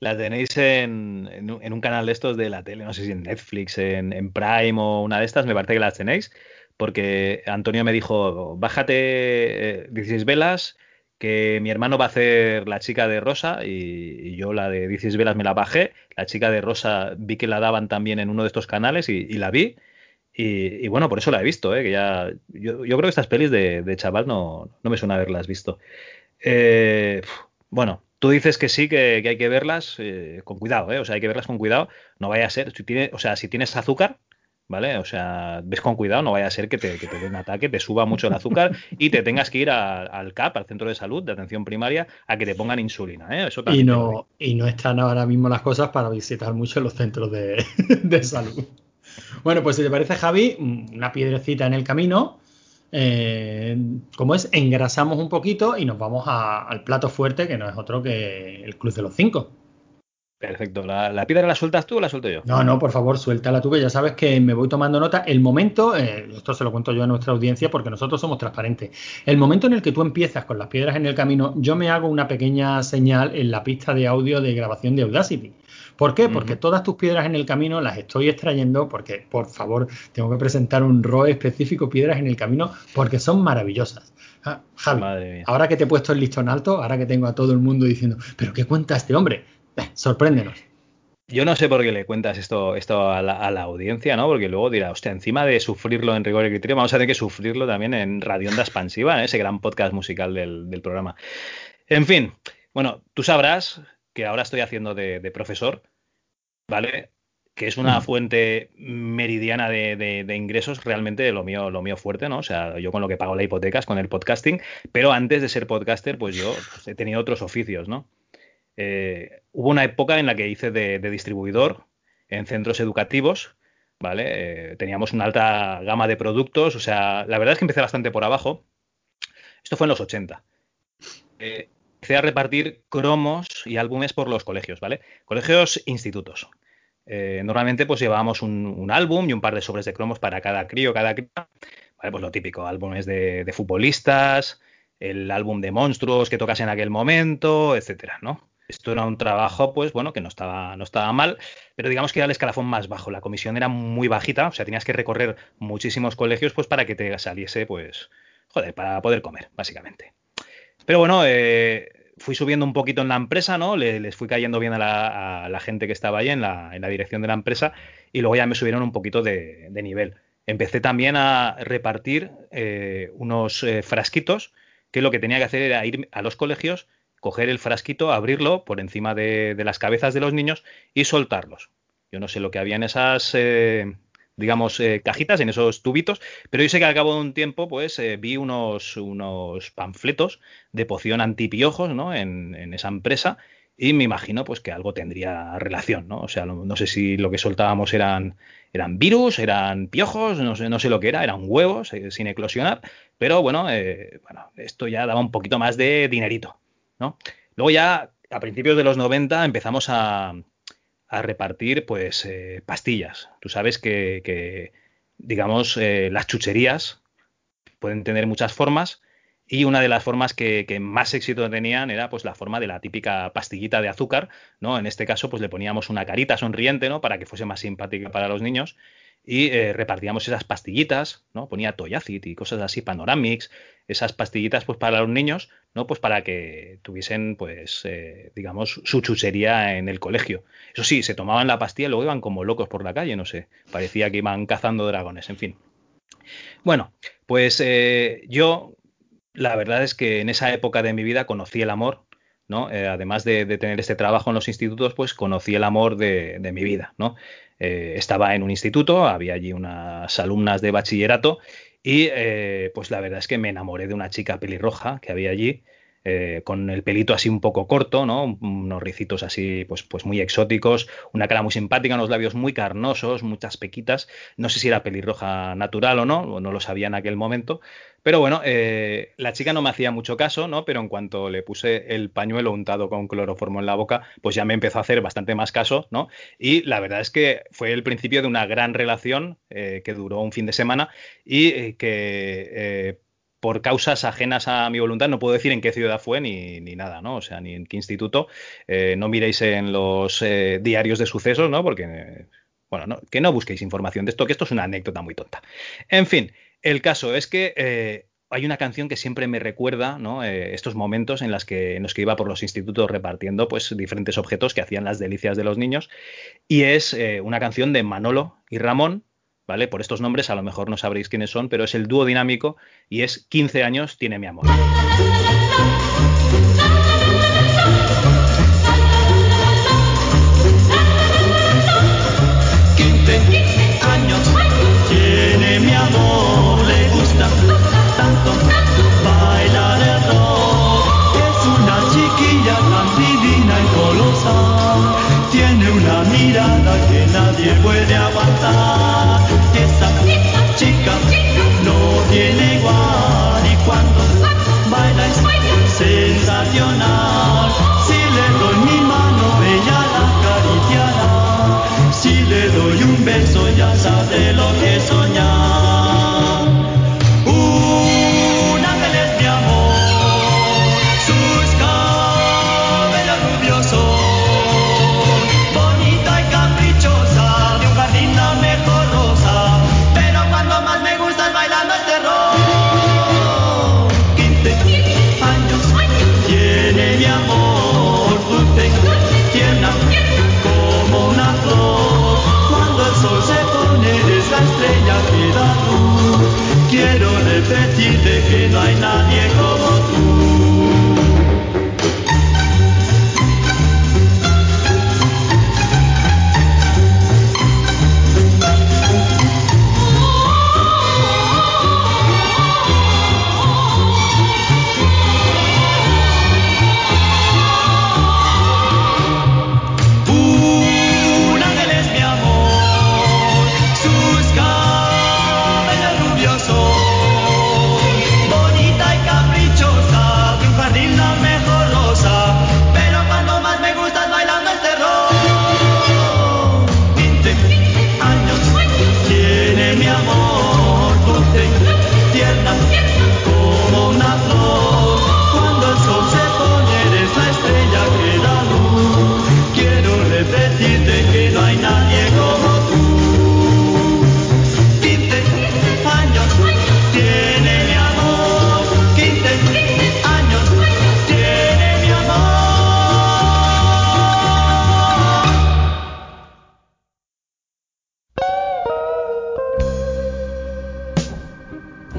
La tenéis en, en un- canal de estos de la tele, no sé si en Netflix, en, en Prime o una de estas, me parece que las tenéis, porque Antonio me dijo, bájate eh, 16 velas, que mi hermano va a hacer la chica de Rosa y, yo la de 16 velas me la bajé, la chica de Rosa vi que la daban también en uno de estos canales y, la vi. Y, bueno, por eso la he visto, ¿eh? que ya, yo, yo creo que estas pelis de, de chaval no, no me suena haberlas visto. Eh, bueno, tú dices que sí, que, que hay que verlas eh, con cuidado, ¿eh? O sea, hay que verlas con cuidado. No vaya a ser, si tiene, o sea, si tienes azúcar, ¿vale? O sea, ves con cuidado, no vaya a ser que te, que te dé un ataque, te suba mucho el azúcar y te tengas que ir a- al CAP, al centro de salud, de atención primaria, a que te pongan insulina, ¿eh? Eso Y no, y no están ahora mismo las cosas para visitar mucho los centros de, de salud. Bueno, pues si te parece, Javi, una piedrecita en el camino. Eh, como es, engrasamos un poquito y nos vamos a- al plato fuerte, que no es otro que el Club de los Cinco. Perfecto. ¿La, la piedra la sueltas tú o la suelto yo? No, no, por favor, suéltala tú, que ya sabes que me voy tomando nota. El momento, eh, esto se lo cuento yo a nuestra audiencia porque nosotros somos transparentes. El momento en el que tú empiezas con las piedras en el camino, yo me hago una pequeña señal en la pista de audio de grabación de Audacity. ¿Por qué? Porque todas tus piedras en el camino las estoy extrayendo porque, por favor, tengo que presentar un ROE específico, piedras en el camino, porque son maravillosas. Ah, Javi, Madre mía. ahora que te he puesto el listón alto, ahora que tengo a todo el mundo diciendo, ¿pero qué cuenta este hombre? Eh, sorpréndenos. Yo no sé por qué le cuentas esto, esto a, la, a la audiencia, ¿no? Porque luego dirá, hostia, encima de sufrirlo en rigor y criterio, vamos a tener que sufrirlo también en Radionda Expansiva, ¿eh? ese gran podcast musical del, del programa. En fin, bueno, tú sabrás que ahora estoy haciendo de, de profesor, ¿vale? Que es una fuente meridiana de, de- de ingresos, realmente lo mío, lo mío fuerte, ¿no? O sea, yo con lo que pago la hipoteca es con el podcasting, pero antes de ser podcaster, pues yo pues, he tenido otros oficios, ¿no? Eh, hubo una época en la que hice de, de distribuidor en centros educativos, ¿vale? Eh, teníamos una alta gama de productos, o sea, la verdad es que empecé bastante por abajo. Esto fue en los 80. Eh, empecé a repartir cromos y álbumes por los colegios, ¿vale? Colegios, institutos. Eh, normalmente pues llevábamos un, álbum y un par de sobres de cromos para cada crío, cada cría. Vale, pues lo típico, álbumes de, de futbolistas, el álbum de monstruos que tocas en aquel momento, etcétera, ¿no? Esto era un trabajo, pues bueno, que no estaba, no estaba mal, pero digamos que era el escalafón más bajo. La comisión era muy bajita, o sea, tenías que recorrer muchísimos colegios, pues para que te saliese, pues, joder, para poder comer, básicamente. Pero bueno, eh, fui subiendo un poquito en la empresa, ¿no? Le- les fui cayendo bien a la, gente que estaba ahí en la, en la dirección de la empresa y luego ya me subieron un poquito de, nivel. Empecé también a repartir eh, unos eh, frasquitos que lo que tenía que hacer era ir a los colegios, coger el frasquito, abrirlo por encima de, las cabezas de los niños y soltarlos. Yo no sé lo que había en esas, digamos, eh, cajitas, en esos tubitos, pero yo sé que al cabo de un tiempo, pues eh, vi unos, unos panfletos de poción antipiojos, ¿no? En, en esa empresa y me imagino, pues que algo tendría relación, ¿no? O sea, no, sé si lo que soltábamos eran, eran virus, eran piojos, no sé, no sé lo que era, eran huevos eh, sin eclosionar, pero bueno, bueno, esto ya daba un poquito más de dinerito, ¿no? Luego ya a principios de los 90 empezamos a, a repartir pues eh, pastillas. Tú sabes que, que digamos, eh, las chucherías pueden tener muchas formas y una de las formas que, más éxito tenían era pues la forma de la típica pastillita de azúcar, ¿no? En este caso pues le poníamos una carita sonriente, ¿no? Para que fuese más simpática para los niños y eh, repartíamos esas pastillitas, ¿no? Ponía Toyacit y cosas así, Panoramix, esas pastillitas pues para los niños, ¿no? Pues para que tuviesen pues eh, digamos su chuchería en el colegio. Eso sí, se tomaban la pastilla y luego iban como locos por la calle, no sé, parecía que iban cazando dragones, en fin. Bueno, pues eh, yo la verdad es que en esa época de mi vida conocí el amor, ¿no? Eh, además de, tener este trabajo en los institutos, pues conocí el amor de, de mi vida, ¿no? Estaba en un instituto, había allí unas alumnas de bachillerato y eh, pues la verdad es que me enamoré de una chica pelirroja que había allí eh, con el pelito así un poco corto, ¿no? Unos ricitos así, pues, pues muy exóticos, una cara muy simpática, unos labios muy carnosos, muchas pequitas. No sé si era pelirroja natural o no, no lo sabía en aquel momento. Pero bueno, eh, la chica no me hacía mucho caso, ¿no? Pero en cuanto le puse el pañuelo untado con cloroformo en la boca, pues ya me empezó a hacer bastante más caso, ¿no? Y la verdad es que fue el principio de una gran relación eh, que duró un fin de semana y eh, que por causas ajenas a mi voluntad, no puedo decir en qué ciudad fue ni, ni nada, ¿no? O sea, ni en qué instituto. No miréis en los diarios de sucesos, ¿no? Porque, bueno, no, que no busquéis información de esto, que esto es una anécdota muy tonta. En fin, el caso es que eh, hay una canción que siempre me recuerda ¿no? eh, estos momentos en, que, los que iba por los institutos repartiendo pues, diferentes objetos que hacían las delicias de los niños. Y es eh, una canción de Manolo y Ramón, ¿vale? Por estos nombres a lo mejor no sabréis quiénes son, pero es el dúo dinámico y es 15 años tiene mi amor.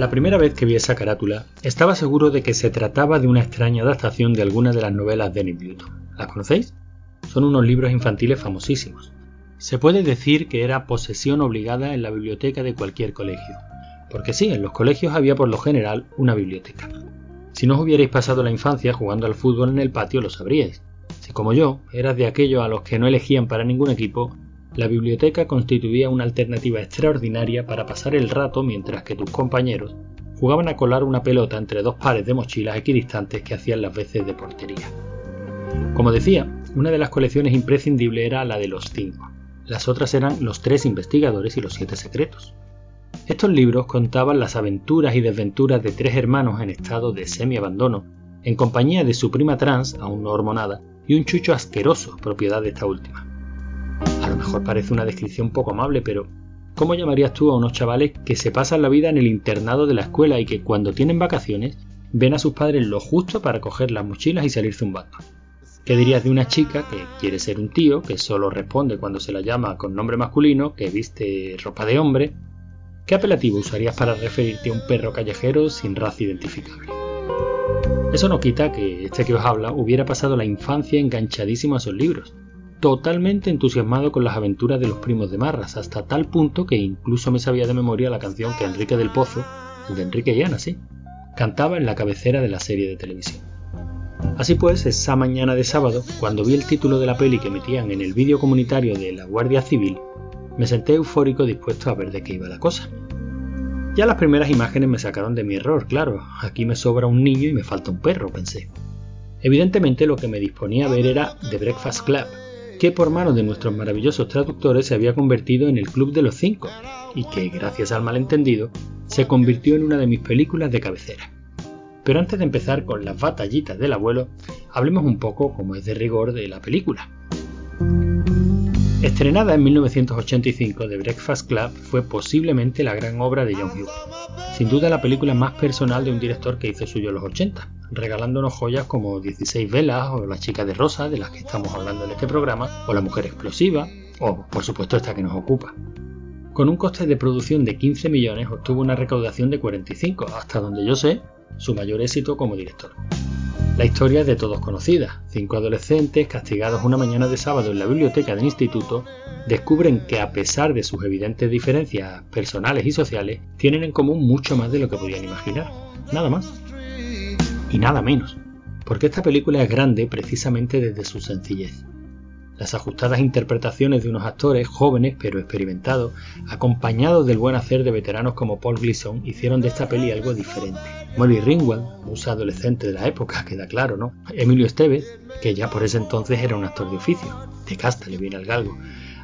La primera vez que vi esa carátula, estaba seguro de que se trataba de una extraña adaptación de alguna de las novelas de Nick Newton. ¿Las conocéis? Son unos libros infantiles famosísimos. Se puede decir que era posesión obligada en la biblioteca de cualquier colegio. Porque sí, en los colegios había por lo general una biblioteca. Si no os hubierais pasado la infancia jugando al fútbol en el patio, lo sabríais. Si como yo, eras de aquellos a los que no elegían para ningún equipo, la biblioteca constituía una alternativa extraordinaria para pasar el rato mientras que tus compañeros jugaban a colar una pelota entre dos pares de mochilas equidistantes que hacían las veces de portería. Como decía, una de las colecciones imprescindibles era la de los cinco. Las otras eran Los tres investigadores y Los siete secretos. Estos libros contaban las aventuras y desventuras de tres hermanos en estado de semi-abandono, en compañía de su prima trans, aún no hormonada, y un chucho asqueroso, propiedad de esta última. Mejor parece una descripción poco amable, pero ¿cómo llamarías tú a unos chavales que se pasan la vida en el internado de la escuela y que cuando tienen vacaciones ven a sus padres lo justo para coger las mochilas y salir zumbando? ¿Qué dirías de una chica que quiere ser un tío, que solo responde cuando se la llama con nombre masculino, que viste ropa de hombre? ¿Qué apelativo usarías para referirte a un perro callejero sin raza identificable? Eso no quita que este que os habla hubiera pasado la infancia enganchadísimo a esos libros, totalmente entusiasmado con las aventuras de los primos de Marras, hasta tal punto que incluso me sabía de memoria la canción que Enrique del Pozo, el de Enrique y Ana, sí, cantaba en la cabecera de la serie de televisión. Así pues, esa mañana de sábado, cuando vi el título de la peli que metían en el vídeo comunitario de la Guardia Civil, me senté eufórico dispuesto a ver de qué iba la cosa. Ya las primeras imágenes me sacaron de mi error, claro, aquí me sobra un niño y me falta un perro, pensé. Evidentemente lo que me disponía a ver era The Breakfast Club, que por mano de nuestros maravillosos traductores se había convertido en el Club de los Cinco, y que, gracias al malentendido, se convirtió en una de mis películas de cabecera. Pero antes de empezar con las batallitas del abuelo, hablemos un poco, como es de rigor, de la película. Estrenada en 1985, The Breakfast Club fue posiblemente la gran obra de John Hughes. Sin duda la película más personal de un director que hizo suyo los 80, regalándonos joyas como 16 velas o La chica de rosa, de las que estamos hablando en este programa, o La mujer explosiva, o por supuesto esta que nos ocupa. Con un coste de producción de 15 millones obtuvo una recaudación de 45, hasta donde yo sé, su mayor éxito como director. La historia es de todos conocida. Cinco adolescentes, castigados una mañana de sábado en la biblioteca del instituto, descubren que a pesar de sus evidentes diferencias personales y sociales, tienen en común mucho más de lo que podían imaginar. Nada más. Y nada menos. Porque esta película es grande precisamente desde su sencillez. Las ajustadas interpretaciones de unos actores jóvenes pero experimentados, acompañados del buen hacer de veteranos como Paul Gleason, hicieron de esta peli algo diferente. Molly Ringwald, musa adolescente de la época, queda claro, ¿no? Emilio Estevez, que ya por ese entonces era un actor de oficio, de casta le viene al galgo.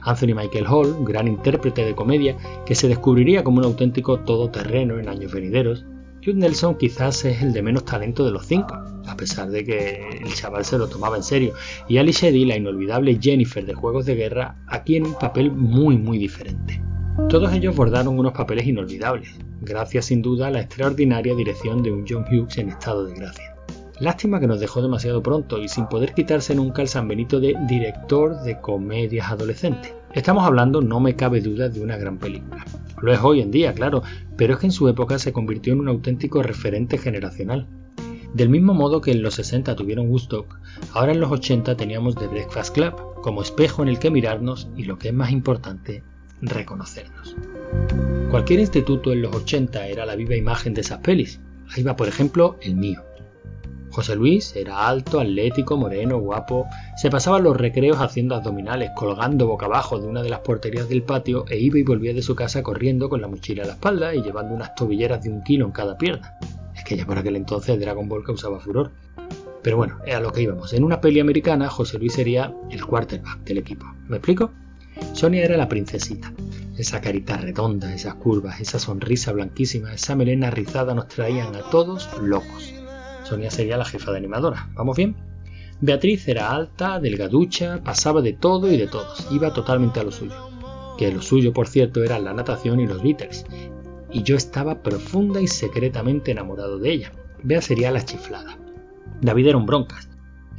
Anthony Michael Hall, gran intérprete de comedia que se descubriría como un auténtico todoterreno en años venideros, Jude Nelson quizás es el de menos talento de los cinco, a pesar de que el chaval se lo tomaba en serio, y Ali Sheddy, la inolvidable Jennifer de Juegos de Guerra, aquí en un papel muy muy diferente. Todos ellos bordaron unos papeles inolvidables, gracias sin duda a la extraordinaria dirección de un John Hughes en estado de gracia. Lástima que nos dejó demasiado pronto y sin poder quitarse nunca el San Benito de director de comedias adolescentes. Estamos hablando, no me cabe duda, de una gran película. Lo es hoy en día, claro, pero es que en su época se convirtió en un auténtico referente generacional. Del mismo modo que en los 60 tuvieron Woodstock, ahora en los 80 teníamos The Breakfast Club como espejo en el que mirarnos y lo que es más importante, reconocernos. Cualquier instituto en los 80 era la viva imagen de esas pelis. Ahí va, por ejemplo, el mío. José Luis era alto, atlético, moreno, guapo. Se pasaba los recreos haciendo abdominales, colgando boca abajo de una de las porterías del patio e iba y volvía de su casa corriendo con la mochila a la espalda y llevando unas tobilleras de un kilo en cada pierna. Que ya por aquel entonces Dragon Ball causaba furor. Pero bueno, es a lo que íbamos. En una peli americana, José Luis sería el quarterback del equipo. ¿Me explico? Sonia era la princesita. Esa carita redonda, esas curvas, esa sonrisa blanquísima, esa melena rizada nos traían a todos locos. Sonia sería la jefa de animadora. ¿Vamos bien? Beatriz era alta, delgaducha, pasaba de todo y de todos, iba totalmente a lo suyo. Que lo suyo, por cierto, era la natación y los Beatles. Y yo estaba profunda y secretamente enamorado de ella. Bea sería la chiflada. David era un broncas,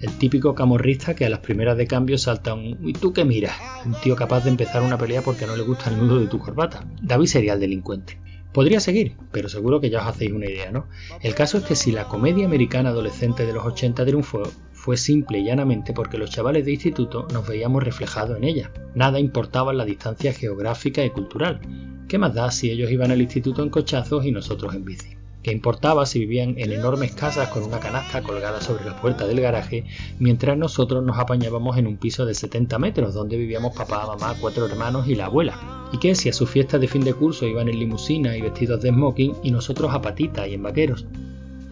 el típico camorrista que a las primeras de cambio salta un ¿y tú qué miras? Un tío capaz de empezar una pelea porque no le gusta el nudo de tu corbata. David sería el delincuente. Podría seguir, pero seguro que ya os hacéis una idea, ¿no? El caso es que si la comedia americana adolescente de los 80 triunfó, fue simple y llanamente porque los chavales de instituto nos veíamos reflejados en ella. Nada importaba la distancia geográfica y cultural. ¿Qué más da si ellos iban al instituto en cochazos y nosotros en bici? ¿Qué importaba si vivían en enormes casas con una canasta colgada sobre la puerta del garaje, mientras nosotros nos apañábamos en un piso de 70 metros donde vivíamos papá, mamá, cuatro hermanos y la abuela? ¿Y qué si a su fiesta de fin de curso iban en limusina y vestidos de smoking y nosotros a patita y en vaqueros?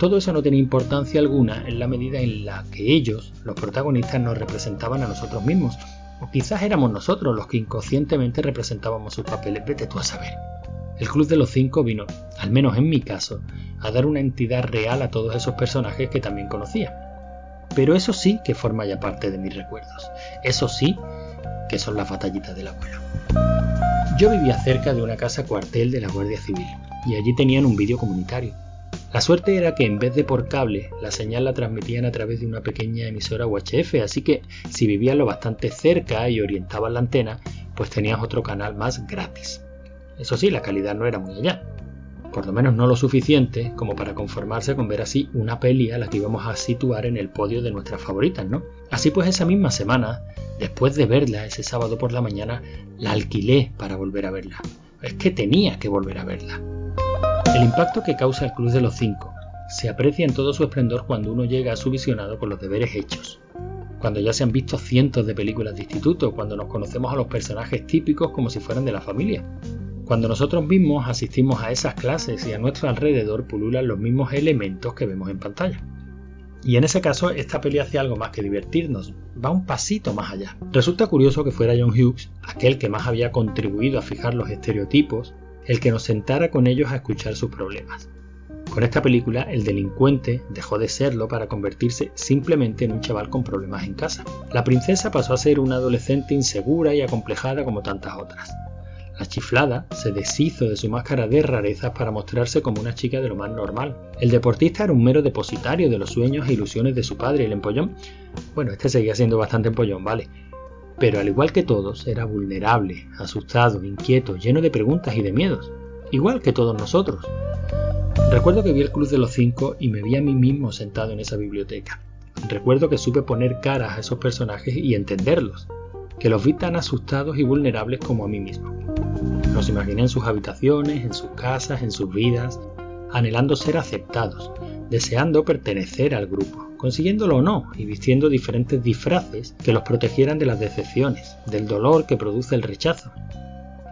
Todo eso no tenía importancia alguna en la medida en la que ellos, los protagonistas, nos representaban a nosotros mismos. O quizás éramos nosotros los que inconscientemente representábamos sus papeles, vete tú a saber. El Club de los Cinco vino, al menos en mi caso, a dar una entidad real a todos esos personajes que también conocía. Pero eso sí que forma ya parte de mis recuerdos. Eso sí que son las batallitas del abuelo. Yo vivía cerca de una casa cuartel de la Guardia Civil y allí tenían un vídeo comunitario. La suerte era que en vez de por cable, la señal la transmitían a través de una pequeña emisora UHF, así que si vivías lo bastante cerca y orientabas la antena, pues tenías otro canal más gratis. Eso sí, la calidad no era muy allá. por lo menos no lo suficiente como para conformarse con ver así una peli a la que íbamos a situar en el podio de nuestras favoritas, ¿no? Así pues esa misma semana, después de verla ese sábado por la mañana, la alquilé para volver a verla. Es que tenía que volver a verla. El impacto que causa el Club de los Cinco se aprecia en todo su esplendor cuando uno llega a su visionado con los deberes hechos. Cuando ya se han visto cientos de películas de instituto, cuando nos conocemos a los personajes típicos como si fueran de la familia, cuando nosotros mismos asistimos a esas clases y a nuestro alrededor pululan los mismos elementos que vemos en pantalla. Y en ese caso, esta peli hace algo más que divertirnos, va un pasito más allá. Resulta curioso que fuera John Hughes, aquel que más había contribuido a fijar los estereotipos, el que nos sentara con ellos a escuchar sus problemas. Con esta película, el delincuente dejó de serlo para convertirse simplemente en un chaval con problemas en casa. La princesa pasó a ser una adolescente insegura y acomplejada como tantas otras. La chiflada se deshizo de su máscara de rarezas para mostrarse como una chica de lo más normal. El deportista era un mero depositario de los sueños e ilusiones de su padre el empollón, bueno, este seguía siendo bastante empollón, vale. Pero al igual que todos, era vulnerable, asustado, inquieto, lleno de preguntas y de miedos. Igual que todos nosotros. Recuerdo que vi el Club de los Cinco y me vi a mí mismo sentado en esa biblioteca. Recuerdo que supe poner caras a esos personajes y entenderlos, que los vi tan asustados y vulnerables como a mí mismo. Los imaginé en sus habitaciones, en sus casas, en sus vidas, anhelando ser aceptados, deseando pertenecer al grupo, consiguiéndolo o no, y vistiendo diferentes disfraces que los protegieran de las decepciones, del dolor que produce el rechazo.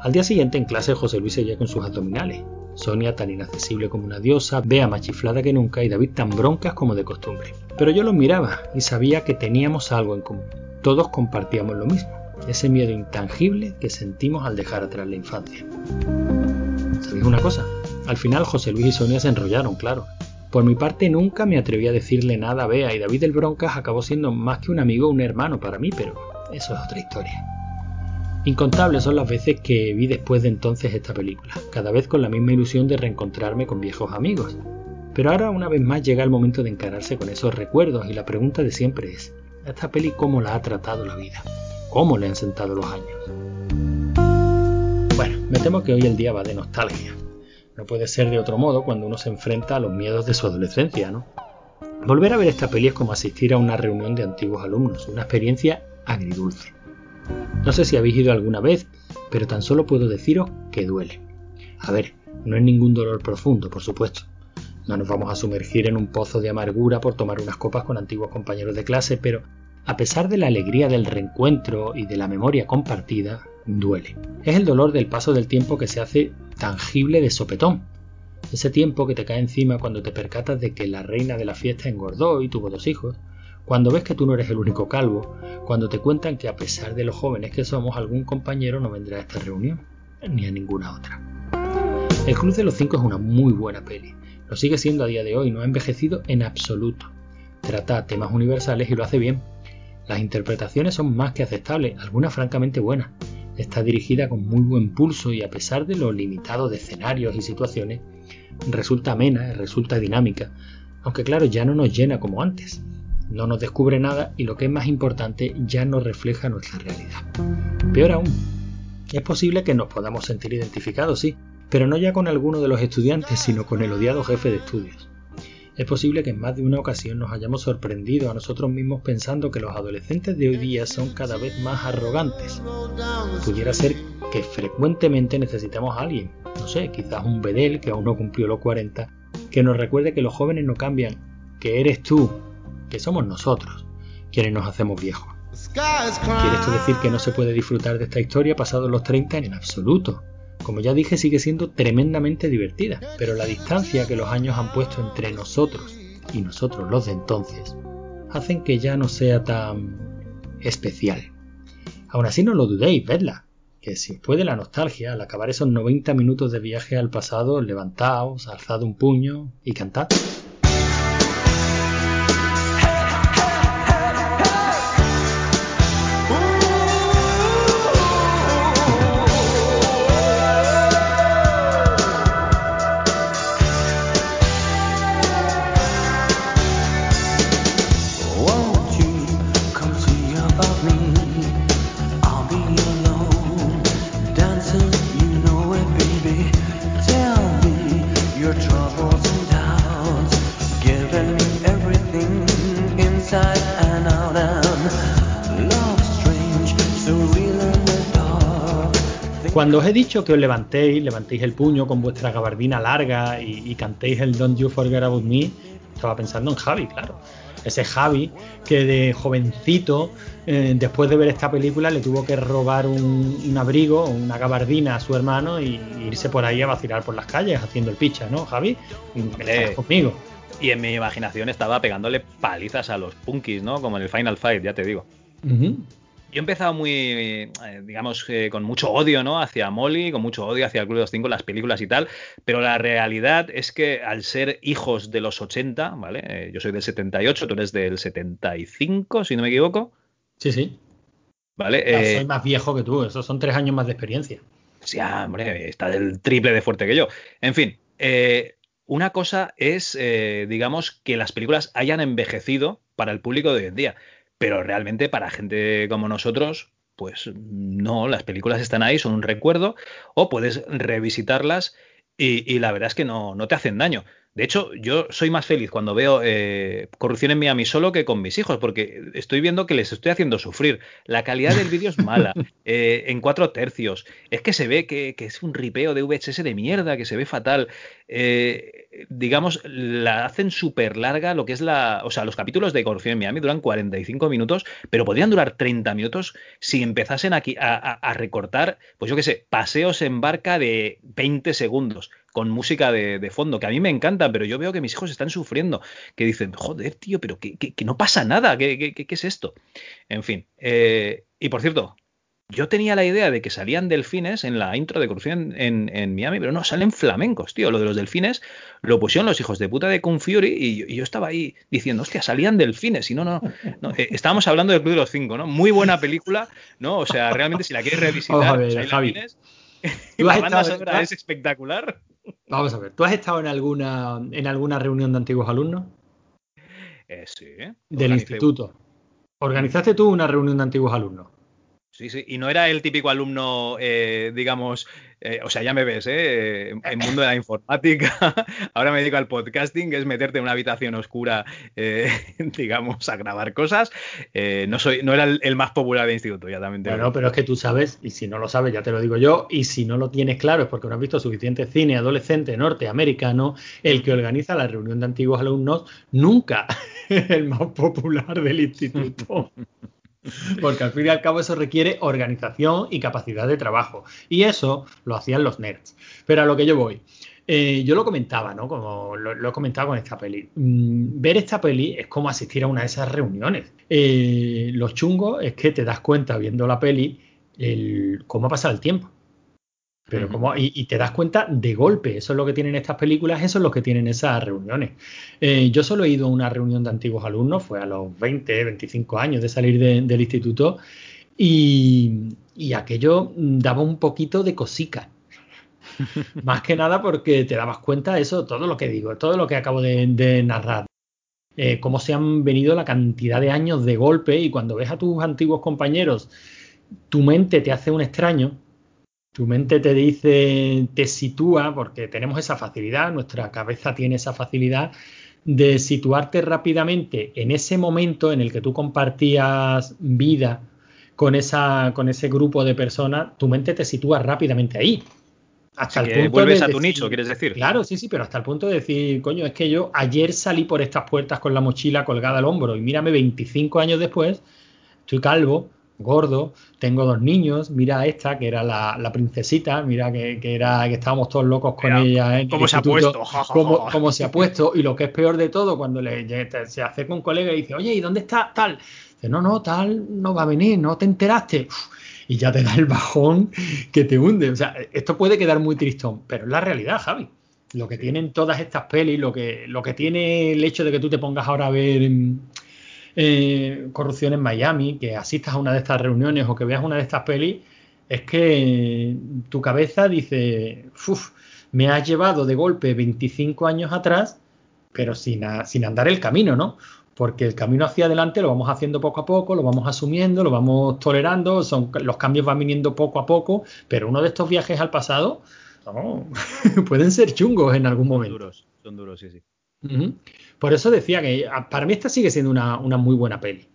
Al día siguiente en clase José Luis seguía con sus abdominales, Sonia tan inaccesible como una diosa, Bea más chiflada que nunca y David tan broncas como de costumbre. Pero yo los miraba y sabía que teníamos algo en común. Todos compartíamos lo mismo, ese miedo intangible que sentimos al dejar atrás la infancia. ¿Sabéis una cosa? Al final José Luis y Sonia se enrollaron, claro. Por mi parte nunca me atreví a decirle nada a Bea y David el Broncas acabó siendo más que un amigo un hermano para mí, pero eso es otra historia. Incontables son las veces que vi después de entonces esta película, cada vez con la misma ilusión de reencontrarme con viejos amigos. Pero ahora una vez más llega el momento de encararse con esos recuerdos y la pregunta de siempre es, ¿esta peli cómo la ha tratado la vida? ¿Cómo le han sentado los años? Bueno, me temo que hoy el día va de nostalgia. No puede ser de otro modo cuando uno se enfrenta a los miedos de su adolescencia, ¿no? Volver a ver esta peli es como asistir a una reunión de antiguos alumnos, una experiencia agridulce. No sé si habéis ido alguna vez, pero tan solo puedo deciros que duele. A ver, no es ningún dolor profundo, por supuesto. No nos vamos a sumergir en un pozo de amargura por tomar unas copas con antiguos compañeros de clase, pero a pesar de la alegría del reencuentro y de la memoria compartida, duele. Es el dolor del paso del tiempo que se hace tangible de sopetón. Ese tiempo que te cae encima cuando te percatas de que la reina de la fiesta engordó y tuvo dos hijos, cuando ves que tú no eres el único calvo, cuando te cuentan que a pesar de los jóvenes que somos, algún compañero no vendrá a esta reunión, ni a ninguna otra. El Club de los Cinco es una muy buena peli. Lo sigue siendo a día de hoy, no ha envejecido en absoluto. Trata temas universales y lo hace bien. Las interpretaciones son más que aceptables, algunas francamente buenas. Está dirigida con muy buen pulso y a pesar de lo limitado de escenarios y situaciones, resulta amena, resulta dinámica, aunque claro, ya no nos llena como antes no nos descubre nada y lo que es más importante ya no refleja nuestra realidad. Peor aún, es posible que nos podamos sentir identificados, sí, pero no ya con alguno de los estudiantes, sino con el odiado jefe de estudios. Es posible que en más de una ocasión nos hayamos sorprendido a nosotros mismos pensando que los adolescentes de hoy día son cada vez más arrogantes. Pudiera ser que frecuentemente necesitamos a alguien, no sé, quizás un bedel que aún no cumplió los 40, que nos recuerde que los jóvenes no cambian, que eres tú, que somos nosotros quienes nos hacemos viejos. ¿Quiere esto decir que no se puede disfrutar de esta historia pasados los 30? En absoluto. Como ya dije, sigue siendo tremendamente divertida, pero la distancia que los años han puesto entre nosotros y nosotros los de entonces hacen que ya no sea tan especial. Aún así no lo dudéis, vedla, que si os puede la nostalgia, al acabar esos 90 minutos de viaje al pasado, levantaos, alzad un puño y cantad. Cuando os he dicho que os levantéis, levantéis el puño con vuestra gabardina larga y, y cantéis el Don't You Forget About Me, estaba pensando en Javi, claro. Ese Javi que de jovencito, eh, después de ver esta película, le tuvo que robar un, un abrigo, una gabardina a su hermano y irse por ahí a vacilar por las calles haciendo el picha, ¿no, Javi? Conmigo. Y en mi imaginación estaba pegándole palizas a los punkis, ¿no? Como en el Final Fight, ya te digo. Yo he empezado muy, eh, digamos, eh, con mucho odio, ¿no? Hacia Molly, con mucho odio hacia el Club de los Cinco, las películas y tal, pero la realidad es que al ser hijos de los 80, ¿vale? Eh, yo soy del 78, tú eres del 75, si no me equivoco, Sí, sí. ¿vale? Eh, soy más viejo que tú, esos son tres años más de experiencia. Sí, hombre, está del triple de fuerte que yo. En fin, una cosa es, digamos, que las películas hayan envejecido para el público de hoy en día, pero realmente para gente como nosotros, pues no, las películas están ahí, son un recuerdo, o puedes revisitarlas y, y la verdad es que no, no te hacen daño. De hecho, yo soy más feliz cuando veo eh, Corrupción en Miami solo que con mis hijos, porque estoy viendo que les estoy haciendo sufrir. La calidad del vídeo es mala, eh, en cuatro tercios. Es que se ve que, que es un ripeo de VHS de mierda, que se ve fatal. Eh, digamos, la hacen súper larga lo que es la... O sea, los capítulos de Corrupción en Miami duran 45 minutos, pero podrían durar 30 minutos si empezasen aquí a, recortar, pues yo qué sé, paseos en barca de 20 segundos con música de, fondo, que a mí me encanta, pero yo veo que mis hijos están sufriendo, que dicen, joder, tío, pero que, que- no pasa nada, ¿qué, qué- qué- qué es esto? En fin, eh, y por cierto, yo tenía la idea de que salían delfines en la intro de Corrupción en, en Miami, pero no, salen flamencos, tío. Lo de los delfines lo pusieron los hijos de puta de Kung Fury y yo, y yo estaba ahí diciendo, hostia, salían delfines. Y no, no, no. eh, estábamos hablando del Club de los Cinco, ¿no? Muy buena película, ¿no? O sea, realmente si la quieres revisitar, Vamos a ver, pues hay Javi. delfines. Tú la banda sonora es espectacular. Vamos a ver, ¿tú has estado en alguna, en alguna reunión de antiguos alumnos Eh, sí. del instituto? ¿Organizaste tú una reunión de antiguos alumnos? Sí, sí. Y no era el típico alumno, eh, digamos, eh, o sea, ya me ves, ¿eh? En en mundo de la informática. Ahora me dedico al podcasting, que es meterte en una habitación oscura, eh, digamos, a grabar cosas. Eh, no soy, no era el, el más popular de instituto, ya también te lo Bueno, digo. pero es que tú sabes, y si no lo sabes, ya te lo digo yo, y si no lo tienes claro es porque no has visto suficiente cine adolescente norteamericano, el que organiza la reunión de antiguos alumnos nunca el más popular del instituto. Porque al fin y al cabo eso requiere organización y capacidad de trabajo. Y eso lo hacían los nerds. Pero a lo que yo voy. Eh, yo lo comentaba, ¿no? Como lo, he comentado con esta peli. Mm, ver esta peli es como asistir a una de esas reuniones. Eh, lo chungo es que te das cuenta viendo la peli el, cómo ha pasado el tiempo. Pero Ujú. como, y, y te das cuenta de golpe, eso es lo que tienen estas películas, eso es lo que tienen esas reuniones. Eh, yo solo he ido a una reunión de antiguos alumnos, fue a los 20, 25 años de salir de- del instituto, y, y aquello daba un poquito de cosica. Más que nada porque te dabas cuenta de eso, todo lo que digo, todo lo que acabo de, de narrar. Eh, cómo se han venido la cantidad de años de golpe y cuando ves a tus antiguos compañeros, tu mente te hace un extraño, tu mente te dice, te sitúa, porque tenemos esa facilidad, nuestra cabeza tiene esa facilidad de situarte rápidamente en ese momento en el que tú compartías vida con, esa, con ese grupo de personas, tu mente te sitúa rápidamente ahí. Hasta Así el que punto vuelves de a tu decir- nicho, quieres decir. Claro, sí, sí, pero hasta el punto de decir, coño, es que yo ayer salí por estas puertas con la mochila colgada al hombro y mírame 25 años después, estoy calvo, gordo, tengo dos niños, mira a esta que era la, la princesita, mira que, que era que estábamos todos locos con Mira, ella. en el cómo se ha puesto, ja, ja, cómo, ja. cómo se ha puesto y lo que es peor de todo cuando le, se acerca un colega y dice, oye, ¿y dónde está tal? Dice, no, no, tal no va a venir, no te enteraste. Uf, y ya te da el bajón que te hunde. O sea, esto puede quedar muy tristón, pero es la realidad, Javi. Lo que tienen todas estas pelis, lo que, lo que tiene el hecho de que tú te pongas ahora a ver mm, eh, corrupción en Miami, que asistas a una de estas reuniones o que veas una de estas pelis, es que tu cabeza dice, "Uf, me has llevado de golpe 25 años atrás, pero sin, a- sin andar el camino, ¿no? Porque el camino hacia adelante lo vamos haciendo poco a poco, lo vamos asumiendo, lo vamos tolerando, son, los cambios van viniendo poco a poco, pero uno de estos viajes al pasado no, pueden ser chungos en algún Son momento. duros, son duros, sí, sí. Por eso decía que a- para mí esta sigue siendo una, una muy buena peli.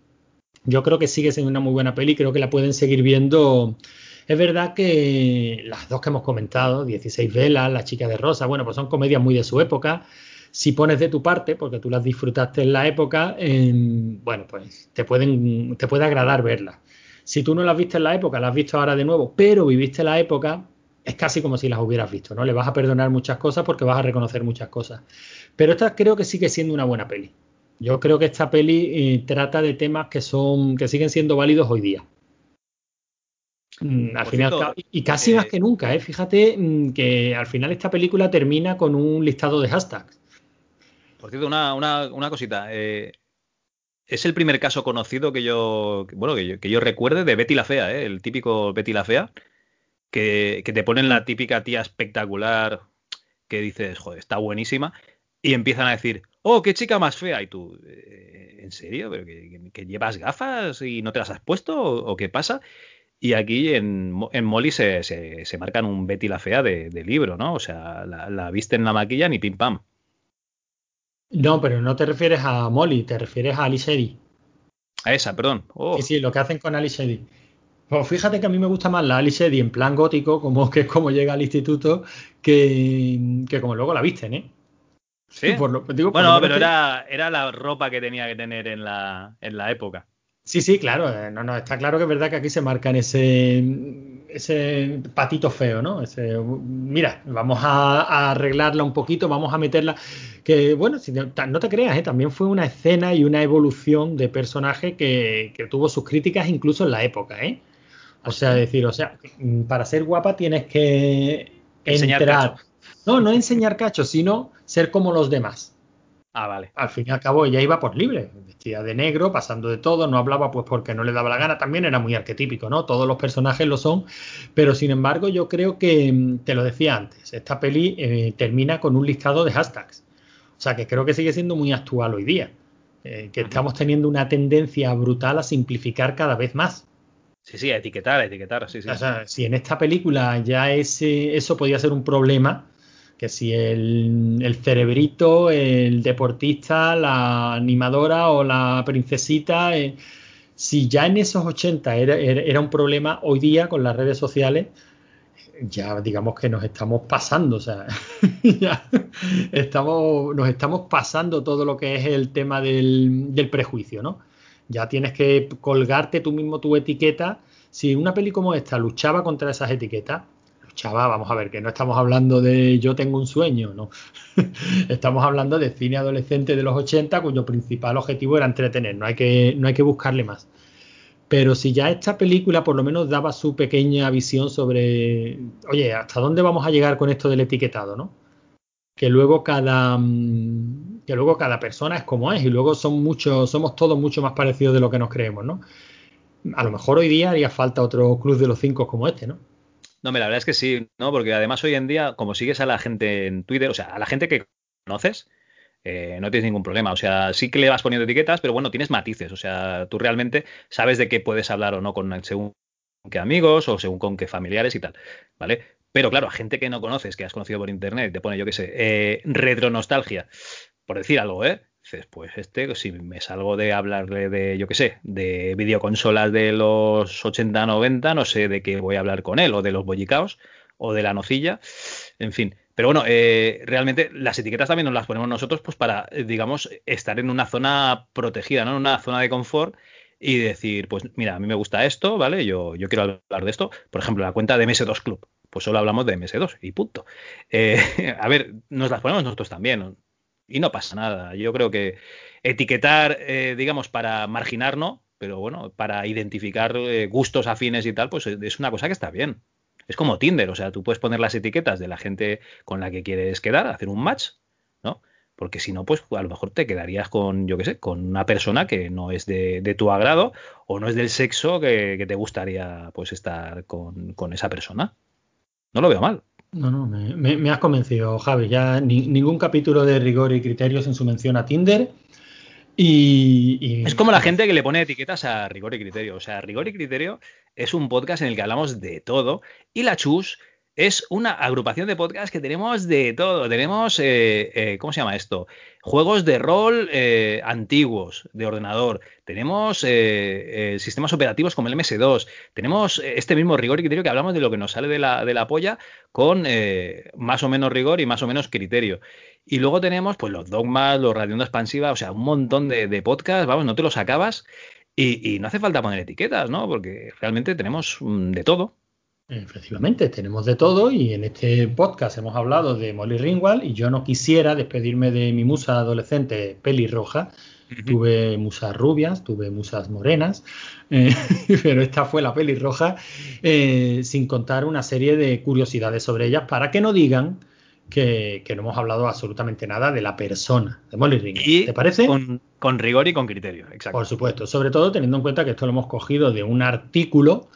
Yo creo que sigue siendo una muy buena peli, creo que la pueden seguir viendo Es verdad que las dos que hemos comentado, 16 velas, La chica de rosa, bueno, pues son comedias muy de su época. Si pones de tu parte, porque tú las disfrutaste en la época, em, bueno, pues te pueden, te puede agradar verlas. Si tú no las viste en la época, las has visto ahora de nuevo, pero viviste la época, es casi como si las hubieras visto, ¿no? Le vas a perdonar muchas cosas porque vas a reconocer muchas cosas. Pero esta creo que sigue siendo una buena peli. Yo creo que esta peli eh, trata de temas que son que siguen siendo válidos hoy día. Mm, al final, cierto, y casi eh, más que nunca, ¿eh? fíjate mm, que al final esta película termina con un listado de hashtags. Por cierto, una, una, una cosita. eh, es el primer caso conocido que yo, bueno, que yo, que yo recuerde de Betty la Fea, ¿eh? el típico Betty la Fea, que, que te ponen la típica tía espectacular que dices, joder, está buenísima, y empiezan a decir, oh, qué chica más fea, y tú, "Eh, ¿en serio? ¿Pero que, llevas gafas y no te las has puesto? ¿O, o qué pasa? Y aquí en, Mo- en Molly se, se, se marcan un Betty la Fea de, de libro, ¿no? O sea, la, la visten, la maquillan y pim pam. No, pero no te refieres a Molly, te refieres a Ali Sheedy. A esa, perdón. Oh, Sí, sí, lo que hacen con Ali Sheedy. Pues fíjate que a mí me gusta más la Ali Sheedy en plan gótico, como que es como llega al instituto, que, que como luego la visten, ¿eh? ¿Sí? Por lo- digo, por lo Bueno, pero que- era, era la ropa que tenía que tener en la, en la época. Sí, sí, claro. eh, No, no, está claro que es verdad que aquí se marcan ese, ese patito feo, ¿no? Ese, mira, vamos a, a arreglarla un poquito, vamos a meterla. Que bueno, si no te creas, ¿eh? también fue una escena y una evolución de personaje que, que tuvo sus críticas incluso en la época, ¿eh? O sea, decir, o sea, mm, para ser guapa tienes que Enseñar entrar. No, no enseñar cacho, sino ser como los demás Ah, vale. al fin y al cabo ella iba por libre, vestida de negro, pasando de todo, no hablaba pues porque no le daba la gana, también era muy arquetípico, ¿no? Todos los personajes lo son, pero sin embargo yo creo que, mm, te lo decía antes, esta peli eh, termina con un listado de hashtags, o sea que creo que sigue siendo muy actual hoy día, eh, que estamos teniendo una tendencia brutal a simplificar cada vez más. Sí, sí, a etiquetar, a etiquetar, sí, sí. O sea, si en esta película ya ese, eso podía ser un problema, que si el, cerebrito, el deportista, la animadora o la princesita, eh, si ya en esos 80 era, era, era un problema, hoy día con las redes sociales, ya digamos que nos estamos pasando, o sea, ya estamos, nos estamos pasando todo lo que es el tema del, del prejuicio, ¿no? Ya tienes que colgarte tú mismo tu etiqueta. Si una peli como esta luchaba contra esas etiquetas, luchaba, vamos a ver, que no estamos hablando de yo tengo un sueño, no. estamos hablando de cine adolescente de los 80 cuyo principal objetivo era entretener, no hay que, no hay que buscarle más. Pero si ya esta película por lo menos daba su pequeña visión sobre, oye, ¿hasta dónde vamos a llegar con esto del etiquetado, no? Que luego cada mm, que luego cada persona es como es y luego son muchos, somos todos mucho más parecidos de lo que nos creemos, ¿no? A lo mejor hoy día haría falta otro club de los cinco como este, ¿no? No, me la verdad es que sí, ¿no? Porque además hoy en día, como sigues a la gente en Twitter, o sea, a la gente que conoces, eh, no tienes ningún problema. O sea, sí que le vas poniendo etiquetas, pero bueno, tienes matices. O sea, tú realmente sabes de qué puedes hablar o no con según qué amigos o según con qué familiares y tal, ¿vale? Pero claro, a gente que no conoces, que has conocido por internet, te pone, yo qué sé, eh, retronostalgia, por decir algo, ¿eh? Dices, pues este, si me salgo de hablarle de, yo qué sé, de videoconsolas de los 80, 90, no sé de qué voy a hablar con él, o de los bollicaos, o de la nocilla, en fin. Pero bueno, eh, realmente las etiquetas también nos las ponemos nosotros pues para, eh, digamos, estar en una zona protegida, ¿no? En una zona de confort y decir, pues mira, a mí me gusta esto, ¿vale? Yo, yo quiero hablar de esto. Por ejemplo, la cuenta de MS2 Club. Pues solo hablamos de MS2 y punto. Eh, a ver, nos las ponemos nosotros también. Y no pasa nada. Yo creo que etiquetar, eh, digamos, para marginar, no, pero bueno, para identificar eh, gustos afines y tal, pues es una cosa que está bien. Es como Tinder, o sea, tú puedes poner las etiquetas de la gente con la que quieres quedar, hacer un match, ¿no? Porque si no, pues a lo mejor te quedarías con, yo qué sé, con una persona que no es de, de tu agrado o no es del sexo que, que te gustaría pues estar con, con, esa persona. No lo veo mal. No, no, me, me, me has convencido, Javi. Ya ni, ningún capítulo de rigor y criterios en su mención a Tinder. Y, y, es como la gente que le pone etiquetas a rigor y criterio. O sea, rigor y criterio es un podcast en el que hablamos de todo y la chus es una agrupación de podcasts que tenemos de todo. Tenemos, eh, eh, ¿cómo se llama esto? Juegos de rol eh, antiguos de ordenador. Tenemos sistemas operativos como el MS2. Tenemos este mismo rigor y criterio que hablamos de lo que nos sale de la, de la polla con más o menos rigor y más o menos criterio. Y luego tenemos pues los dogmas, los radionda expansiva, o sea, un montón de, podcasts, vamos, no te los acabas. Y, y no hace falta poner etiquetas, ¿no? Porque realmente tenemos mm, de todo. Efectivamente, tenemos de todo y en este podcast hemos hablado de Molly Ringwald y yo no quisiera despedirme de mi musa adolescente pelirroja. Tuve musas rubias, tuve musas morenas, eh, pero esta fue la pelirroja, eh, sin contar una serie de curiosidades sobre ellas para que no digan que, que no hemos hablado absolutamente nada de la persona de Molly Ringwald. Y ¿Te parece? Con, con rigor y con criterio, exacto. Por supuesto, sobre todo teniendo en cuenta que esto lo hemos cogido de un artículo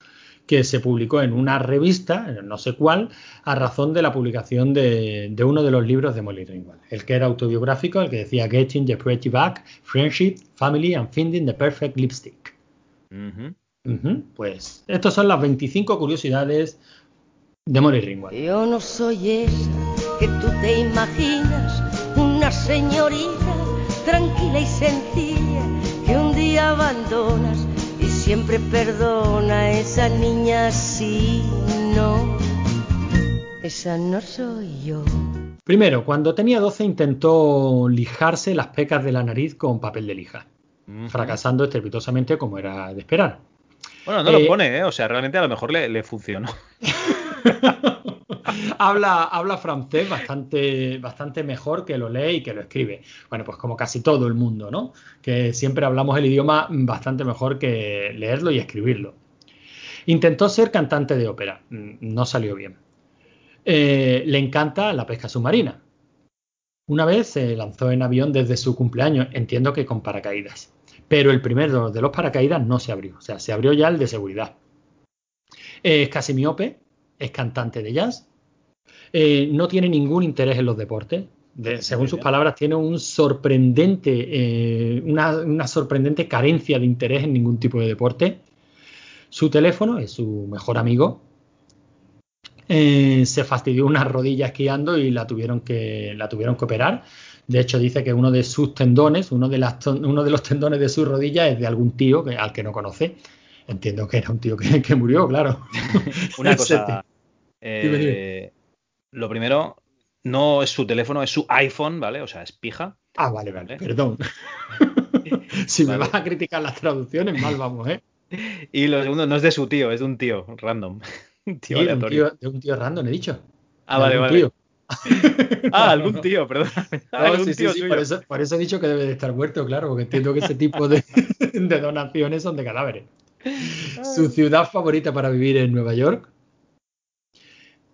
que se publicó en una revista, no sé cuál, a razón de la publicación de, de uno de los libros de Molly Ringwald. El que era autobiográfico, el que decía Getting the Pretty Back, Friendship, Family and Finding the Perfect Lipstick. Ujú. Ujú, Pues estas son las 25 curiosidades de Molly Ringwald. Yo no soy esa que tú te imaginas, una señorita tranquila y sencilla que un día abandonas siempre perdona. Esa niña sí, no, esa no soy yo. Primero, cuando tenía 12 intentó lijarse las pecas de la nariz con papel de lija, fracasando estrepitosamente como era de esperar. Bueno, no Eh, lo pone, ¿eh? O sea, realmente a lo mejor le, le funcionó. habla, habla francés bastante, bastante mejor que lo lee y que lo escribe. Bueno, pues como casi todo el mundo, ¿no? Que siempre hablamos el idioma bastante mejor que leerlo y escribirlo. Intentó ser cantante de ópera, Mm, no salió bien. Eh, le encanta la pesca submarina. Una vez se lanzó en avión desde su cumpleaños, entiendo que con paracaídas. Pero el primero de los paracaídas no se abrió, o sea, se abrió ya el de seguridad. Es casi miope, es cantante de jazz, eh, no tiene ningún interés en los deportes. De- según sus palabras, tiene un sorprendente, eh, una, una sorprendente carencia de interés en ningún tipo de deporte. Su teléfono es su mejor amigo. Eh, se fastidió una rodilla esquiando y la tuvieron que, la tuvieron que operar. De hecho, dice que uno de sus tendones, uno de, las ton- uno de los tendones de su rodilla es de algún tío que, al que no conoce. Entiendo que era un tío que, que murió, claro. Una cosa. eh, Dime, dime. Lo primero, no es su teléfono, es su iPhone, ¿vale? O sea, es pija. Ah, vale, vale, ¿Vale? perdón. si me vas a criticar las traducciones, mal vamos, ¿eh? Y lo segundo, no es de su tío, es de un tío random. Un Sí, tío de, un aleatorio. tío, de un tío random, he dicho. Ah, vale, vale. tío. Ah, algún tío, perdón. No, sí, sí, tío sí, por, eso, por eso he dicho que debe de estar muerto, claro, porque entiendo que ese tipo de, de donaciones son de cadáveres. Su ciudad favorita para vivir es Nueva York.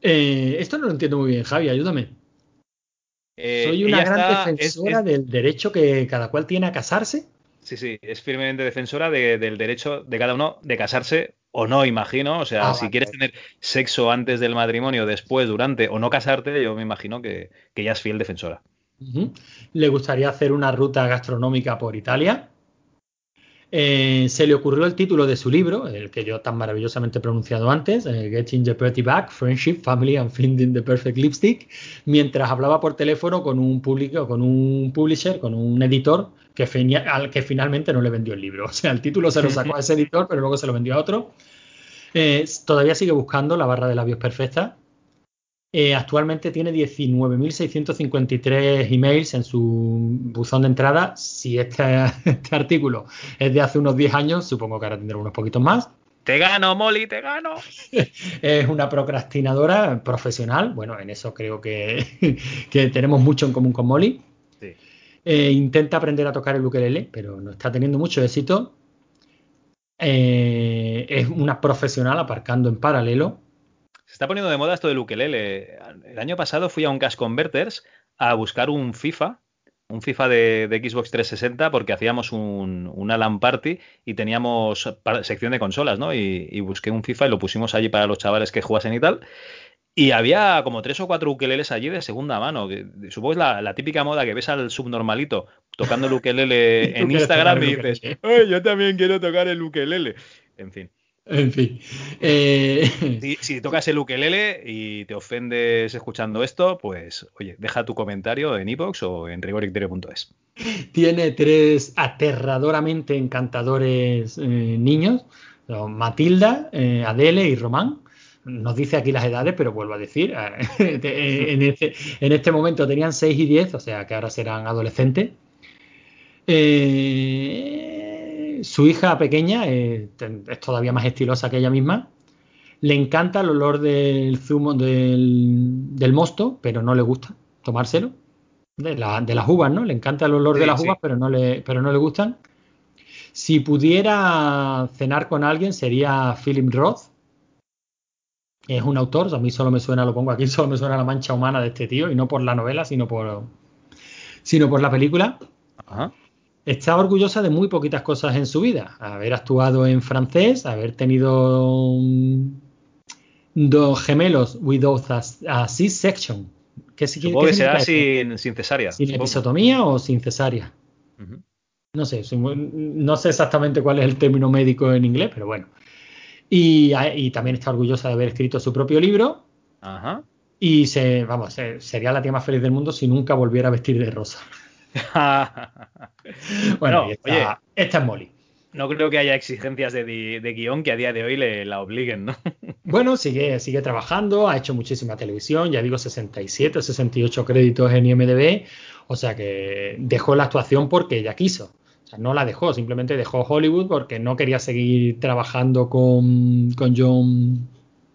Eh, esto no lo entiendo muy bien, Javi, ayúdame. Eh, Soy una gran está- defensora es- del derecho que cada cual tiene a casarse. Sí, sí, es firmemente defensora de- del derecho de cada uno de casarse o no, imagino. O sea, Ah, si vale, quieres tener sexo antes del matrimonio, después, durante o no casarte, yo me imagino que, que ella es fiel defensora. Le gustaría hacer una ruta gastronómica por Italia. Eh, se le ocurrió el título de su libro, el que yo tan maravillosamente he pronunciado antes, eh, Getting the Pretty Back, Friendship, Family and Finding the Perfect Lipstick, mientras hablaba por teléfono con un público, con un publisher, con un editor que al que finalmente no le vendió el libro. O sea, el título se lo sacó a ese editor, pero luego se lo vendió a otro. Eh, todavía sigue buscando la barra de labios perfecta. Eh, actualmente tiene 19.653 emails en su buzón de entrada. Si este, este artículo es de hace unos 10 años, supongo que ahora tendrá unos poquitos más. Te gano, Molly, te gano. Es una procrastinadora profesional. Bueno, en eso creo que, que tenemos mucho en común con Molly. Sí. Eh, intenta aprender a tocar el ukelele, pero no está teniendo mucho éxito. Eh, es una profesional aparcando en paralelo. Se está poniendo de moda esto del ukelele. El año pasado fui a un Cash Converters a buscar un FIFA, un FIFA de, de Xbox 360, porque hacíamos un, una LAN party y teníamos sección de consolas, ¿no? Y, y busqué un FIFA y lo pusimos allí para los chavales que jugasen y tal. Y había como tres o cuatro ukeleles allí de segunda mano. que supongo es la, la típica moda que ves al subnormalito tocando el ukelele en Instagram y dices. "Ay, yo también quiero tocar el ukelele. En fin. En fin. Eh, Si, si tocas el ukelele y te ofendes escuchando esto, pues oye, deja tu comentario en iVoox o en rigoricterio.es. tiene tres aterradoramente encantadores eh, niños, Matilda, eh, Adele y Román. Nos dice aquí las edades, pero vuelvo a decir, eh, en, este, en este momento tenían 6 y 10, o sea que ahora serán adolescentes. Eh, su hija pequeña eh, es todavía más estilosa que ella misma. Le encanta el olor del zumo del, del mosto, pero no le gusta tomárselo. De, la- de las uvas, ¿no? Le encanta el olor de las sí. uvas, pero no, le, pero no le gustan. Si pudiera cenar con alguien sería Philip Roth. Es un autor, a mí solo me suena, lo pongo aquí, solo me suena la mancha humana de este tío, y no por la novela, sino por, sino por la película. Ajá. Está orgullosa de muy poquitas cosas en su vida. Haber actuado en francés, haber tenido dos gemelos without a, a C-section. ¿Qué, Supongo qué que será sin, sin cesárea. ¿Sin supongo. episotomía o sin cesárea? Ujú. No sé, no sé exactamente cuál es el término médico en inglés, pero bueno. Y, y también está orgullosa de haber escrito su propio libro. Ajá. Y se, vamos, se- sería la tía más feliz del mundo si nunca volviera a vestir de rosa. Bueno, esta, oye. esta es Molly. No creo que haya exigencias de, guion que a día de hoy le la obliguen, ¿no? Bueno, sigue, sigue trabajando, ha hecho muchísima televisión, ya digo 67 o 68 créditos en IMDb, o sea que dejó la actuación porque ella quiso. O sea, no la dejó, simplemente dejó Hollywood porque no quería seguir trabajando con, con John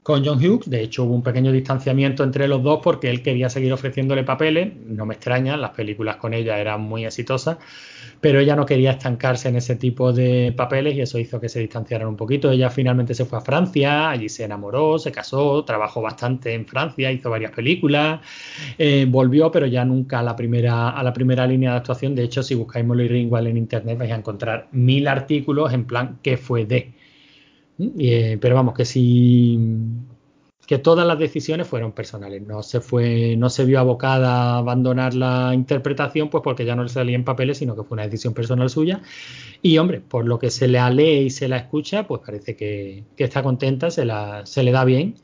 con John Hughes. De hecho, hubo un pequeño distanciamiento entre los dos porque él quería seguir ofreciéndole papeles. No me extraña, las películas con ella eran muy exitosas, pero ella no quería estancarse en ese tipo de papeles y eso hizo que se distanciaran un poquito. Ella finalmente se fue a Francia, allí se enamoró, se casó, trabajó bastante en Francia, hizo varias películas, eh, volvió, pero ya nunca a la primera a la primera línea de actuación. De hecho, si buscáis Molly Ringwald en internet vais a encontrar mil artículos en plan ¿qué fue de? Eh, pero vamos, que sí que todas las decisiones fueron personales, no se fue, no se vio abocada a abandonar la interpretación, pues porque ya no le salía en papeles, sino que fue una decisión personal suya. Y hombre, por lo que se le lee y se la escucha, pues parece que, que está contenta, se, la, se le da bien.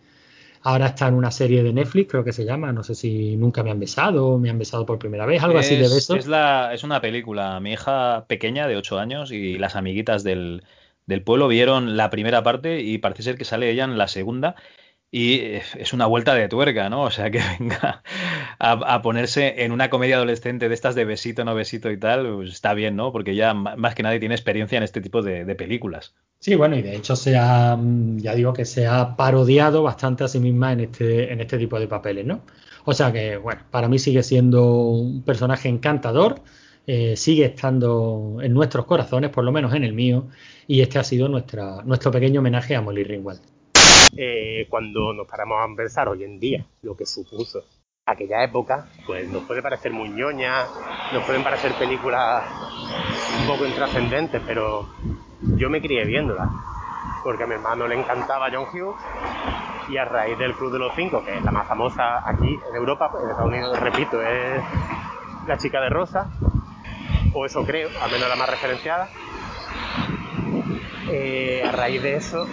Ahora está en una serie de Netflix, creo que se llama, no sé si nunca me han besado, me han besado por primera vez, algo así de Es- besos. Es, la, es una película. Mi hija pequeña de 8 años y las amiguitas del, del pueblo vieron la primera parte y parece ser que sale ella en la segunda. Y es una vuelta de tuerca, ¿no? O sea, que venga a, ponerse en una comedia adolescente de estas de besito, no besito y tal, pues está bien, ¿no? Porque ya más que nadie tiene experiencia en este tipo de, de películas. Sí, bueno, y de hecho se ha, mm, ya digo que se ha parodiado bastante a sí misma en este, en este tipo de papeles, ¿no? O sea que, bueno, para mí sigue siendo un personaje encantador, eh, sigue estando en nuestros corazones, por lo menos en el mío, y este ha sido nuestro pequeño homenaje a Molly Ringwald. Eh, cuando nos paramos a pensar hoy en día lo que supuso aquella época, pues nos puede parecer muy ñoña, nos pueden parecer películas un poco intrascendentes, pero yo me crié viéndolas, porque a mi hermano le encantaba John Hughes y a raíz del Club de los Cinco, que es la más famosa aquí en Europa, pues en Estados Unidos, repito, es La chica de rosa, o eso creo, al menos la más referenciada. Eh, a raíz de eso,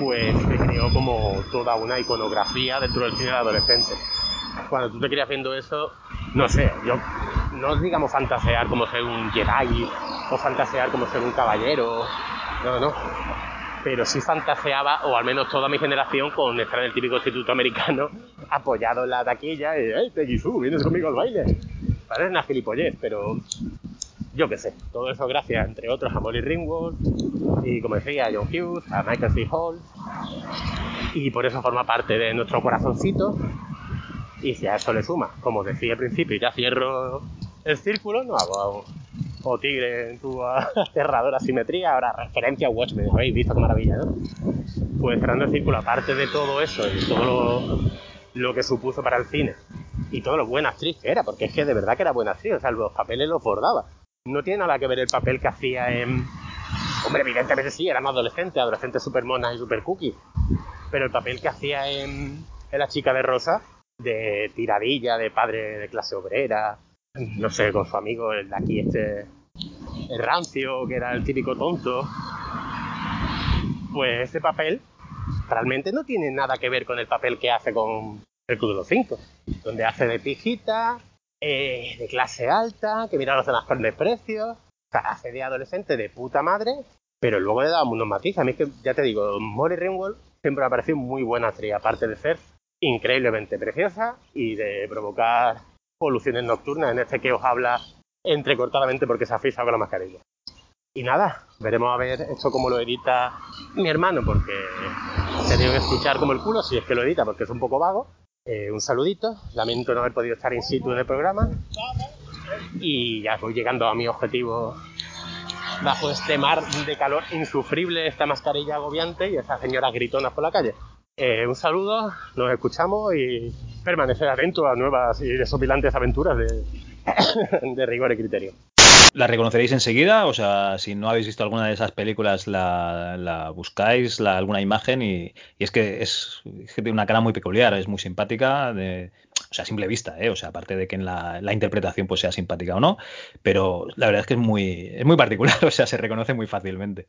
pues se creó como toda una iconografía dentro del cine de adolescente. Cuando tú te crías viendo eso, no sé, yo no digamos fantasear como ser un Jedi o fantasear como ser un caballero, no, no. Pero sí fantaseaba, o al menos toda mi generación, con estar en el típico instituto americano, apoyado en la taquilla, y ¡hey, Peggy Sue, vienes conmigo al baile! Parece una gilipollez, pero yo qué sé, todo eso gracias, entre otros, a Molly Ringwald y, como decía, a John Hughes, a Michael C. Hall, y por eso forma parte de nuestro corazoncito. Y si a eso le suma, como decía al principio, ya cierro el círculo, no hago o tigre en tu aterradora simetría, ahora referencia a Watchmen, habéis visto qué maravilla, ¿no? Pues cerrando el círculo, aparte de todo eso y todo lo, lo que supuso para el cine y todo lo buena actriz que era, porque es que de verdad que era buena actriz, o sea, los papeles los bordaba. No tiene nada que ver el papel que hacía en... Hombre, evidentemente sí, era más adolescente, adolescente super mona y super cookie, pero el papel que hacía en, en La chica de rosa, de tiradilla, de padre de clase obrera, no sé, con su amigo, el de aquí este, el rancio, que era el típico tonto, pues ese papel realmente no tiene nada que ver con el papel que hace con el Club de los Cinco, donde hace de pijita, eh, de clase alta, que mira a los con desprecio, o hace de adolescente de puta madre, pero luego le da unos matices. A mí es que, ya te digo, Molly Ringwald siempre me ha parecido muy buena actriz, aparte de ser increíblemente preciosa y de provocar poluciones nocturnas en este que os habla entrecortadamente porque se ha fijado con la mascarilla. Y nada, veremos a ver esto cómo lo edita mi hermano, porque se tiene que escuchar como el culo, si es que lo edita, porque es un poco vago. Eh, un saludito, lamento no haber podido estar in situ en el programa. Y ya voy llegando a mi objetivo bajo este mar de calor insufrible, esta mascarilla agobiante y esas señoras gritonas por la calle. Eh, un saludo, nos escuchamos y permanecer atento a nuevas y desopilantes aventuras de, de rigor y criterio. ¿La reconoceréis enseguida? O sea, si no habéis visto alguna de esas películas, la, buscáis, alguna imagen, y, es, que es, tiene una cara muy peculiar, es muy simpática, de, o sea, a simple vista, ¿eh? O sea, aparte de que en la, interpretación pues sea simpática o no, pero la verdad es que es muy, es muy particular, o sea, se reconoce muy fácilmente.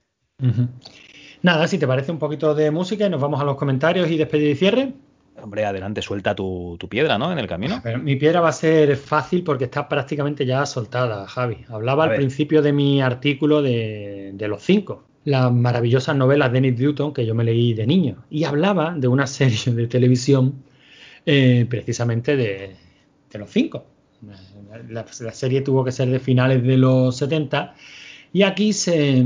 Nada, si te parece un poquito de música y nos vamos a los comentarios y despedida y cierre. Hombre, adelante, suelta tu, tu, piedra, ¿no? En el camino. Pero mi piedra va a ser fácil porque está prácticamente ya soltada, Javi. Hablaba a al ver. principio de mi artículo de, de los cinco, las maravillosas novelas de Nick Newton que yo me leí de niño. Y hablaba de una serie de televisión eh, precisamente de, de, los cinco. La, la, serie tuvo que ser de finales de los 70 y aquí se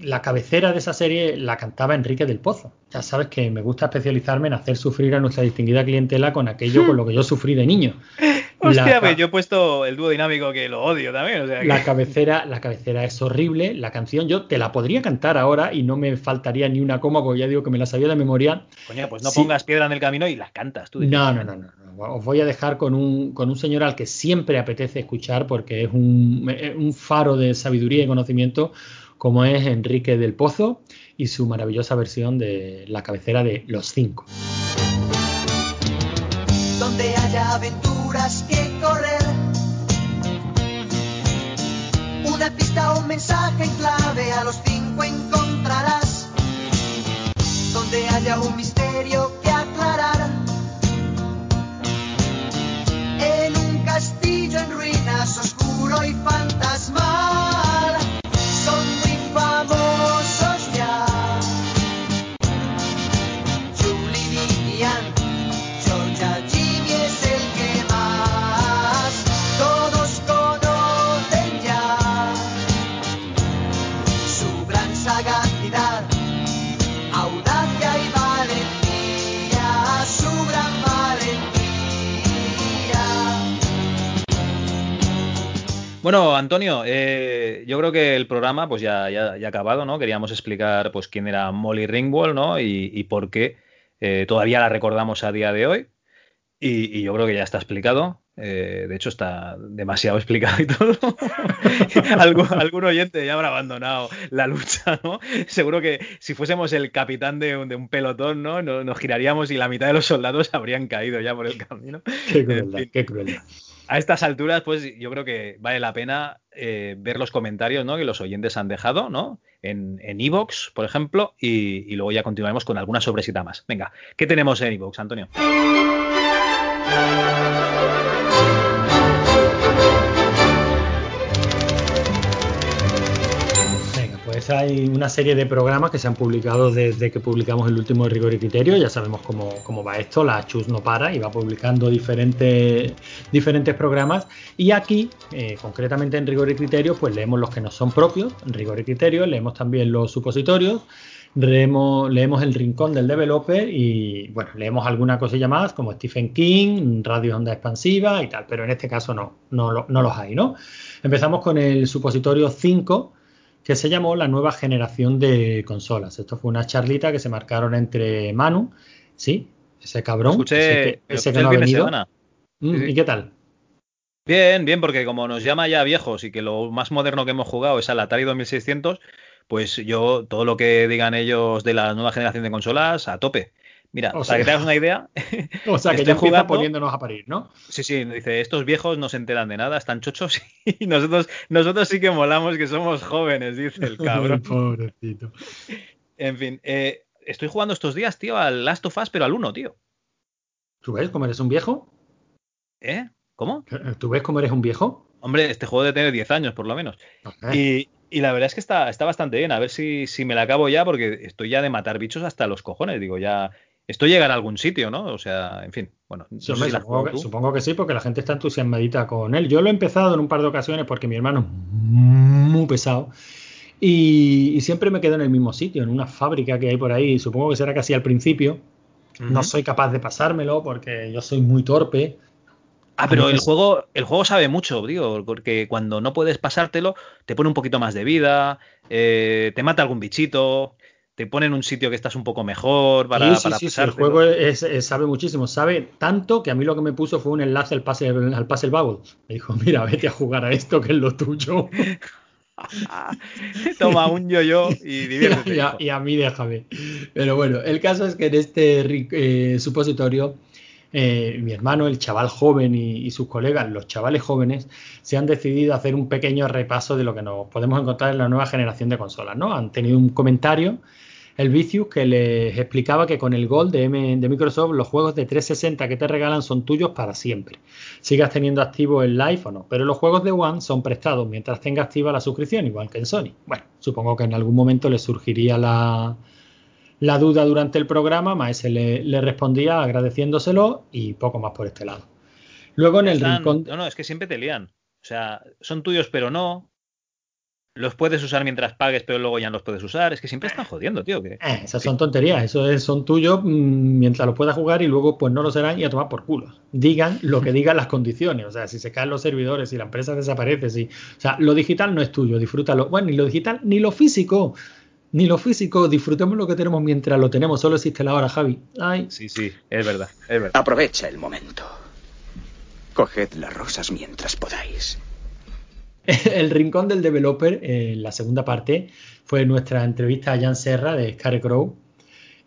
la cabecera de esa serie la cantaba Enrique del Pozo. Ya sabes que me gusta especializarme en hacer sufrir a nuestra distinguida clientela con aquello con lo que yo sufrí de niño. Hostia, la, yo he puesto el dúo dinámico que lo odio también. O sea que... La cabecera, la cabecera es horrible. La canción yo te la podría cantar ahora y no me faltaría ni una coma porque ya digo que me la sabía de memoria. Coño, pues no sí. pongas piedra en el camino y la cantas tú. No, no, no, no, no. Os voy a dejar con un, con un señor al que siempre apetece escuchar porque es un, un faro de sabiduría y conocimiento como es Enrique del Pozo y su maravillosa versión de la cabecera de Los Cinco. Donde haya aventuras que correr, una pista o un mensaje en clave a los cinco encontrarás. Donde haya un misterio Bueno, Antonio, eh, yo creo que el programa pues ya, ya, ya, ha acabado, ¿no? Queríamos explicar pues quién era Molly Ringwald, ¿no? Y, y por qué eh, todavía la recordamos a día de hoy. Y, y yo creo que ya está explicado. Eh, de hecho, está demasiado explicado y todo. algún, algún, oyente ya habrá abandonado la lucha, ¿no? Seguro que si fuésemos el capitán de un, de un pelotón, ¿no? Nos, nos, giraríamos y la mitad de los soldados habrían caído ya por el camino. Qué crueldad, qué crueldad a estas alturas, pues yo creo que vale la pena eh, ver los comentarios ¿no? que los oyentes han dejado ¿no? en Evox, en por ejemplo, y, y, luego ya continuaremos con alguna sobresita más. Venga, ¿qué tenemos en Evox, Antonio? Hay una serie de programas que se han publicado desde que publicamos el último de Rigor y Criterio. Ya sabemos cómo, cómo va esto. La Chus no para y va publicando diferentes, diferentes programas. Y aquí, eh, concretamente en Rigor y Criterio, pues leemos los que nos son propios. En Rigor y Criterio leemos también los supositorios. Leemos, leemos, el rincón del developer y bueno, leemos alguna cosilla más como Stephen King, Radio Onda Expansiva y tal, pero en este caso no, no, no los hay, ¿no? Empezamos con el supositorio 5, que se llamó la nueva generación de consolas. Esto fue una charlita que se marcaron entre Manu, sí, ese cabrón, escuché, ese que, ese que no ha venido. Mm, sí, sí. ¿Y qué tal? Bien, bien, porque como nos llama ya viejos y que lo más moderno que hemos jugado es al Atari 2600, pues yo todo lo que digan ellos de la nueva generación de consolas a tope. Mira, o sea, para que te hagas una idea. O sea, que ya jugando, poniéndonos a parir, ¿no? Sí, sí, dice, estos viejos no se enteran de nada, están chochos y nosotros, nosotros sí que molamos que somos jóvenes, dice el cabrón. Pobrecito. En fin, eh, estoy jugando estos días, tío, al Last of Us, pero al 1, tío. ¿Tú ves cómo eres un viejo? ¿Eh? ¿Cómo? ¿Tú ves cómo eres un viejo? Hombre, este juego debe tener 10 años, por lo menos. Y, y la verdad es que está, está bastante bien. A ver si, si me la acabo ya, porque estoy ya de matar bichos hasta los cojones. Digo, ya. Esto llegará a algún sitio, ¿no? O sea, en fin. Bueno, no Sí, sé hombre, si la has supongo, que, tú. supongo que sí, porque la gente está entusiasmadita con él. Yo lo he empezado en un par de ocasiones porque mi hermano es muy pesado y, y siempre me quedo en el mismo sitio, en una fábrica que hay por ahí. Supongo que será casi al principio. No soy capaz de pasármelo porque yo soy muy torpe. Ah, pero el juego, el juego sabe mucho, digo, porque cuando no puedes pasártelo, te pone un poquito más de vida, eh, te mata algún bichito, te pone en un sitio que estás un poco mejor para, sí, sí, para sí, sí, el juego es- es- sabe muchísimo. Sabe tanto que a mí lo que me puso fue un enlace al Puzzle, al puzzle Bubble. Me dijo, mira, vete a jugar a esto que es lo tuyo. Toma un yo-yo y diviértete. y a- hijo. y a mí déjame. Pero bueno, el caso es que en este eh, supositorio, eh, mi hermano, el chaval joven y, y sus colegas, los chavales jóvenes, se han decidido hacer un pequeño repaso de lo que nos podemos encontrar en la nueva generación de consolas. ¿no? Han tenido un comentario, el Vicious, que les explicaba que con el Gold de, M- de Microsoft, los juegos de 360 que te regalan son tuyos para siempre. Sigas teniendo activo el Live o no, pero los juegos de One son prestados mientras tenga activa la suscripción, igual que en Sony. Bueno, supongo que en algún momento les surgiría la, la duda durante el programa, Maese le, le respondía agradeciéndoselo y poco más por este lado. Luego en el Están- rincón. No, no, es que siempre te lían. O sea, son tuyos pero no. Los puedes usar mientras pagues, pero luego ya no los puedes usar. Es que siempre están jodiendo, tío. Que... Eh, esas son tonterías, eso es- son tuyos mm, mientras los puedas jugar y luego pues no lo serán y a tomar por culo. Digan lo que digan las condiciones, o sea, si se caen los servidores, si la empresa desaparece, si, o sea, lo digital no es tuyo, disfrútalo. Bueno, ni lo digital ni lo físico, ni lo físico, disfrutemos lo que tenemos mientras lo tenemos, solo existe la hora, Javi. Ay, Sí, sí, es verdad, es verdad. Aprovecha el momento. Coged las rosas mientras podáis. El rincón del developer, eh, la segunda parte, fue nuestra entrevista a Jan Serra de Scarecrow.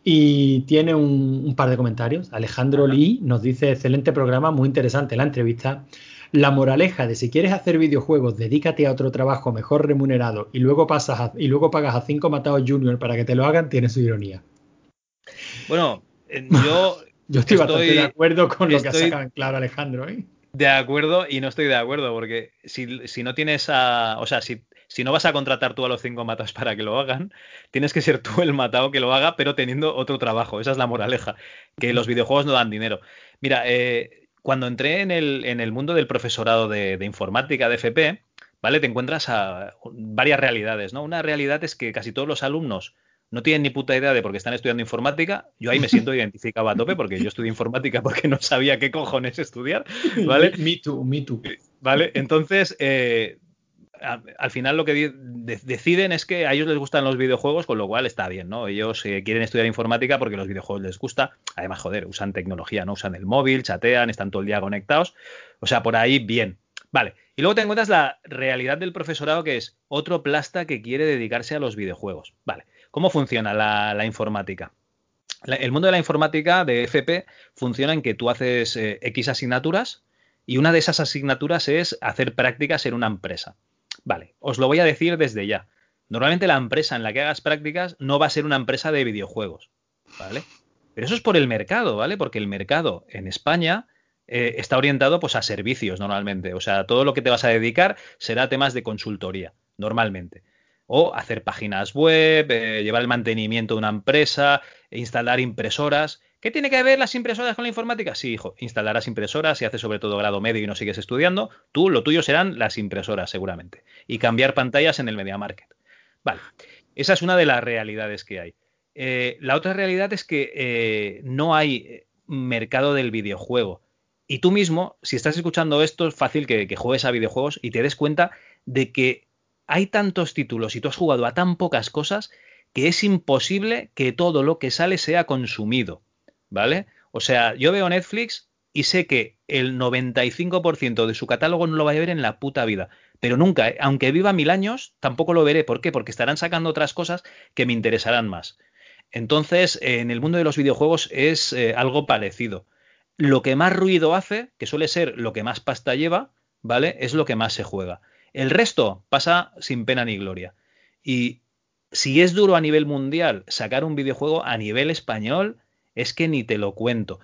Y tiene un, un par de comentarios. Alejandro Lee nos dice: excelente programa, muy interesante la entrevista. La moraleja de si quieres hacer videojuegos, dedícate a otro trabajo mejor remunerado y luego pasas a- y luego pagas a cinco matados junior para que te lo hagan, tiene su ironía. Bueno, yo. Yo estoy, bastante de acuerdo con lo que ha sacado en claro Alejandro. ¿eh? De acuerdo y no estoy de acuerdo, porque si, si no tienes a. O sea, si, si no vas a contratar tú a los cinco matados para que lo hagan, tienes que ser tú el matado que lo haga, pero teniendo otro trabajo. Esa es la moraleja, que los videojuegos no dan dinero. Mira, eh, cuando entré en el, en el mundo del profesorado de, de informática de FP, ¿vale? Te encuentras a varias realidades, ¿no? Una realidad es que casi todos los alumnos no tienen ni puta idea de por qué están estudiando informática. Yo ahí me siento identificado a tope porque yo estudié informática porque no sabía qué cojones estudiar, ¿vale? Me too, me too. ¿Vale? Entonces, eh, al final lo que deciden es que a ellos les gustan los videojuegos, con lo cual está bien, ¿no? Ellos eh, quieren estudiar informática porque los videojuegos les gusta. Además, joder, usan tecnología, ¿no? Usan el móvil, chatean, están todo el día conectados. O sea, por ahí, bien. Vale. Y luego te encuentras la realidad del profesorado, que es otro plasta que quiere dedicarse a los videojuegos. Vale. ¿Cómo funciona la, informática? El mundo de la informática de FP funciona en que tú haces eh, X asignaturas y una de esas asignaturas es hacer prácticas en una empresa. Vale, os lo voy a decir desde ya. Normalmente la empresa en la que hagas prácticas no va a ser una empresa de videojuegos, ¿vale? Pero eso es por el mercado, ¿vale? Porque el mercado en España eh, está orientado pues a servicios normalmente. O sea, todo lo que te vas a dedicar será temas de consultoría, normalmente. O hacer páginas web, eh, llevar el mantenimiento de una empresa, instalar impresoras. ¿Qué tiene que ver las impresoras con la informática? Sí, hijo, instalarás impresoras si haces sobre todo grado medio y no sigues estudiando. Tú, lo tuyo serán las impresoras, seguramente. Y cambiar pantallas en el Media Market. Vale, esa es una de las realidades que hay. Eh, la otra realidad es que eh, no hay mercado del videojuego. Y tú mismo, si estás escuchando esto, es fácil que, que juegues a videojuegos y te des cuenta de que hay tantos títulos y tú has jugado a tan pocas cosas que es imposible que todo lo que sale sea consumido. ¿Vale? O sea, yo veo Netflix y sé que el 95% de su catálogo no lo voy a ver en la puta vida. Pero nunca, ¿eh? aunque viva mil años, tampoco lo veré. ¿Por qué? Porque estarán sacando otras cosas que me interesarán más. Entonces, en el mundo de los videojuegos es eh, algo parecido. Lo que más ruido hace, que suele ser lo que más pasta lleva, ¿vale? Es lo que más se juega. El resto pasa sin pena ni gloria. Y si es duro a nivel mundial sacar un videojuego a nivel español, es que ni te lo cuento.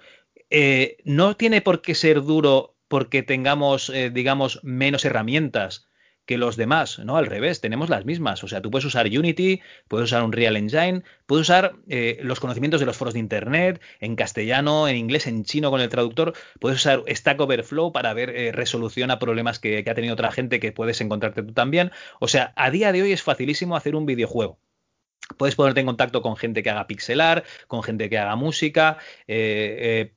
Eh, no tiene por qué ser duro porque tengamos, eh, digamos, menos herramientas que los demás, ¿no? Al revés, tenemos las mismas. O sea, tú puedes usar Unity, puedes usar un Real Engine, puedes usar eh, los conocimientos de los foros de Internet, en castellano, en inglés, en chino con el traductor, puedes usar Stack Overflow para ver eh, resolución a problemas que, ha tenido otra gente que puedes encontrarte tú también. O sea, a día de hoy es facilísimo hacer un videojuego. Puedes ponerte en contacto con gente que haga pixelar, con gente que haga música, eh,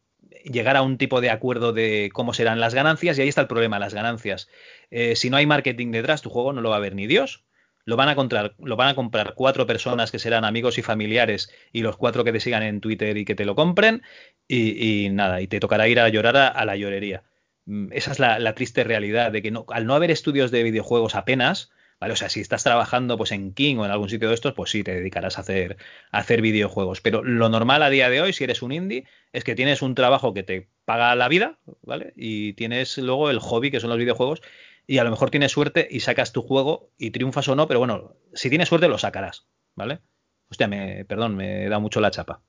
llegar a un tipo de acuerdo de cómo serán las ganancias y ahí está el problema, las ganancias. Eh, si no hay marketing detrás, tu juego no lo va a ver ni Dios. Lo van, a comprar, lo van a comprar cuatro personas que serán amigos y familiares y los cuatro que te sigan en Twitter y que te lo compren y, nada, y te tocará ir a llorar a, la llorería. Mm, Esa es la, triste realidad de que al no haber estudios de videojuegos apenas, ¿vale? O sea, si estás trabajando pues en King o en algún sitio de estos, pues sí, te dedicarás a hacer, a hacer videojuegos. Pero lo normal a día de hoy, si eres un indie, es que tienes un trabajo que te paga la vida, ¿vale? Y tienes luego el hobby, que son los videojuegos, y a lo mejor tienes suerte y sacas tu juego y triunfas o no, pero bueno, si tienes suerte lo sacarás, ¿vale? Hostia, me, perdón, me da mucho la chapa.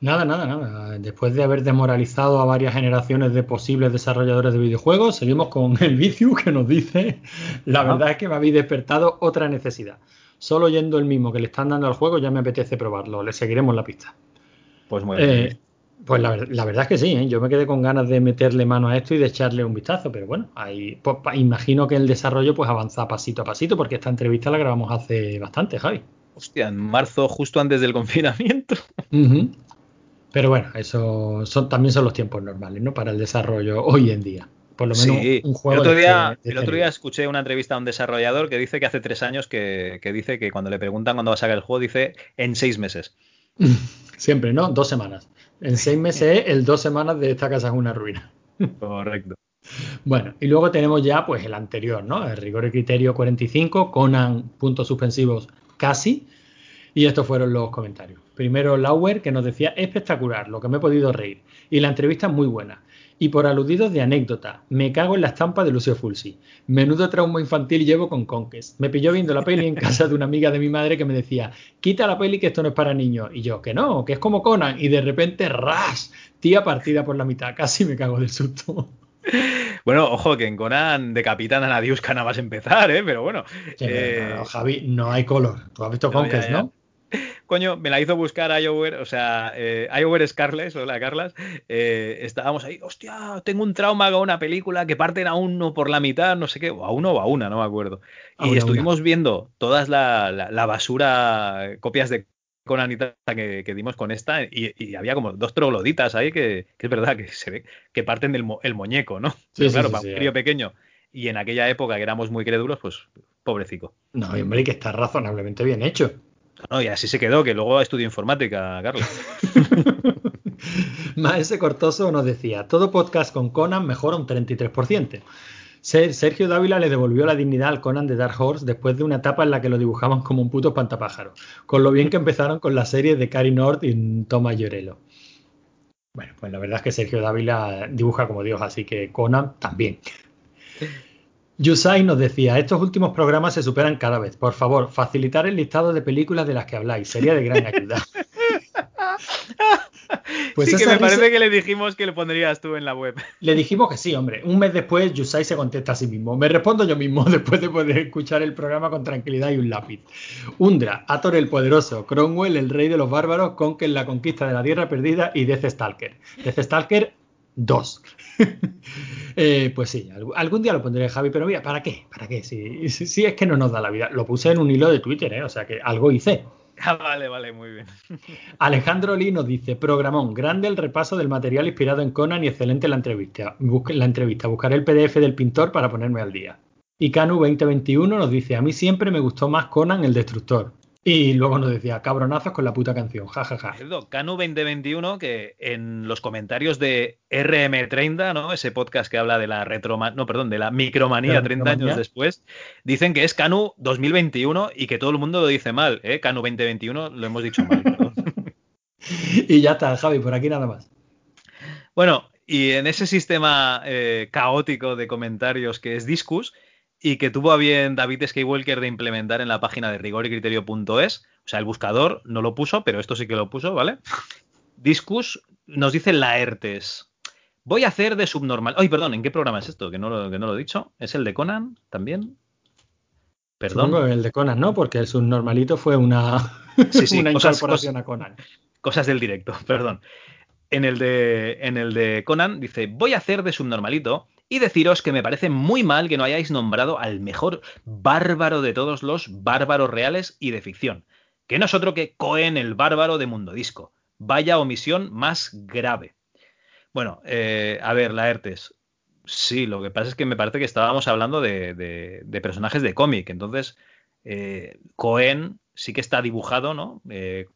Nada, nada, nada. Después de haber desmoralizado a varias generaciones de posibles desarrolladores de videojuegos, seguimos con el Viciu que nos dice, la verdad es que me habéis despertado otra necesidad. Solo oyendo el mismo que le están dando al juego ya me apetece probarlo. Le seguiremos la pista. Pues muy bien. Eh, pues la, la verdad es que sí, ¿eh? yo me quedé con ganas de meterle mano a esto y de echarle un vistazo, pero bueno, ahí, pues, imagino que el desarrollo pues avanza pasito a pasito, porque esta entrevista la grabamos hace bastante, Javi. Hostia, en marzo, justo antes del confinamiento. Pero bueno, eso son, también son los tiempos normales, ¿no? Para el desarrollo hoy en día. Por lo menos Sí, un juego el otro de día, este- de el este otro día nivel. escuché una entrevista a un desarrollador que dice que hace tres años que, que dice que cuando le preguntan cuándo va a sacar el juego, dice en seis meses. Siempre, ¿no? Dos semanas. En seis meses es el dos semanas de esta casa es una ruina. Correcto. Bueno, y luego tenemos ya pues el anterior, ¿no? El rigor y criterio 45, Conan, puntos suspensivos, casi. Y estos fueron los comentarios. Primero Lauer, que nos decía, espectacular, lo que me he podido reír. Y la entrevista muy buena. Y por aludidos de anécdota, me cago en la estampa de Lucio Fulci. Menudo trauma infantil llevo con Conquest. Me pilló viendo la peli en casa de una amiga de mi madre que me decía, quita la peli que esto no es para niños. Y yo, que no, que es como Conan. Y de repente, ras, tía partida por la mitad. Casi me cago del susto. Bueno, ojo, que en Conan decapitan a Nadiuska nada más empezar, ¿eh? Pero bueno. Sí, eh, Javi, no hay color. Tú has visto No, Conquest, ya, ya. ¿no? Coño, me la hizo buscar Iower, o sea, eh, Iower Scarlett, hola Carlas, eh, estábamos ahí, hostia, tengo un trauma con una película que parten a uno por la mitad, no sé qué, o a uno o a una, no me acuerdo. A Y una, estuvimos viendo todas la, la- la basura, copias de Conan y tal que, que dimos con esta, y, y había como dos trogloditas ahí que, que es verdad que se ve que parten del mo- el muñeco, ¿no? Sí, claro, sí, para sí, un crío pequeño, y en aquella época que éramos muy crédulos, pues pobrecico. No, y hombre, que está razonablemente bien hecho. No, y así se quedó, que luego estudió informática, Carlos. Maese Cortoso nos decía, todo podcast con Conan mejora un 33%. Ser- Sergio Dávila le devolvió la dignidad al Conan de Dark Horse después de una etapa en la que lo dibujaban como un puto espantapájaro, con lo bien que empezaron con la serie de Cary North y Thomas Llorello. Bueno, pues la verdad es que Sergio Dávila dibuja como Dios, así que Conan también. Yusai nos decía, estos últimos programas se superan cada vez. Por favor, facilitar el listado de películas de las que habláis. Sería de gran ayuda. Pues sí, que me parece que le dijimos que le pondrías tú en la web. Le dijimos que sí, hombre. Un mes después, Yusai se contesta a sí mismo. Me respondo yo mismo después de poder escuchar el programa con tranquilidad y un lápiz. Undra, Ator el Poderoso, Cromwell, el Rey de los Bárbaros, Conquer, la Conquista de la Tierra Perdida y Death Stalker. Death Stalker 2. Eh, pues sí, alg- algún día lo pondré, Javi, pero mira, ¿para qué? ¿Para qué? Si, si- si es que no nos da la vida. Lo puse en un hilo de Twitter, ¿eh? o sea que algo hice. Ah, vale, vale, muy bien. Alejandro Lee nos dice, programón, grande el repaso del material inspirado en Conan y excelente la entrevista. Busque- la entrevista. Buscaré el PDF del pintor para ponerme al día. Y Canu 2021 nos dice, a mí siempre me gustó más Conan el Destructor. Y luego nos decía, cabronazos con la puta canción, jajaja. Cierto, Canu 2021, que en los comentarios de RM30, ¿no? Ese podcast que habla de la retroma, no, perdón, de la micromanía De la 30 micromanía. años después, dicen que es Canu 2021 y que todo el mundo lo dice mal, ¿eh? Canu 2021 lo hemos dicho mal. perdón. Y ya está, Javi, por aquí nada más. Bueno, y en ese sistema eh, caótico de comentarios que es Discus, y que tuvo a bien David Skywalker de implementar en la página de rigoricriterio.es. O sea, el buscador no lo puso, pero esto sí que lo puso, ¿vale? Discus nos dice Laertes. Voy a hacer de subnormal. Ay, perdón, ¿en qué programa es esto? Que no, lo, que no lo he dicho. ¿Es el de Conan también? Perdón. Supongo el de Conan, ¿no? Porque el subnormalito fue una, sí, sí, una cosas, incorporación cosas, a Conan. Cosas del directo, perdón. En el, de, en el de Conan dice, voy a hacer de subnormalito y deciros que me parece muy mal que no hayáis nombrado al mejor bárbaro de todos los bárbaros reales y de ficción, que no es otro que Cohen el bárbaro de Mundo Disco. Vaya omisión más grave. Bueno, eh, a ver, Laertes. Sí, lo que pasa es que me parece que estábamos hablando de, de, de personajes de cómic. Entonces, eh, Cohen sí que está dibujado, ¿no? Eh,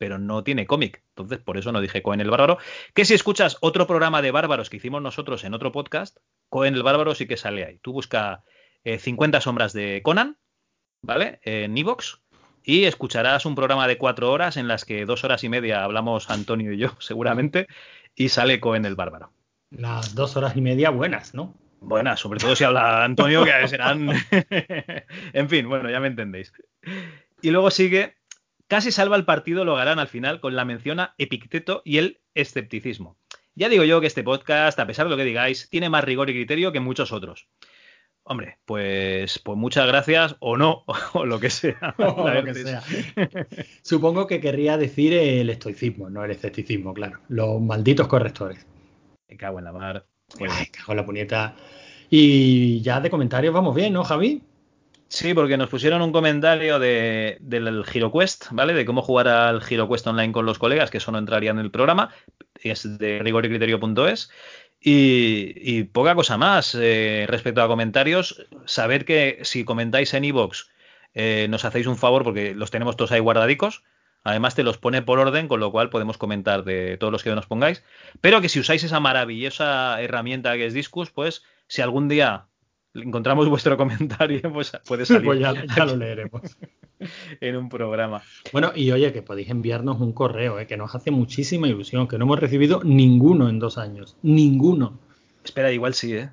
pero no tiene cómic. Entonces, por eso no dije Cohen el Bárbaro. Que si escuchas otro programa de bárbaros que hicimos nosotros en otro podcast, Cohen el Bárbaro sí que sale ahí. Tú busca eh, 50 sombras de Conan, ¿vale? En Evox. Y escucharás un programa de cuatro horas en las que dos horas y media hablamos Antonio y yo, seguramente, y sale Cohen el Bárbaro. Las dos horas y media buenas, ¿no? Buenas, sobre todo si habla Antonio, que serán. en fin, bueno, ya me entendéis. Y luego sigue. Casi salva el partido, lo harán al final con la mención a Epicteto y el escepticismo. Ya digo yo que este podcast, a pesar de lo que digáis, tiene más rigor y criterio que muchos otros. Hombre, pues, pues muchas gracias o no, o lo que sea. O lo que sea. Supongo que querría decir el estoicismo, no el escepticismo, claro. Los malditos correctores. Me cago en la mar. Ay, cago en la puñeta. Y ya de comentarios vamos bien, ¿no, Javi? Sí, porque nos pusieron un comentario de, del HeroQuest, ¿vale? De cómo jugar al HeroQuest online con los colegas, que eso no entraría en el programa. Es de rigoricriterio.es. Y, y, poca cosa más eh, respecto a comentarios. Saber que si comentáis en iVoox eh, nos hacéis un favor porque los tenemos todos ahí guardadicos. Además te los pone por orden, con lo cual podemos comentar de todos los que nos pongáis. Pero que si usáis esa maravillosa herramienta que es Discus, pues si algún día encontramos vuestro comentario, pues puede salir. pues ya, ya lo leeremos. en un programa. Bueno, y oye, que podéis enviarnos un correo, ¿eh? que nos hace muchísima ilusión, que no hemos recibido ninguno en dos años. Ninguno. Espera, igual sí, ¿eh?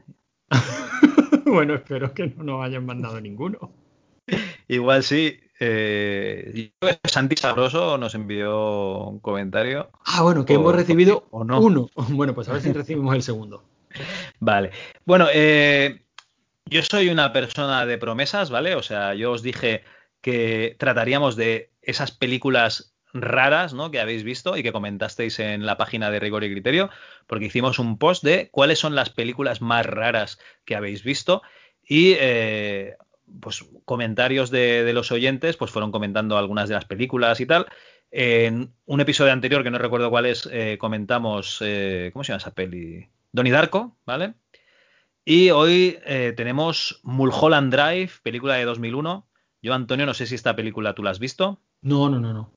bueno, espero que no nos hayan mandado ninguno. Igual sí. Eh, Santi Sabroso nos envió un comentario. Ah, bueno, que o, hemos recibido o no. uno. Bueno, pues a ver si recibimos el segundo. Vale. Bueno, eh, yo soy una persona de promesas, ¿vale? O sea, yo os dije que trataríamos de esas películas raras, ¿no? Que habéis visto y que comentasteis en la página de Rigor y Criterio, porque hicimos un post de cuáles son las películas más raras que habéis visto y eh, pues comentarios de, los oyentes pues fueron comentando algunas de las películas y tal. En un episodio anterior, que no recuerdo cuál es, eh, comentamos, eh, ¿cómo se llama esa peli? Donnie Darko, ¿vale? Y hoy eh, tenemos Mulholland Drive, película de 2001. Yo, Antonio, no sé si esta película tú la has visto. No, no, no, no.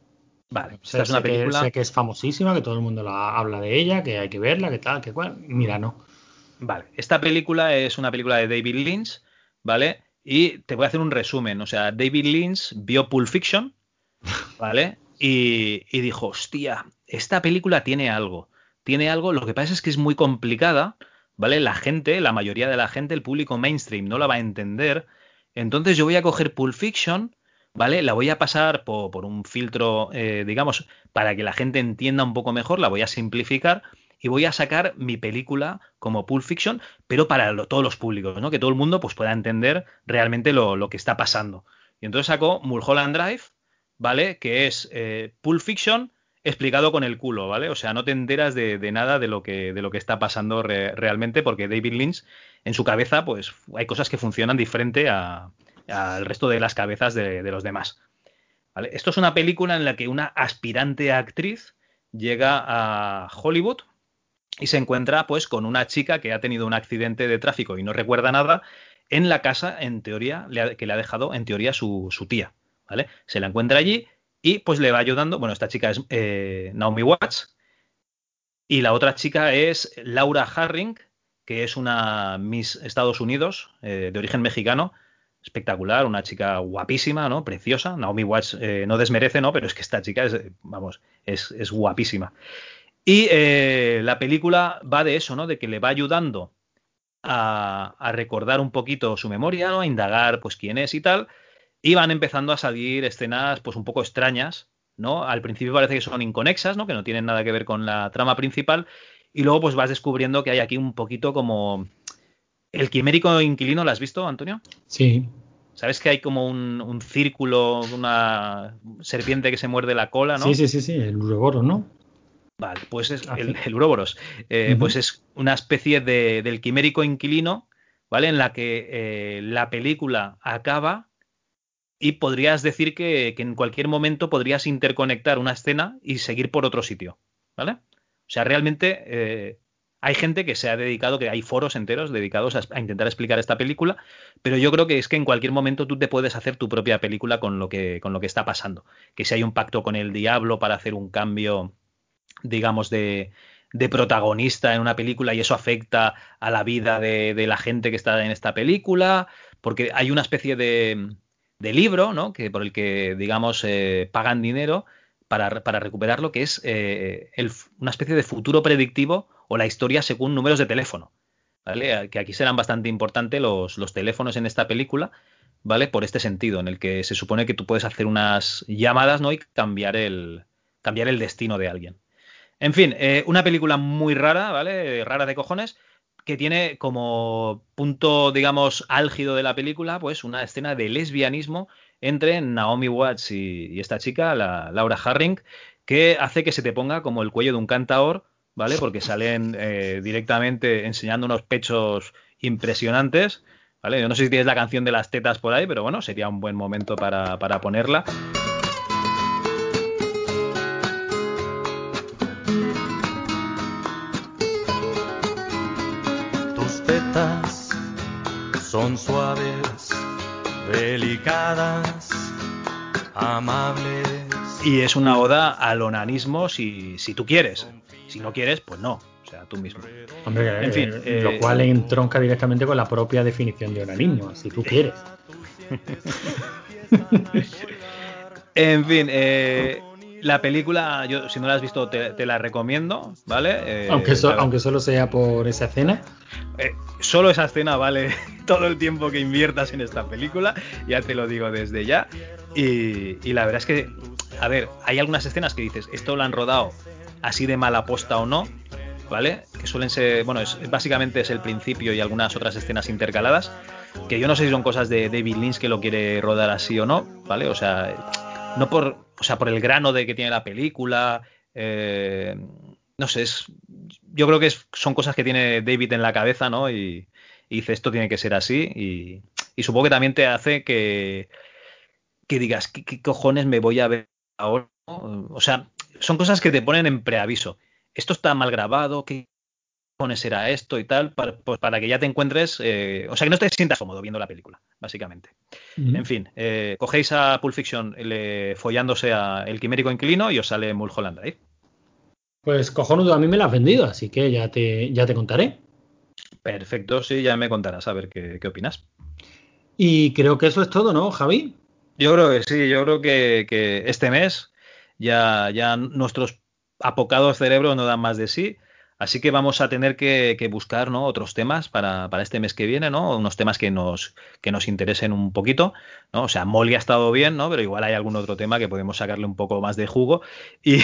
Vale, es una película. Que, sé que es famosísima, que todo el mundo la, habla de ella, que hay que verla, que tal, que cual. Mira, no. Vale, esta película es una película de David Lynch, ¿vale? Y te voy a hacer un resumen. O sea, David Lynch vio Pulp Fiction, ¿vale? Y, y dijo, hostia, esta película tiene algo. Tiene algo, lo que pasa es que es muy complicada, ¿vale? La gente, la mayoría de la gente, el público mainstream no la va a entender. Entonces yo voy a coger Pulp Fiction, ¿vale? La voy a pasar por, por un filtro, eh, digamos, para que la gente entienda un poco mejor, la voy a simplificar y voy a sacar mi película como Pulp Fiction, pero para todos los públicos, ¿no? Que todo el mundo pues, pueda entender realmente lo, lo, que está pasando. Y entonces sacó Mulholland Drive, ¿vale? Que es eh, Pulp Fiction explicado con el culo, ¿vale? O sea, no te enteras de, nada de lo que, de lo que está pasando re, realmente, porque David Lynch, en su cabeza, pues hay cosas que funcionan diferente a, al resto de las cabezas de, de los demás. ¿vale? Esto es una película en la que una aspirante actriz llega a Hollywood y se encuentra pues con una chica que ha tenido un accidente de tráfico y no recuerda nada en la casa, en teoría, que le ha dejado, en teoría, su, su tía. ¿vale? Se la encuentra allí y pues le va ayudando. Bueno, esta chica es eh, Naomi Watts. Y la otra chica es Laura Harring, que es una Miss Estados Unidos, eh, de origen mexicano. Espectacular, una chica guapísima, ¿no? Preciosa. Naomi Watts eh, no desmerece, ¿no? Pero es que esta chica es, vamos, es, es guapísima. Y eh, la película va de eso, ¿no? De que le va ayudando a, a recordar un poquito su memoria, ¿no? a indagar pues quién es y tal, y van empezando a salir escenas pues un poco extrañas, ¿no? Al principio parece que son inconexas, ¿no? Que no tienen nada que ver con la trama principal, y luego pues vas descubriendo que hay aquí un poquito como... ¿El quimérico inquilino lo has visto, Antonio? Sí. ¿Sabes que hay como un, un círculo, una serpiente que se muerde la cola, ¿no? Sí, sí, sí, sí, el Uroboros, ¿no? Vale, pues es Ah, el, el Uroboros. Eh. Pues es una especie de, del quimérico inquilino, ¿vale? En la que eh, la película acaba y podrías decir que, que en cualquier momento podrías interconectar una escena y seguir por otro sitio, ¿vale? O sea, realmente eh, hay gente que se ha dedicado, que hay foros enteros dedicados a, a intentar explicar esta película, pero yo creo que es que en cualquier momento tú te puedes hacer tu propia película con lo que, con lo que está pasando. Que si hay un pacto con el diablo para hacer un cambio, digamos, de, de protagonista en una película y eso afecta a la vida de, de la gente que está en esta película, porque hay una especie de, de libro, ¿no? Que por el que, digamos, eh, pagan dinero para, para recuperarlo, que es eh, el- una especie de futuro predictivo o la historia según números de teléfono. ¿Vale? Que aquí serán bastante importantes los, los teléfonos en esta película, ¿vale? Por este sentido, en el que se supone que tú puedes hacer unas llamadas, ¿no? Y cambiar el, cambiar el destino de alguien. En fin, eh, una película muy rara, ¿vale? Rara de cojones, que tiene como punto, digamos, álgido de la película, pues una escena de lesbianismo entre Naomi Watts y, esta chica, la Laura Harring, que hace que se te ponga como el cuello de un cantaor, ¿vale? Porque salen eh, directamente enseñando unos pechos impresionantes, ¿vale? Yo no sé si tienes la canción de las tetas por ahí, pero bueno, sería un buen momento para, para ponerla. Son suaves, delicadas, amables. Y es una oda al onanismo si, si tú quieres. Si no quieres, pues no. O sea, tú mismo. Hombre, En fin, eh, eh, lo cual entronca directamente con la propia definición de onanismo, si tú quieres. En fin, eh, la película, yo si no la has visto, te, te la recomiendo, ¿vale? Eh, aunque, so- aunque solo sea por esa escena. eh, solo esa escena vale todo el tiempo que inviertas en esta película, ya te lo digo desde ya. Y, y la verdad es que, a ver, hay algunas escenas que dices, esto lo han rodado así de mala posta o no, ¿vale? Que suelen ser, bueno, es, básicamente es el principio y algunas otras escenas intercaladas, que yo no sé si son cosas de David Lynch que lo quiere rodar así o no, ¿vale? O sea, no por, o sea, por el grano de que tiene la película, eh, no sé, es, yo creo que es- son cosas que tiene David en la cabeza, ¿no? Y, y dice, esto tiene que ser así, y, y supongo que también te hace que, que digas, ¿qué, qué cojones me voy a ver ahora? O sea, son cosas que te ponen en preaviso. Esto está mal grabado, ¿qué será esto y tal? Para, pues para que ya te encuentres, eh, o sea, que no te sientas cómodo viendo la película, básicamente. En fin, eh, cogéis a Pulp Fiction le- follándose a El Quimérico Inquilino y os sale Mulholland Drive. Pues cojonudo, a mí me la has vendido, así que ya te, ya te contaré. Perfecto, sí, ya me contarás a ver qué, qué opinas. Y creo que eso es todo, ¿no, Javi? Yo creo que sí, yo creo que, que este mes ya, ya nuestros apocados cerebros no dan más de sí. Así que vamos a tener que, que buscar ¿no? otros temas para, para, este mes que viene, ¿no? Unos temas que nos, que nos interesen un poquito, ¿no? O sea, Molly ha estado bien, ¿no? Pero igual hay algún otro tema que podemos sacarle un poco más de jugo. Y,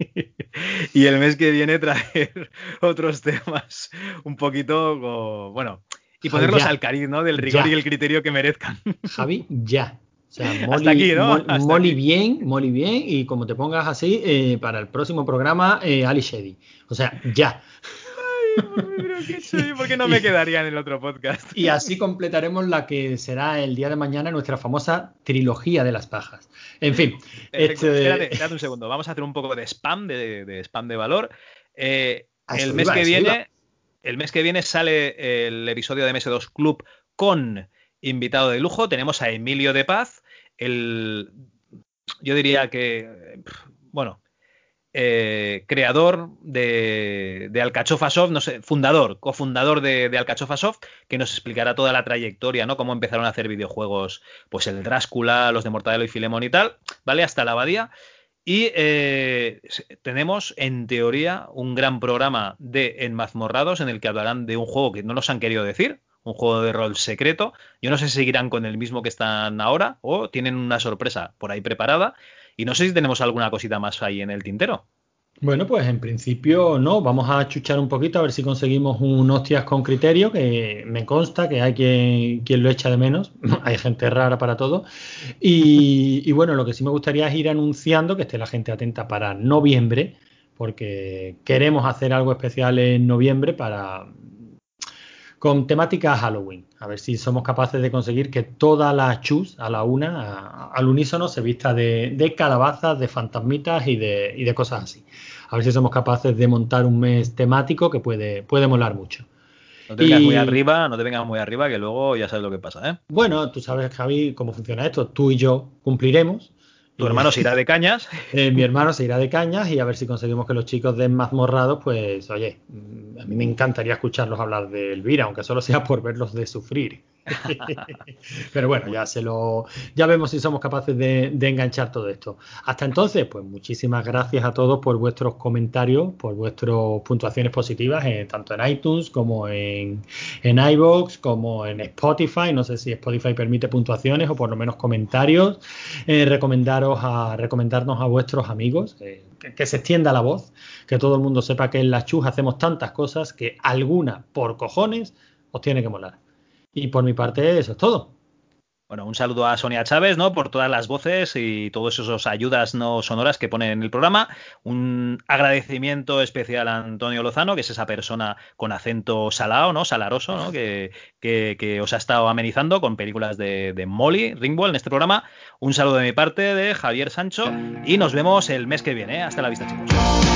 y el mes que viene traer otros temas un poquito, bueno, y ponerlos al cariz, ¿no? Del rigor Ya. y el criterio que merezcan. Javi, ya. Sea, Hasta Molly, aquí, ¿no? Mol- Hasta Molly aquí. bien, Molly bien, y como te pongas así, eh, para el próximo programa, eh, Ali Shady. O sea, ya. ¿Por qué no me quedaría en el otro podcast? Y así completaremos la que será el día de mañana nuestra famosa trilogía de las pajas. En fin, este- Espérate, espérate un segundo. Vamos a hacer un poco de spam, de, de spam de valor. Eh, A el mes iba, que viene, iba. el mes que viene sale el episodio de MS2 Club con invitado de lujo. Tenemos a Emilio de Paz, el, yo diría que, bueno, eh, creador de, de Alcachofa Soft, no sé, fundador, cofundador de, de Alcachofa Soft, que nos explicará toda la trayectoria, ¿no? Cómo empezaron a hacer videojuegos, pues el Drácula, los de Mortadelo y Filemón y tal, ¿vale? Hasta la abadía. Y eh, tenemos, en teoría, un gran programa de Enmazmorrados en el que hablarán de un juego que no nos han querido decir, un juego de rol secreto. Yo no sé si seguirán con el mismo que están ahora o tienen una sorpresa por ahí preparada. Y no sé si tenemos alguna cosita más ahí en el tintero. Bueno, pues en principio no, vamos a chuchar un poquito a ver si conseguimos un hostias con criterio, que me consta que hay quien, lo echa de menos, hay gente rara para todo. Y, y, bueno, lo que sí me gustaría es ir anunciando que esté la gente atenta para noviembre, porque queremos hacer algo especial en noviembre para con temática Halloween. A ver si somos capaces de conseguir que toda la chus a la una, a, al unísono, se vista de, de calabazas, de fantasmitas y de, y de, cosas así. A ver si somos capaces de montar un mes temático que puede, puede molar mucho. No te vengas y... muy arriba, no te vengas muy arriba, que luego ya sabes lo que pasa, ¿eh? Bueno, tú sabes, Javi, cómo funciona esto. Tú y yo cumpliremos. Tu hermano se irá de cañas. Eh, mi hermano se irá de cañas y a ver si conseguimos que los chicos den mazmorrados, pues oye, a mí me encantaría escucharlos hablar de Elvira, aunque solo sea por verlos de sufrir. Pero bueno, ya se lo, ya vemos si somos capaces de, enganchar todo esto. Hasta entonces, pues muchísimas gracias a todos por vuestros comentarios, por vuestras puntuaciones positivas, en, tanto en iTunes como en, en iVoox, como en Spotify. No sé si Spotify permite puntuaciones o por lo menos comentarios. Eh, recomendaros a recomendarnos a vuestros amigos, eh, que, se extienda la voz, que todo el mundo sepa que en la chus hacemos tantas cosas que alguna por cojones os tiene que molar. Y por mi parte, eso es todo. Bueno, un saludo a Sonia Chávez, ¿no? Por todas las voces y todas esas ayudas no sonoras que pone en el programa. Un agradecimiento especial a Antonio Lozano, que es esa persona con acento salado, ¿no? Salaroso, ¿no? Que, que, os ha estado amenizando con películas de, de Molly Ringwell en este programa. Un saludo de mi parte de Javier Sancho y nos vemos el mes que viene. Hasta la vista, chicos.